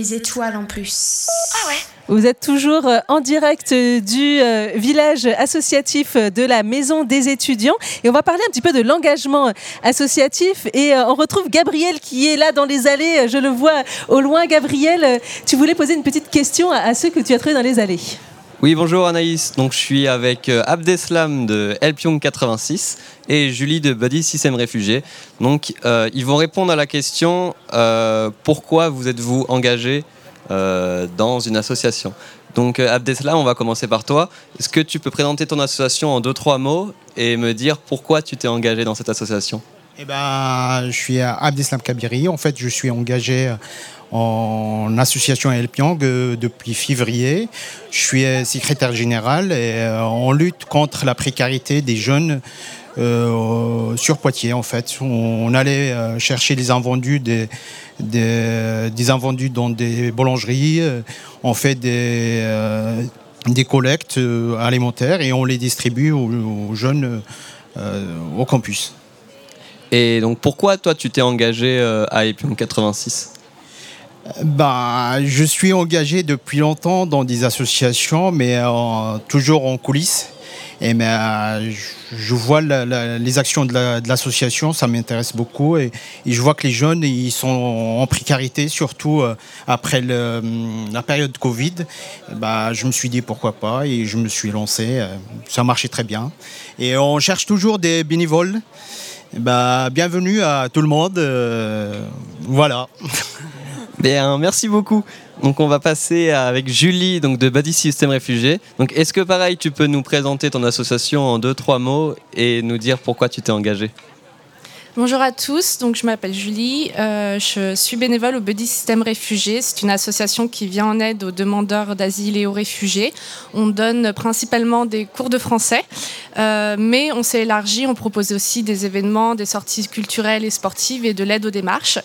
les étoiles en plus. Ah ouais Vous êtes toujours euh, en direct du euh, village associatif de la Maison des étudiants et on va parler un petit peu de l'engagement associatif et euh, on retrouve Gabriel qui est là dans les allées, je le vois au loin. Gabriel, tu voulais poser une petite question à, ceux que tu as trouvés dans les allées. Oui, bonjour Anaïs. Donc, je suis avec Abdeslam de Elpion 86 et Julie de Buddy System Réfugiés. Donc, euh, ils vont répondre à la question euh, pourquoi vous êtes-vous engagé euh, dans une association? Donc Abdeslam, on va commencer par toi. Est-ce que tu peux présenter ton association en deux, trois mots et me dire pourquoi tu t'es engagé dans cette association? Eh ben, je suis Abdeslam Kabiri. En fait, je suis engagé en association Elpiang euh, depuis février. Je suis secrétaire général et on lutte contre la précarité des jeunes sur Poitiers. En fait, on, allait chercher les invendus des, des, invendus dans des boulangeries. On fait des des collectes alimentaires et on les distribue aux, jeunes au campus. Et donc pourquoi toi tu t'es engagé euh, à Epion 86 bah, je suis engagé depuis longtemps dans des associations, mais euh, toujours en coulisses. Et mais, euh, je vois les actions de l'association, ça m'intéresse beaucoup. Et, je vois que les jeunes, ils sont en précarité, surtout après le, la période Covid. bah, je me suis dit pourquoi pas et je me suis lancé. ça marchait très bien. Et on cherche toujours des bénévoles. Bah, bienvenue à tout le monde. Euh, voilà. Bien, merci beaucoup. Donc on va passer avec Julie donc de Body System Réfugiés. Donc est-ce que pareil tu peux nous présenter ton association en deux trois mots et nous dire pourquoi tu t'es engagée? Bonjour à tous, donc je m'appelle Julie, euh, je suis bénévole au Buddy System Réfugiés. C'est une association qui vient en aide aux demandeurs d'asile et aux réfugiés. On donne principalement des cours de français, euh, mais on s'est élargi, on propose aussi des événements, des sorties culturelles et sportives et de l'aide aux démarches.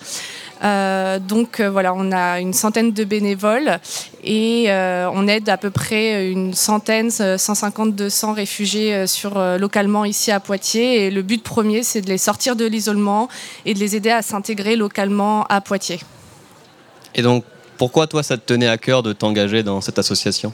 Euh, donc euh, voilà, on a une centaine de bénévoles et on aide à peu près une centaine, 150-200 réfugiés sur, localement ici à Poitiers. Et le but premier, c'est de les sortir de l'isolement et de les aider à s'intégrer localement à Poitiers. Et donc, pourquoi toi, ça te tenait à cœur de t'engager dans cette association?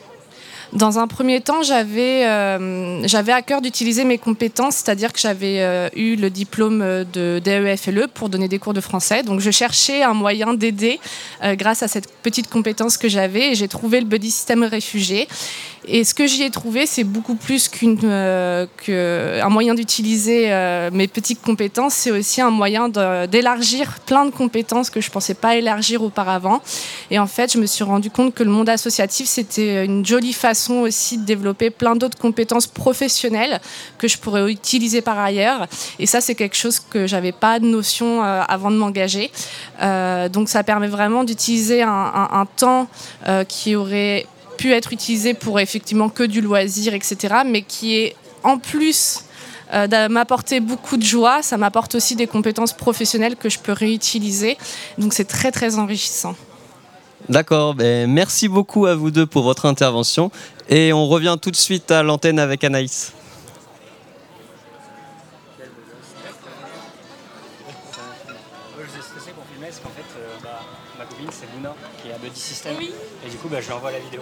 Dans un premier temps, j'avais euh, j'avais à cœur d'utiliser mes compétences, c'est-à-dire que j'avais euh, eu le diplôme de DEFLE pour donner des cours de français. Donc je cherchais un moyen d'aider euh, grâce à cette petite compétence que j'avais et j'ai trouvé le Buddy System Réfugié. Et ce que j'y ai trouvé, c'est beaucoup plus qu'un euh, moyen d'utiliser euh, mes petites compétences, c'est aussi un moyen d'élargir plein de compétences que je ne pensais pas élargir auparavant. Et en fait, je me suis rendu compte que le monde associatif, c'était une jolie façon aussi de développer plein d'autres compétences professionnelles que je pourrais utiliser par ailleurs. Et ça, c'est quelque chose que j'avais pas de notion euh, avant de m'engager. donc, ça permet vraiment d'utiliser un, temps qui aurait pu être utilisé pour effectivement que du loisir, etc., mais qui est en plus euh, de m'apporter beaucoup de joie, ça m'apporte aussi des compétences professionnelles que je peux réutiliser. Donc c'est très très enrichissant. D'accord, ben merci beaucoup à vous deux pour votre intervention et on revient tout de suite à l'antenne avec Anaïs. Et du coup, bah, je lui envoie la vidéo.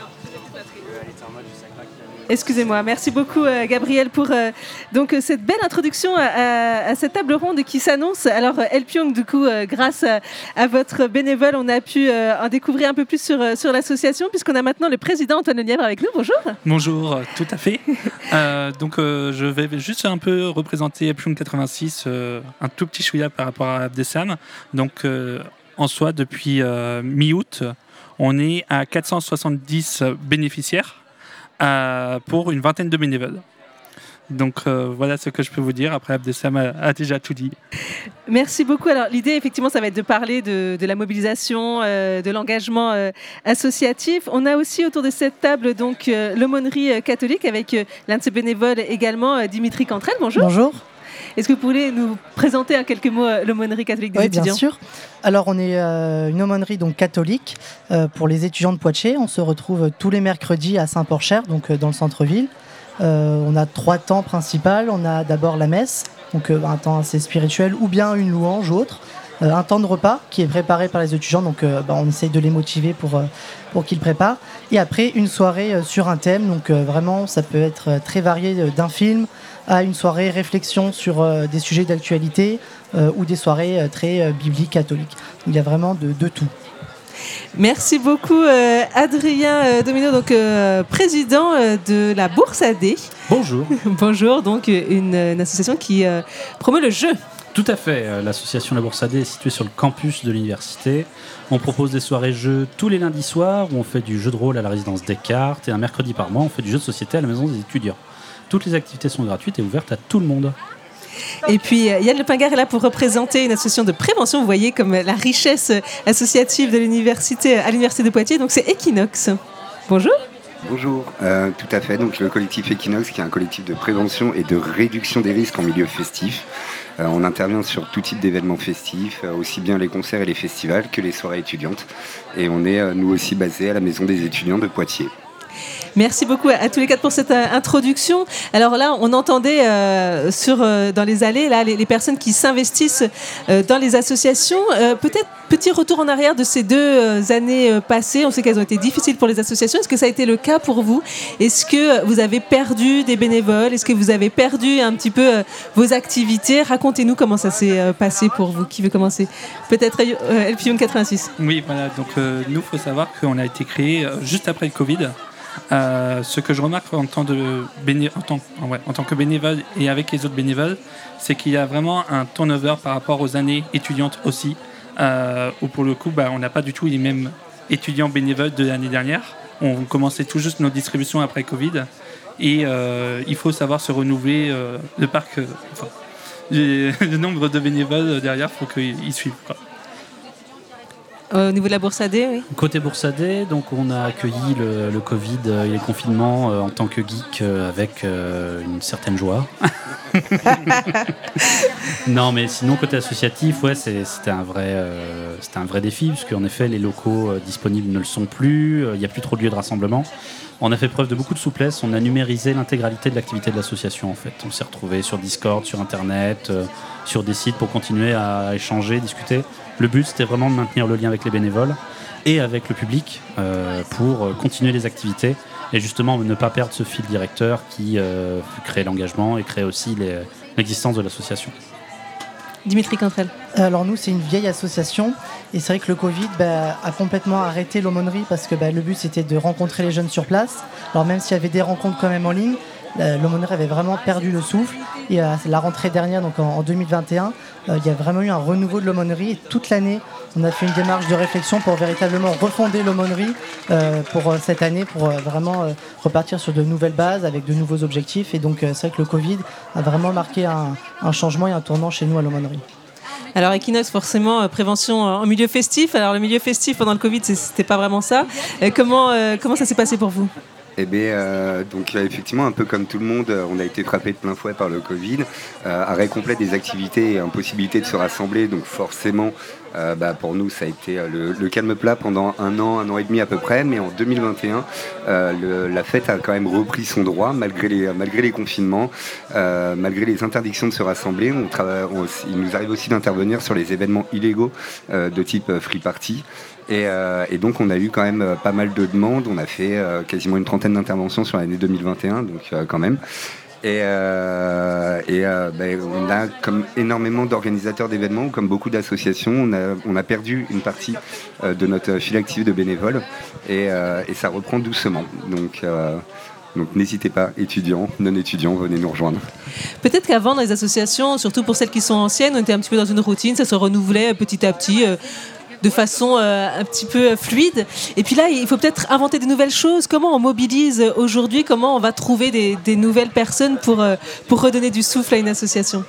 Excusez-moi, merci beaucoup euh, Gabriel pour euh, donc cette belle introduction à, cette table ronde qui s'annonce. Alors El Pyong, du coup, euh, grâce à, votre bénévole, on a pu en découvrir un peu plus sur, sur l'association puisqu'on a maintenant le président Antoine Nièvre avec nous. Bonjour. Bonjour, tout à fait. donc je vais juste un peu représenter El Pyong 86, un tout petit chouïa par rapport à Abdeslam. Donc en soi, depuis mi-août, on est à 470 bénéficiaires euh, pour une vingtaine de bénévoles. Donc euh, voilà ce que je peux vous dire. Après, Abdeslam a, déjà tout dit. Merci beaucoup. Alors l'idée, effectivement, ça va être de parler de, la mobilisation, euh, de l'engagement associatif. On a aussi autour de cette table donc l'aumônerie catholique avec l'un de ses bénévoles également, Dimitri Cantrel. Bonjour. Bonjour. Est-ce que vous pouvez nous présenter en quelques mots euh, l'aumônerie catholique des oui, étudiants bien sûr. Alors, on est euh, une aumônerie donc catholique euh, pour les étudiants de Poitiers. On se retrouve tous les mercredis à Saint-Porcher, donc dans le centre-ville. on a trois temps principaux. On a d'abord la messe, donc un temps assez spirituel, ou bien une louange ou autre. un temps de repas qui est préparé par les étudiants, donc bah, on essaye de les motiver pour, pour qu'ils préparent. Et après, une soirée sur un thème, donc vraiment, ça peut être très varié d'un film à une soirée réflexion sur euh, des sujets d'actualité euh, ou des soirées euh, très bibliques catholiques. Il y a vraiment de, tout. Merci beaucoup Adrien Domino, donc président de la Bourse AD. Bonjour. Bonjour, donc une, association qui promeut le jeu. Tout à fait. L'association La Boursadée est située sur le campus de l'université. On propose des soirées jeux tous les lundis soirs où on fait du jeu de rôle à la résidence Descartes et un mercredi par mois on fait du jeu de société à la maison des étudiants. Toutes les activités sont gratuites et ouvertes à tout le monde. Et puis euh, Yann Le Pingar est là pour représenter une association de prévention. Vous voyez comme la richesse associative de l'université à l'université de Poitiers. Donc c'est Equinox. Bonjour. Bonjour, euh, tout à fait. Donc le collectif Equinox, qui est un collectif de prévention et de réduction des risques en milieu festif. Euh, on intervient sur tout type d'événements festifs, euh, aussi bien les concerts et les festivals que les soirées étudiantes. Et on est nous aussi basé à la maison des étudiants de Poitiers. Merci beaucoup à, tous les quatre pour cette euh, introduction. Alors là, on entendait euh, sur, euh, dans les allées là, les, personnes qui s'investissent euh, dans les associations. Euh, Peut-être petit retour en arrière de ces deux euh, années passées. On sait qu'elles ont été difficiles pour les associations. Est-ce que ça a été le cas pour vous? Est-ce que vous avez perdu des bénévoles? Est-ce que vous avez perdu un petit peu vos activités? Racontez-nous comment ça s'est passé pour vous. Qui veut commencer? Peut-être Elpion 86. Oui, voilà. Donc, nous, il faut savoir qu'on a été créé juste après le Covid. Euh, ce que je remarque en tant, de béné- en, tant, ouais, en tant que bénévole et avec les autres bénévoles, c'est qu'il y a vraiment un turnover par rapport aux années étudiantes aussi, euh, où pour le coup, bah, on n'a pas du tout les mêmes étudiants bénévoles de l'année dernière. On commençait tout juste nos distributions après Covid. Et euh, il faut savoir se renouveler le parc. le nombre de bénévoles derrière, faut qu'ils suivent. Au niveau de la bourse AD, oui. Côté Boursadé, donc on a accueilli le, le Covid euh, et les confinements euh, en tant que geek euh, avec euh, une certaine joie. non, mais sinon côté associatif, ouais, c'était un vrai, euh, c'était un vrai défi parce qu'en effet les locaux euh, disponibles ne le sont plus. euh, Il n'y a plus trop de lieux de rassemblement. On a fait preuve de beaucoup de souplesse. On a numérisé l'intégralité de l'activité de l'association en fait. On s'est retrouvé sur Discord, sur Internet, euh, sur des sites pour continuer à échanger, discuter. Le but c'était vraiment de maintenir le lien avec les bénévoles et avec le public euh, pour euh, continuer les activités et justement ne pas perdre ce fil directeur qui euh, crée l'engagement et crée aussi l'existence de l'association. Dimitri Cantrel. Alors nous, c'est une vieille association et c'est vrai que le Covid bah, a complètement arrêté l'aumônerie parce que bah, le but c'était de rencontrer les jeunes sur place. Alors même s'il y avait des rencontres quand même en ligne, l'aumônerie avait vraiment perdu le souffle et à la rentrée dernière, donc en, en 2021, euh, il y a vraiment eu un renouveau de l'aumônerie et toute l'année, on a fait une démarche de réflexion pour véritablement refonder l'aumônerie euh, pour euh, cette année, pour euh, vraiment euh, repartir sur de nouvelles bases avec de nouveaux objectifs. Et donc euh, c'est vrai que le Covid a vraiment marqué un, changement et un tournant chez nous à l'aumônerie. Alors Equinox, forcément, euh, prévention euh, en milieu festif. Alors le milieu festif pendant le Covid, c'était pas vraiment ça. Euh, comment, euh, comment ça s'est passé pour vous? Eh bien, euh, donc euh, effectivement, un peu comme tout le monde, euh, on a été frappé de plein fouet par le Covid. Arrêt complet des activités et impossibilité de se rassembler. Donc forcément, bah, pour nous, ça a été le, calme plat pendant un an, un an et demi à peu près. Mais en 2021, euh, le- la fête a quand même repris son droit malgré les, confinements, malgré les interdictions de se rassembler. Il nous arrive aussi d'intervenir sur les événements illégaux de type free party. Et, euh, et donc on a eu quand même euh, pas mal de demandes. On a fait euh, quasiment une trentaine d'interventions sur l'année 2021, donc quand même. Et, ben, on a comme énormément d'organisateurs d'événements, comme beaucoup d'associations, on a, perdu une partie de notre fil actif de bénévoles et, ça reprend doucement. Donc, n'hésitez pas, étudiants, non étudiants, venez nous rejoindre. Peut-être qu'avant, dans les associations, surtout pour celles qui sont anciennes, on était un petit peu dans une routine, ça se renouvelait petit à petit. De façon euh, un petit peu fluide. Et puis là, il faut peut-être inventer des nouvelles choses. Comment on mobilise aujourd'hui? Comment on va trouver des, des nouvelles personnes pour, euh, pour redonner du souffle à une association?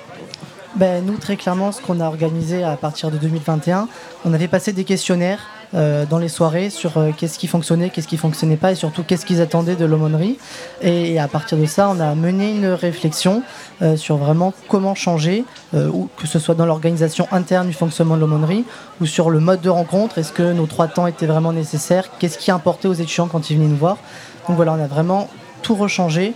Ben, nous, très clairement, ce qu'on a organisé à partir de 2021, on avait passé des questionnaires euh, dans les soirées sur euh, qu'est-ce qui fonctionnait, qu'est-ce qui fonctionnait pas et surtout qu'est-ce qu'ils attendaient de l'aumônerie. Et, à partir de ça, on a mené une réflexion euh, sur vraiment comment changer, ou que ce soit dans l'organisation interne du fonctionnement de l'aumônerie ou sur le mode de rencontre. Est-ce que nos trois temps étaient vraiment nécessaires? Qu'est-ce qui importait aux étudiants quand ils venaient nous voir? Donc voilà, on a vraiment tout rechangé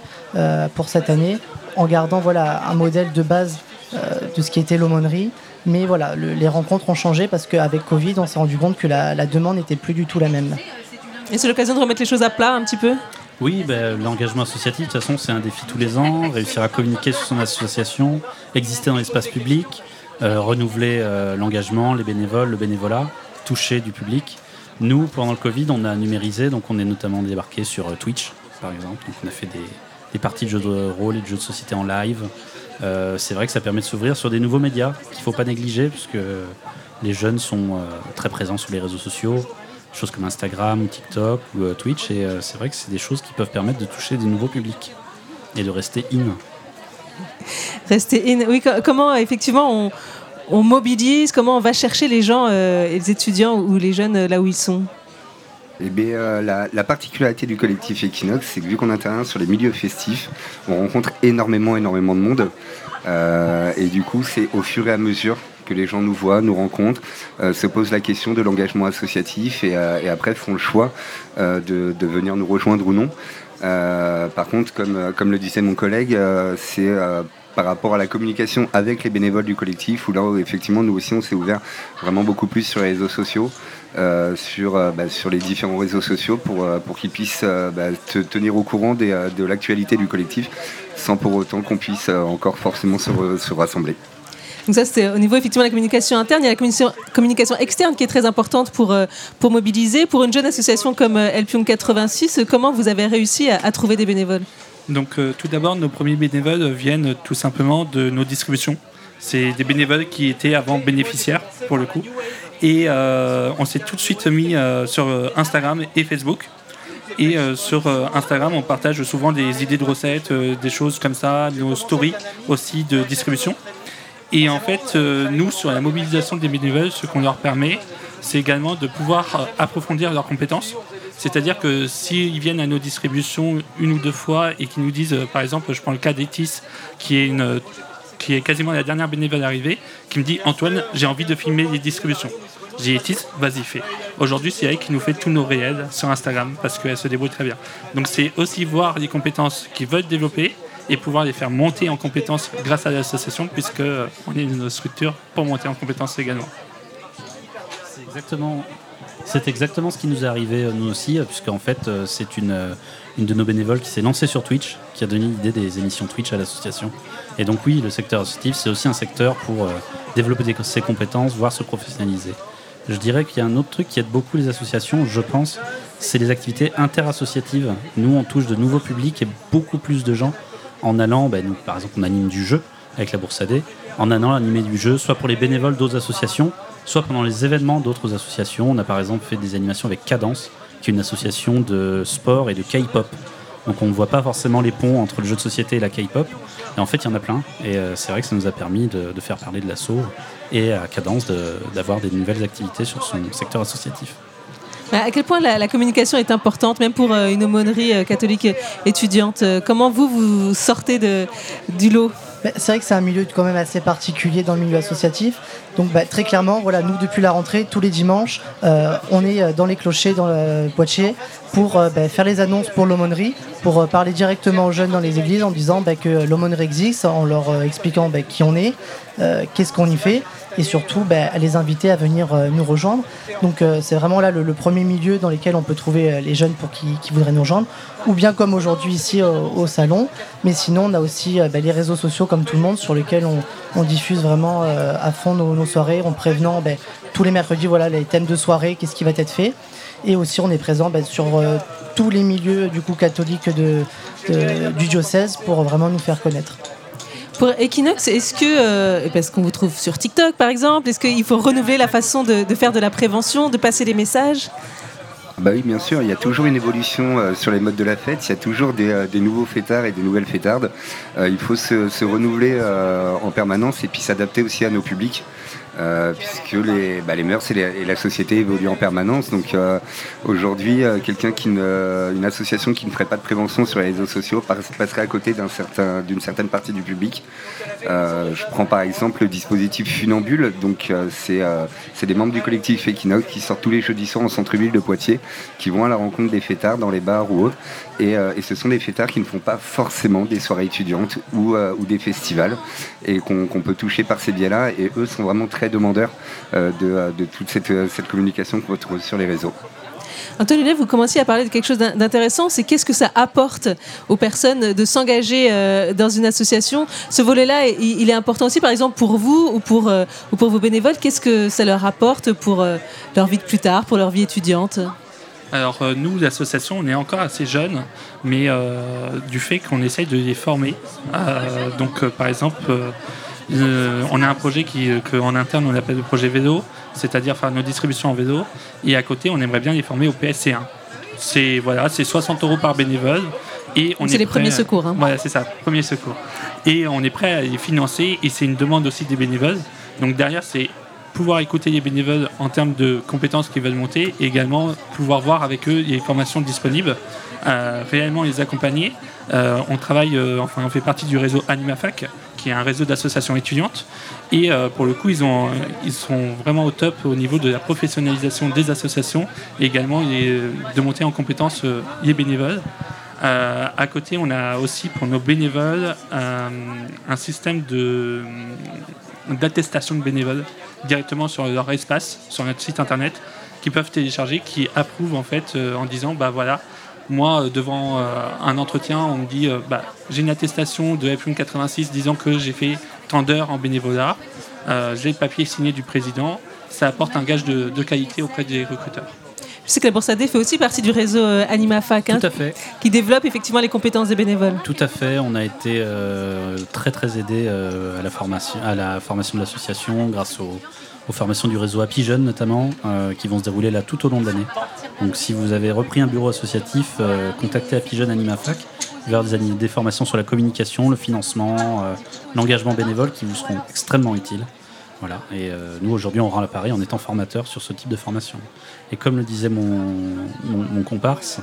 pour cette année en gardant voilà, un modèle de base de ce qui était l'aumônerie. Mais voilà, le- les rencontres ont changé parce qu'avec Covid, on s'est rendu compte que la, la demande n'était plus du tout la même. Et c'est l'occasion de remettre les choses à plat un petit peu Oui, ben, l'engagement associatif, de toute façon, c'est un défi tous les ans. Réussir à communiquer sur son association, exister dans l'espace public, euh, renouveler euh, l'engagement, les bénévoles, le bénévolat, toucher du public. Nous, pendant le Covid, on a numérisé, donc on est notamment débarqué sur euh, Twitch, par exemple. Donc on a fait des, des parties de jeux de rôle et de jeux de société en live. Euh, c'est vrai que ça permet de s'ouvrir sur des nouveaux médias qu'il ne faut pas négliger, puisque les jeunes sont euh, très présents sur les réseaux sociaux, choses comme Instagram, TikTok ou euh, Twitch, et c'est vrai que c'est des choses qui peuvent permettre de toucher des nouveaux publics et de rester in. Rester in. Oui, comment effectivement on, on, mobilise, comment on va chercher les gens, les étudiants ou les jeunes là où ils sont? Eh bien, euh, la, particularité du collectif Equinox, c'est que vu qu'on intervient sur les milieux festifs, on rencontre énormément, énormément de monde. Euh, et du coup, c'est au fur et à mesure que les gens nous voient, nous rencontrent, euh, se posent la question de l'engagement associatif et, après font le choix de, venir nous rejoindre ou non. par contre, comme, comme le disait mon collègue, c'est par rapport à la communication avec les bénévoles du collectif, où là, effectivement, nous aussi, on s'est ouvert vraiment beaucoup plus sur les réseaux sociaux. Euh, sur, euh, bah, sur les différents réseaux sociaux pour, euh, pour qu'ils puissent bah, te tenir au courant de l'actualité du collectif sans pour autant qu'on puisse encore forcément se, se rassembler. Donc ça, c'est au niveau effectivement de la communication interne. Il y a la communication, externe qui est très importante pour, pour mobiliser. Pour une jeune association comme Elpion 86, comment vous avez réussi à, trouver des bénévoles? Donc tout d'abord, nos premiers bénévoles viennent tout simplement de nos distributions. C'est des bénévoles qui étaient avant bénéficiaires, pour le coup. Et euh, on s'est tout de suite mis euh, sur euh, Instagram et Facebook. Et sur Instagram, on partage souvent des idées de recettes, des choses comme ça, nos stories aussi de distribution. Et en fait, nous, sur la mobilisation des bénévoles, ce qu'on leur permet, c'est également de pouvoir approfondir leurs compétences. C'est-à-dire que s'ils viennent à nos distributions une ou deux fois et qu'ils nous disent, par exemple, je prends le cas d'Etis, qui est une qui est quasiment la dernière bénévole arrivée, qui me dit Antoine, j'ai envie de filmer les distributions. J'ai dit vas-y, fais. Aujourd'hui, c'est elle qui nous fait tous nos réels sur Instagram parce qu'elle se débrouille très bien. Donc, c'est aussi voir les compétences qu'ils veulent développer et pouvoir les faire monter en compétences grâce à l'association, puisque euh, on est une structure pour monter en compétences également. C'est exactement, c'est exactement ce qui nous est arrivé euh, nous aussi, euh, puisqu'en fait, c'est une, une de nos bénévoles qui s'est lancée sur Twitch, qui a donné l'idée des émissions Twitch à l'association. Et donc oui, le secteur associatif, c'est aussi un secteur pour développer ses compétences, voire se professionnaliser. Je dirais qu'il y a un autre truc qui aide beaucoup les associations, je pense, c'est les activités interassociatives. Nous, on touche de nouveaux publics et beaucoup plus de gens en allant, ben, par exemple, on anime du jeu avec la Bourse AD, en allant animer du jeu, soit pour les bénévoles d'autres associations, soit pendant les événements d'autres associations. On a par exemple fait des animations avec Cadence, qui est une association de sport et de K-pop. Donc on ne voit pas forcément les ponts entre le jeu de société et la K-pop. Et en fait, il y en a plein. Et euh, c'est vrai que ça nous a permis de, faire parler de l'assaut et à Cadence d'avoir des nouvelles activités sur son secteur associatif. Bah, à quel point la, communication est importante, même pour euh, une aumônerie euh, catholique étudiante Comment vous, vous sortez de, du lot? C'est vrai que c'est un milieu quand même assez particulier dans le milieu associatif. Donc bah, très clairement, voilà, nous depuis la rentrée, tous les dimanches, euh, on est euh, dans les clochers, dans le Poitiers, pour euh, bah, faire les annonces pour l'aumônerie, pour parler directement aux jeunes dans les églises en disant bah, que l'aumônerie existe, en leur expliquant qui on est, qu'est-ce qu'on y fait et surtout à les inviter à venir nous rejoindre. Donc c'est vraiment là le, premier milieu dans lequel on peut trouver les jeunes pour qui, voudraient nous rejoindre, ou bien comme aujourd'hui ici au, salon. Mais sinon on a aussi les réseaux sociaux comme tout le monde sur lesquels on, diffuse vraiment à fond nos, nos soirées en prévenant tous les mercredis voilà, les thèmes de soirée, qu'est-ce qui va être fait. Et aussi, on est présent ben, sur euh, tous les milieux du coup catholiques de, du diocèse pour vraiment nous faire connaître. Pour Equinox, est-ce que, euh, parce qu'on vous trouve sur TikTok par exemple, est-ce qu'il faut renouveler la façon de, faire de la prévention, de passer des messages? Bah oui, bien sûr, il y a toujours une évolution euh, sur les modes de la fête, il y a toujours des, nouveaux fêtards et des nouvelles fêtardes. il faut se, se renouveler en permanence et puis s'adapter aussi à nos publics. Euh, puisque les, bah, les mœurs et, la société évoluent en permanence. Donc euh, aujourd'hui, euh, quelqu'un qui une association qui ne ferait pas de prévention sur les réseaux sociaux passerait à côté d'une certain, certaine partie du public. je prends par exemple le dispositif Funambule. Donc c'est des membres du collectif Equinox qui sortent tous les jeudis soirs en centre-ville de Poitiers, qui vont à la rencontre des fêtards dans les bars ou autres. Et, ce sont des fêtards qui ne font pas forcément des soirées étudiantes ou, ou des festivals et qu'on peut toucher par ces biais-là. Et eux sont vraiment très demandeurs euh, euh, de, toute euh, cette, communication qu'on retrouve sur les réseaux. Anthony vous commencez à parler de quelque chose d'intéressant, c'est qu'est-ce que ça apporte aux personnes de s'engager dans une association? Ce volet-là, il, est important aussi, par exemple, pour vous ou pour, ou pour vos bénévoles. Qu'est-ce que ça leur apporte pour leur vie de plus tard, pour leur vie étudiante? Alors nous, l'association, on est encore assez jeune, mais euh, du fait qu'on essaye de les former. Euh, donc par exemple, on a un projet qui, qu'en interne on appelle le projet vélo, c'est-à-dire faire nos distributions en vélo, et à côté on aimerait bien les former au PSC1. C'est voilà, c'est 60 euros par bénévole. Et on C'est est les prêt- premiers secours, hein. Voilà, c'est ça, premier secours. Et on est prêt à les financer et c'est une demande aussi des bénévoles. Donc derrière, c'est pouvoir écouter les bénévoles en termes de compétences qu'ils veulent monter et également pouvoir voir avec eux les formations disponibles, euh, réellement les accompagner. Euh, on travaille, euh, enfin, on fait partie du réseau AnimaFac, qui est un réseau d'associations étudiantes. Et euh, pour le coup, ils, ont, ils sont vraiment au top au niveau de la professionnalisation des associations et également les- de monter en compétences euh, les bénévoles. Euh, à côté, on a aussi pour nos bénévoles euh, un système d'attestation de bénévoles directement sur leur espace, sur notre site internet, qui peuvent télécharger, qui approuvent en fait euh, en disant bah voilà, moi euh, devant euh, un entretien, on me dit euh, bah, j'ai une attestation de FM 86 disant que j'ai fait tant d'heures en bénévolat, euh, j'ai le papier signé du président, ça apporte un gage de, de qualité auprès des recruteurs. Je sais que la Bourse AD fait aussi partie du réseau AnimaFac, hein, Tout à fait. qui développe effectivement les compétences des bénévoles. Tout à fait, on a été euh, très très aidé euh, à, la formation, à la formation de l'association grâce aux, aux formations du réseau Happy notamment, euh, qui vont se dérouler là tout au long de l'année. Donc si vous avez repris un bureau associatif, euh, contactez Happy Jeunes Animafac vers des, des formations sur la communication, le financement, euh, l'engagement bénévole qui vous seront extrêmement utiles. Voilà. Et nous, aujourd'hui, on rend l'appareil en étant formateur sur ce type de formation. Et comme le disait mon, comparse,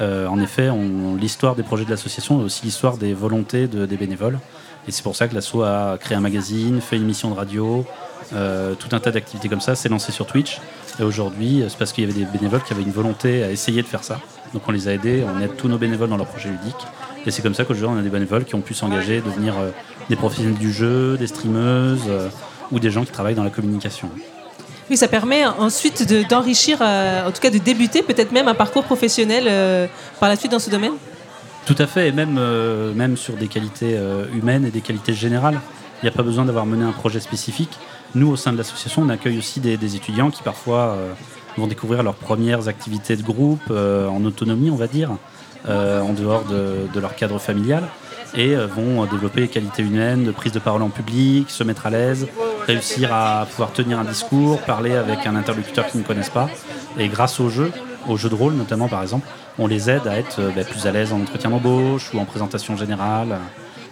en effet, l'histoire des projets de l'association est aussi l'histoire des volontés de- des bénévoles. Et c'est pour ça que l'asso a créé un magazine, fait une émission de radio, euh, tout un tas d'activités comme ça, s'est lancé sur Twitch. Et aujourd'hui, c'est parce qu'il y avait des bénévoles qui avaient une volonté à essayer de faire ça. Donc on les a aidés, on aide tous nos bénévoles dans leurs projets ludiques. Et c'est comme ça qu'aujourd'hui, on a des bénévoles qui ont pu s'engager, devenir euh, des professionnels du jeu, des streameuses euh, ou des gens qui travaillent dans la communication. Oui, ça permet ensuite de- d'enrichir, euh, en tout cas de débuter peut-être même un parcours professionnel euh, par la suite dans ce domaine? Tout à fait, et même, euh, même sur des qualités euh, humaines et des qualités générales. Il n'y a pas besoin d'avoir mené un projet spécifique. Nous, au sein de l'association, on accueille aussi des, étudiants qui parfois euh, vont découvrir leurs premières activités de groupe euh, en autonomie, on va dire, euh, en dehors de, leur cadre familial, et vont développer les qualités humaines de prise de parole en public, se mettre à l'aise, réussir à pouvoir tenir un discours, parler avec un interlocuteur qu'ils ne connaissent pas. Et grâce au jeu, au jeu de rôle notamment par exemple, on les aide à être bah, plus à l'aise en entretien d'embauche ou en présentation générale.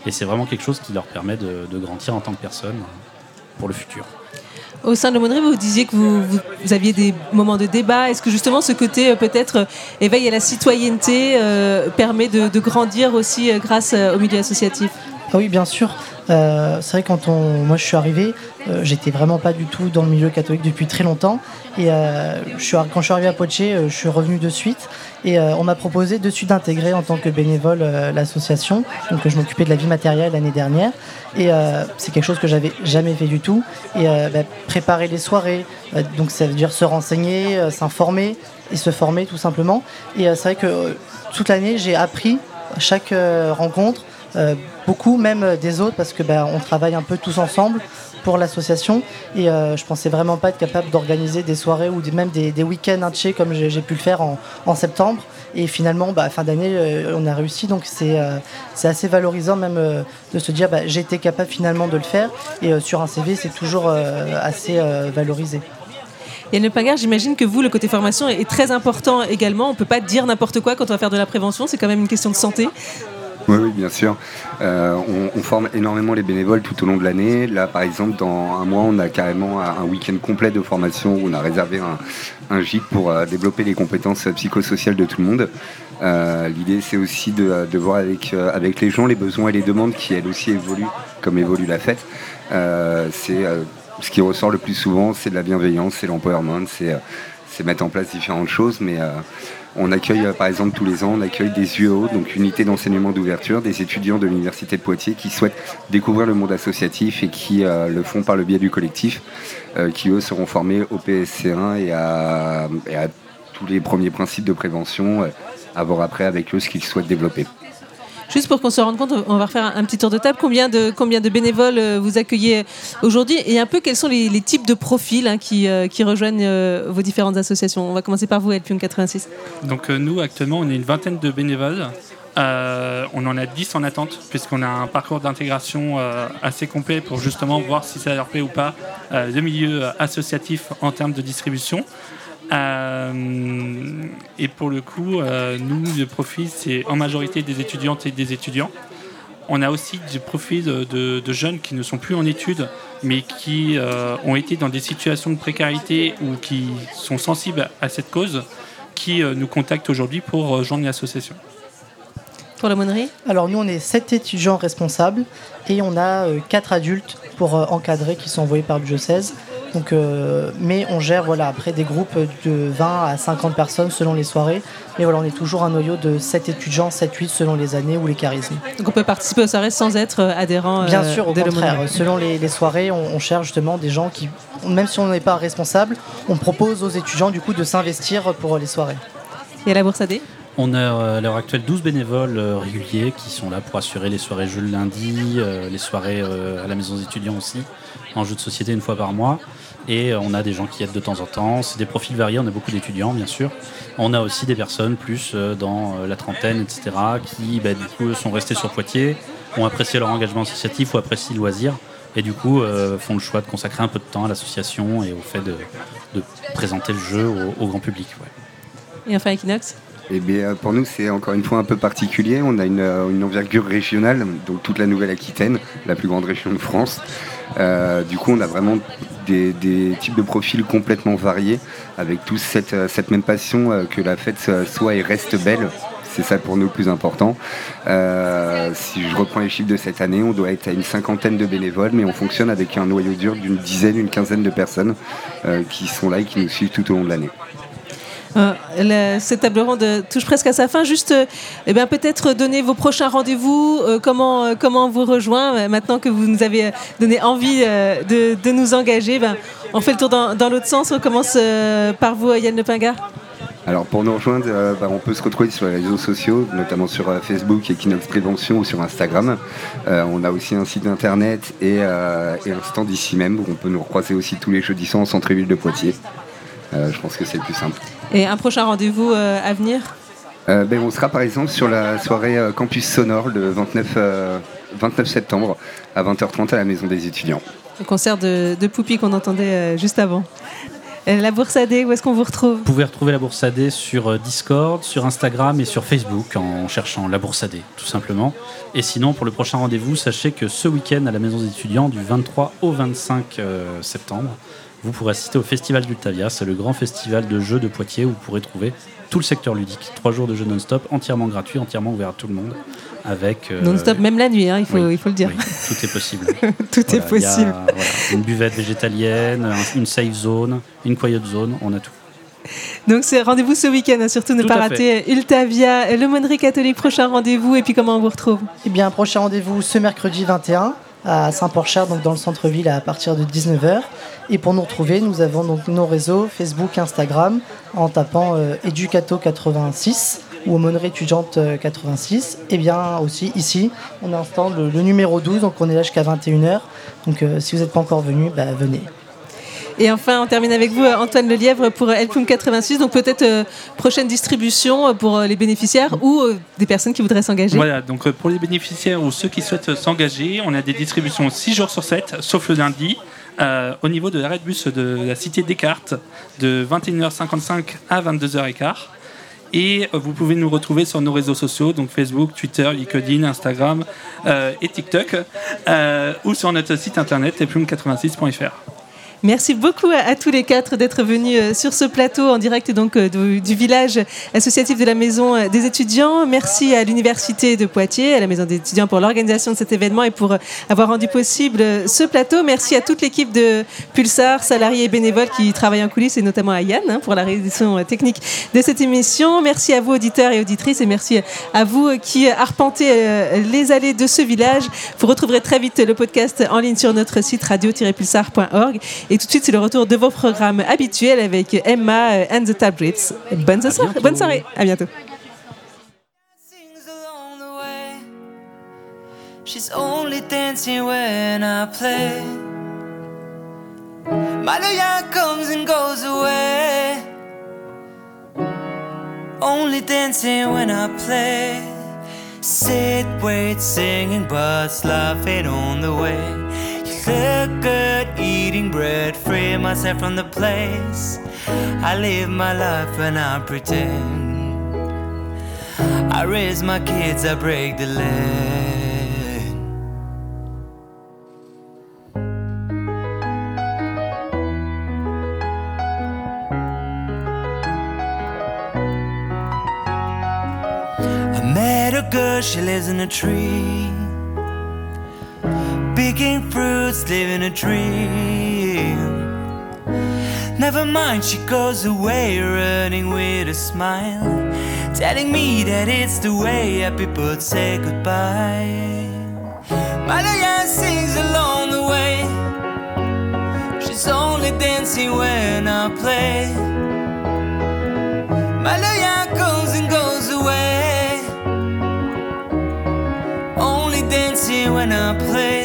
Et c'est vraiment quelque chose qui leur permet de, grandir en tant que personne pour le futur. Au sein de l'aumônerie, vous disiez que vous, vous- vous aviez des moments de débat. Est-ce que justement ce côté euh, peut-être euh, éveil à la citoyenneté euh, permet de, de grandir aussi euh, grâce au milieu associatif? Ah oui, bien sûr. Euh, c'est vrai quand on, moi je suis arrivé, euh, j'étais vraiment pas du tout dans le milieu catholique depuis très longtemps. Et euh, je suis, quand je suis arrivé à Poitiers, euh, je suis revenu de suite. Et euh, on m'a proposé de d'intégrer en tant que bénévole euh, l'association. Donc je m'occupais de la vie matérielle l'année dernière. Et euh, c'est quelque chose que j'avais jamais fait du tout. Et bah, préparer les soirées, donc ça veut dire se renseigner, s'informer et se former tout simplement. Et c'est vrai que toute l'année j'ai appris chaque rencontre beaucoup même des autres parce que ben, on travaille un peu tous ensemble pour l'association et euh, je pensais vraiment pas être capable d'organiser des soirées ou même des, week-ends entiers comme j'ai pu le faire en, septembre et finalement bah, fin d'année euh, on a réussi donc c'est euh, assez valorisant même euh, de se dire bah, été capable finalement de le faire et euh, sur un CV c'est toujours assez valorisé. Yann Pingard, j'imagine que vous, le côté formation est très important également. On ne peut pas dire n'importe quoi quand on va faire de la prévention. C'est quand même une question de santé. Oui, oui, bien sûr. Euh, on, on forme énormément les bénévoles tout au long de l'année. Là, par exemple, dans un mois, on a carrément un week-end complet de formation où on a réservé un, un gîte pour euh, développer les compétences psychosociales de tout le monde. Euh, L'idée, c'est aussi de, de voir avec, euh, avec les gens les besoins et les demandes qui, elles aussi, évoluent comme évolue la fête. Euh, c'est ce qui ressort le plus souvent, c'est de la bienveillance, c'est l'empowerment, c'est mettre en place différentes choses, mais on accueille euh, par exemple tous les ans, on accueille des UEO, donc unités d'enseignement d'ouverture, des étudiants de l'université de Poitiers qui souhaitent découvrir le monde associatif et qui euh, le font par le biais du collectif, euh, qui eux seront formés au PSC1 et à, et à tous les premiers principes de prévention, à voir après avec eux ce qu'ils souhaitent développer. Juste pour qu'on se rende compte, on va refaire un petit tour de table. Combien de, combien de bénévoles euh, vous accueillez aujourd'hui et un peu quels sont les, types de profils hein, qui, euh, qui rejoignent euh, vos différentes associations? On va commencer par vous, Elpion 86. Donc nous, actuellement, on est une vingtaine de bénévoles. On en a 10 en attente, puisqu'on a un parcours d'intégration assez complet pour justement voir si ça leur plaît ou pas euh, le milieu associatif en termes de distribution. Euh, et pour le coup, euh, nous, le profil, c'est en majorité des étudiantes et des étudiants. On a aussi des profils de, de jeunes qui ne sont plus en études, mais qui euh, ont été dans des situations de précarité ou qui sont sensibles à cette cause, qui euh, nous contactent aujourd'hui pour rejoindre l'association. Pour la monnerie? Alors nous, on est 7 étudiants responsables et on a 4 adultes pour euh, encadrer qui sont envoyés par le diocèse. Donc, euh, mais on gère voilà, après des groupes de 20 à 50 personnes selon les soirées. Mais voilà, on est toujours un noyau de 7 étudiants, 7-8 selon les années ou les charismes. Donc on peut participer aux soirées sans être euh, adhérent Bien euh, sûr, au contraire. Selon les, les soirées, on, on cherche justement des gens qui, même si on n'est pas responsable, on propose aux étudiants du coup de s'investir pour les soirées. Et à la Bourse AD On a euh, à l'heure actuelle 12 bénévoles euh, réguliers qui sont là pour assurer les soirées jeux le lundi, euh, les soirées à la maison des étudiants aussi, en jeu de société une fois par mois. Et on a des gens qui aident de temps en temps. C'est des profils variés, on a beaucoup d'étudiants bien sûr. On a aussi des personnes plus dans la trentaine, etc., qui bah, du coup sont restées sur Poitiers, ont apprécié leur engagement associatif ou apprécient le loisir. Et du coup, font le choix de consacrer un peu de temps à l'association et au fait de, présenter le jeu au, grand public. Et enfin Equinox? Eh bien, pour nous, c'est encore une fois un peu particulier. On a une, euh, une envergure régionale, donc toute la Nouvelle-Aquitaine, la plus grande région de France. Euh, du coup, on a vraiment des, des types de profils complètement variés, avec tous cette, euh, cette même passion euh, que la fête soit et reste belle. C'est ça pour nous le plus important. Euh, si je reprends les chiffres de cette année, on doit être à une cinquantaine de bénévoles, mais on fonctionne avec un noyau dur d'une dizaine, une quinzaine de personnes euh, qui sont là et qui nous suivent tout au long de l'année. Euh, cette table ronde touche presque à sa fin. Juste, euh, eh bien, peut-être donner vos prochains rendez-vous, euh, comment, comment on vous rejoint. Maintenant que vous nous avez donné envie de, nous engager, ben, on fait le tour dans, l'autre sens. On commence par vous, Yann Lepingard. Alors pour nous rejoindre, bah, on peut se retrouver sur les réseaux sociaux, notamment sur euh, Facebook, Equinox Prévention ou sur Instagram. On a aussi un site internet et, un stand ici même où on peut nous recroiser aussi tous les jeudis soirs en centre-ville de Poitiers. Je pense que c'est le plus simple. Et un prochain rendez-vous euh, à venir Euh, ben, on sera par exemple sur la soirée euh, Campus Sonore le 29, euh, 29 septembre à 20h30 à la Maison des étudiants. Le concert de, de Poupie qu'on entendait euh, juste avant. La Bourse AD, où est-ce qu'on vous retrouve Vous pouvez retrouver la Bourse AD sur Discord, sur Instagram et sur Facebook en cherchant la Bourse AD, tout simplement. Et sinon, pour le prochain rendez-vous, sachez que ce week-end à la Maison des étudiants, du 23 au 25 euh, septembre, vous pourrez assister au Festival d'Ultavia. C'est le grand festival de jeux de Poitiers où vous pourrez trouver tout le secteur ludique. Trois jours de jeux non-stop, entièrement gratuits, entièrement ouverts à tout le monde. Avec, euh, Non-stop, même la nuit, hein, il, faut, oui, il faut le dire. oui, tout est possible. Tout est Voilà, a, possible. voilà, une buvette végétalienne, un- une safe zone, une quiet zone, on a tout. Donc c'est rendez-vous ce week-end, hein, surtout ne Tout pas rater Ultavia, l'aumônerie catholique, prochain rendez-vous et puis comment on vous retrouve? Eh bien, prochain rendez-vous ce mercredi 21 à Saint-Porchard, donc dans le centre-ville à partir de 19h. Et pour nous retrouver, nous avons donc nos réseaux Facebook, Instagram, en tapant euh, Educato86 ou Aumônerie étudiante euh, 86. Et bien aussi ici, on a un stand, le, le numéro 12, donc on est là jusqu'à 21h. Donc euh, si vous n'êtes pas encore venu, bah, venez. Et enfin, on termine avec vous, euh, Antoine Lelièvre, pour Helpum 86. Donc peut-être euh, prochaine distribution euh, pour euh, les bénéficiaires ou euh, des personnes qui voudraient s'engager. Voilà, donc euh, pour les bénéficiaires ou ceux qui souhaitent euh, s'engager, on a des distributions 6 jours sur 7, sauf le lundi, euh, au niveau de l'arrêt de bus de la cité Descartes, de 21h55 à 22h15. Et euh, vous pouvez nous retrouver sur nos réseaux sociaux, donc Facebook, Twitter, LinkedIn, Instagram euh, et TikTok, ou sur notre site internet plume86.fr. Merci beaucoup à, tous les quatre d'être venus euh, sur ce plateau en direct donc euh, du, du village associatif de la Maison euh, des étudiants. Merci à l'Université de Poitiers, à la Maison des étudiants pour l'organisation de cet événement et pour avoir rendu possible ce plateau. Merci à toute l'équipe de Pulsar, salariés et bénévoles qui travaillent en coulisses et notamment à Yann hein, pour la réalisation technique de cette émission. Merci à vous auditeurs et auditrices et merci à vous qui arpentez les allées de ce village. Vous retrouverez très vite le podcast en ligne sur notre site radio-pulsar.org. Et tout de suite, c'est le retour de vos programmes habituels avec Emma euh, and the Tabrits. Bonne, soirée, bonne soirée, à bientôt. She's only dancing when I play. Maloya comes and goes away. Only dancing when I play. Sit, wait, singing, birds laughing on the way. Look good eating bread, free myself from the place. I live my life and I pretend. I raise my kids, I break the land. I met a girl, she lives in a tree. Picking fruits, living a dream. Never mind, she goes away, running with a smile. Telling me that it's the way that people say goodbye. Malaya sings along the way. She's only dancing when I play. Malaya comes and goes away. Only dancing when I play.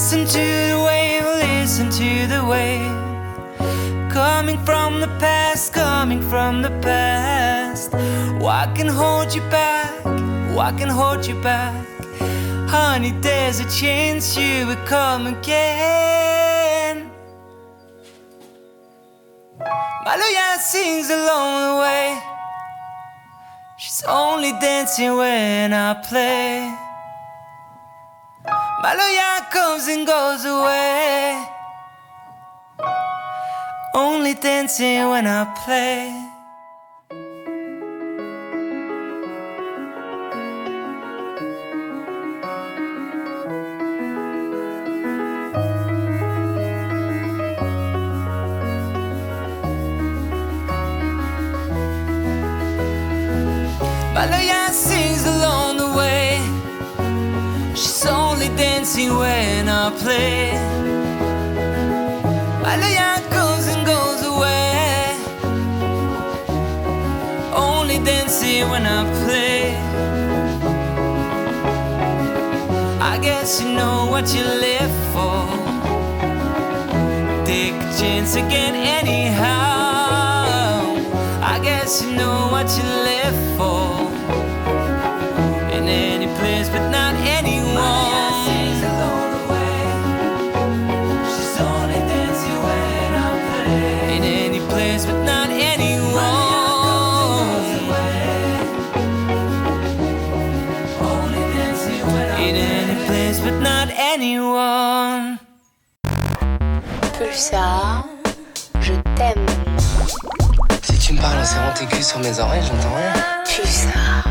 Listen to the wave, listen to the wave. Coming from the past, coming from the past. What can hold you back? What can hold you back? Honey, there's a chance you will come again. Maloya sings along the way. She's only dancing when I play. Maloya comes and goes away. Only dancing when I play. Maloya sings when I play. Malaya comes and goes away. Only dancing when I play. I guess you know what you live for. Take a chance again, anyhow. I guess you know what you live for. In any place, but not anyone. Anyone. Pulsar, je t'aime. Si tu me parles en serrant tes culs sur mes oreilles, j'entends rien. Pulsar.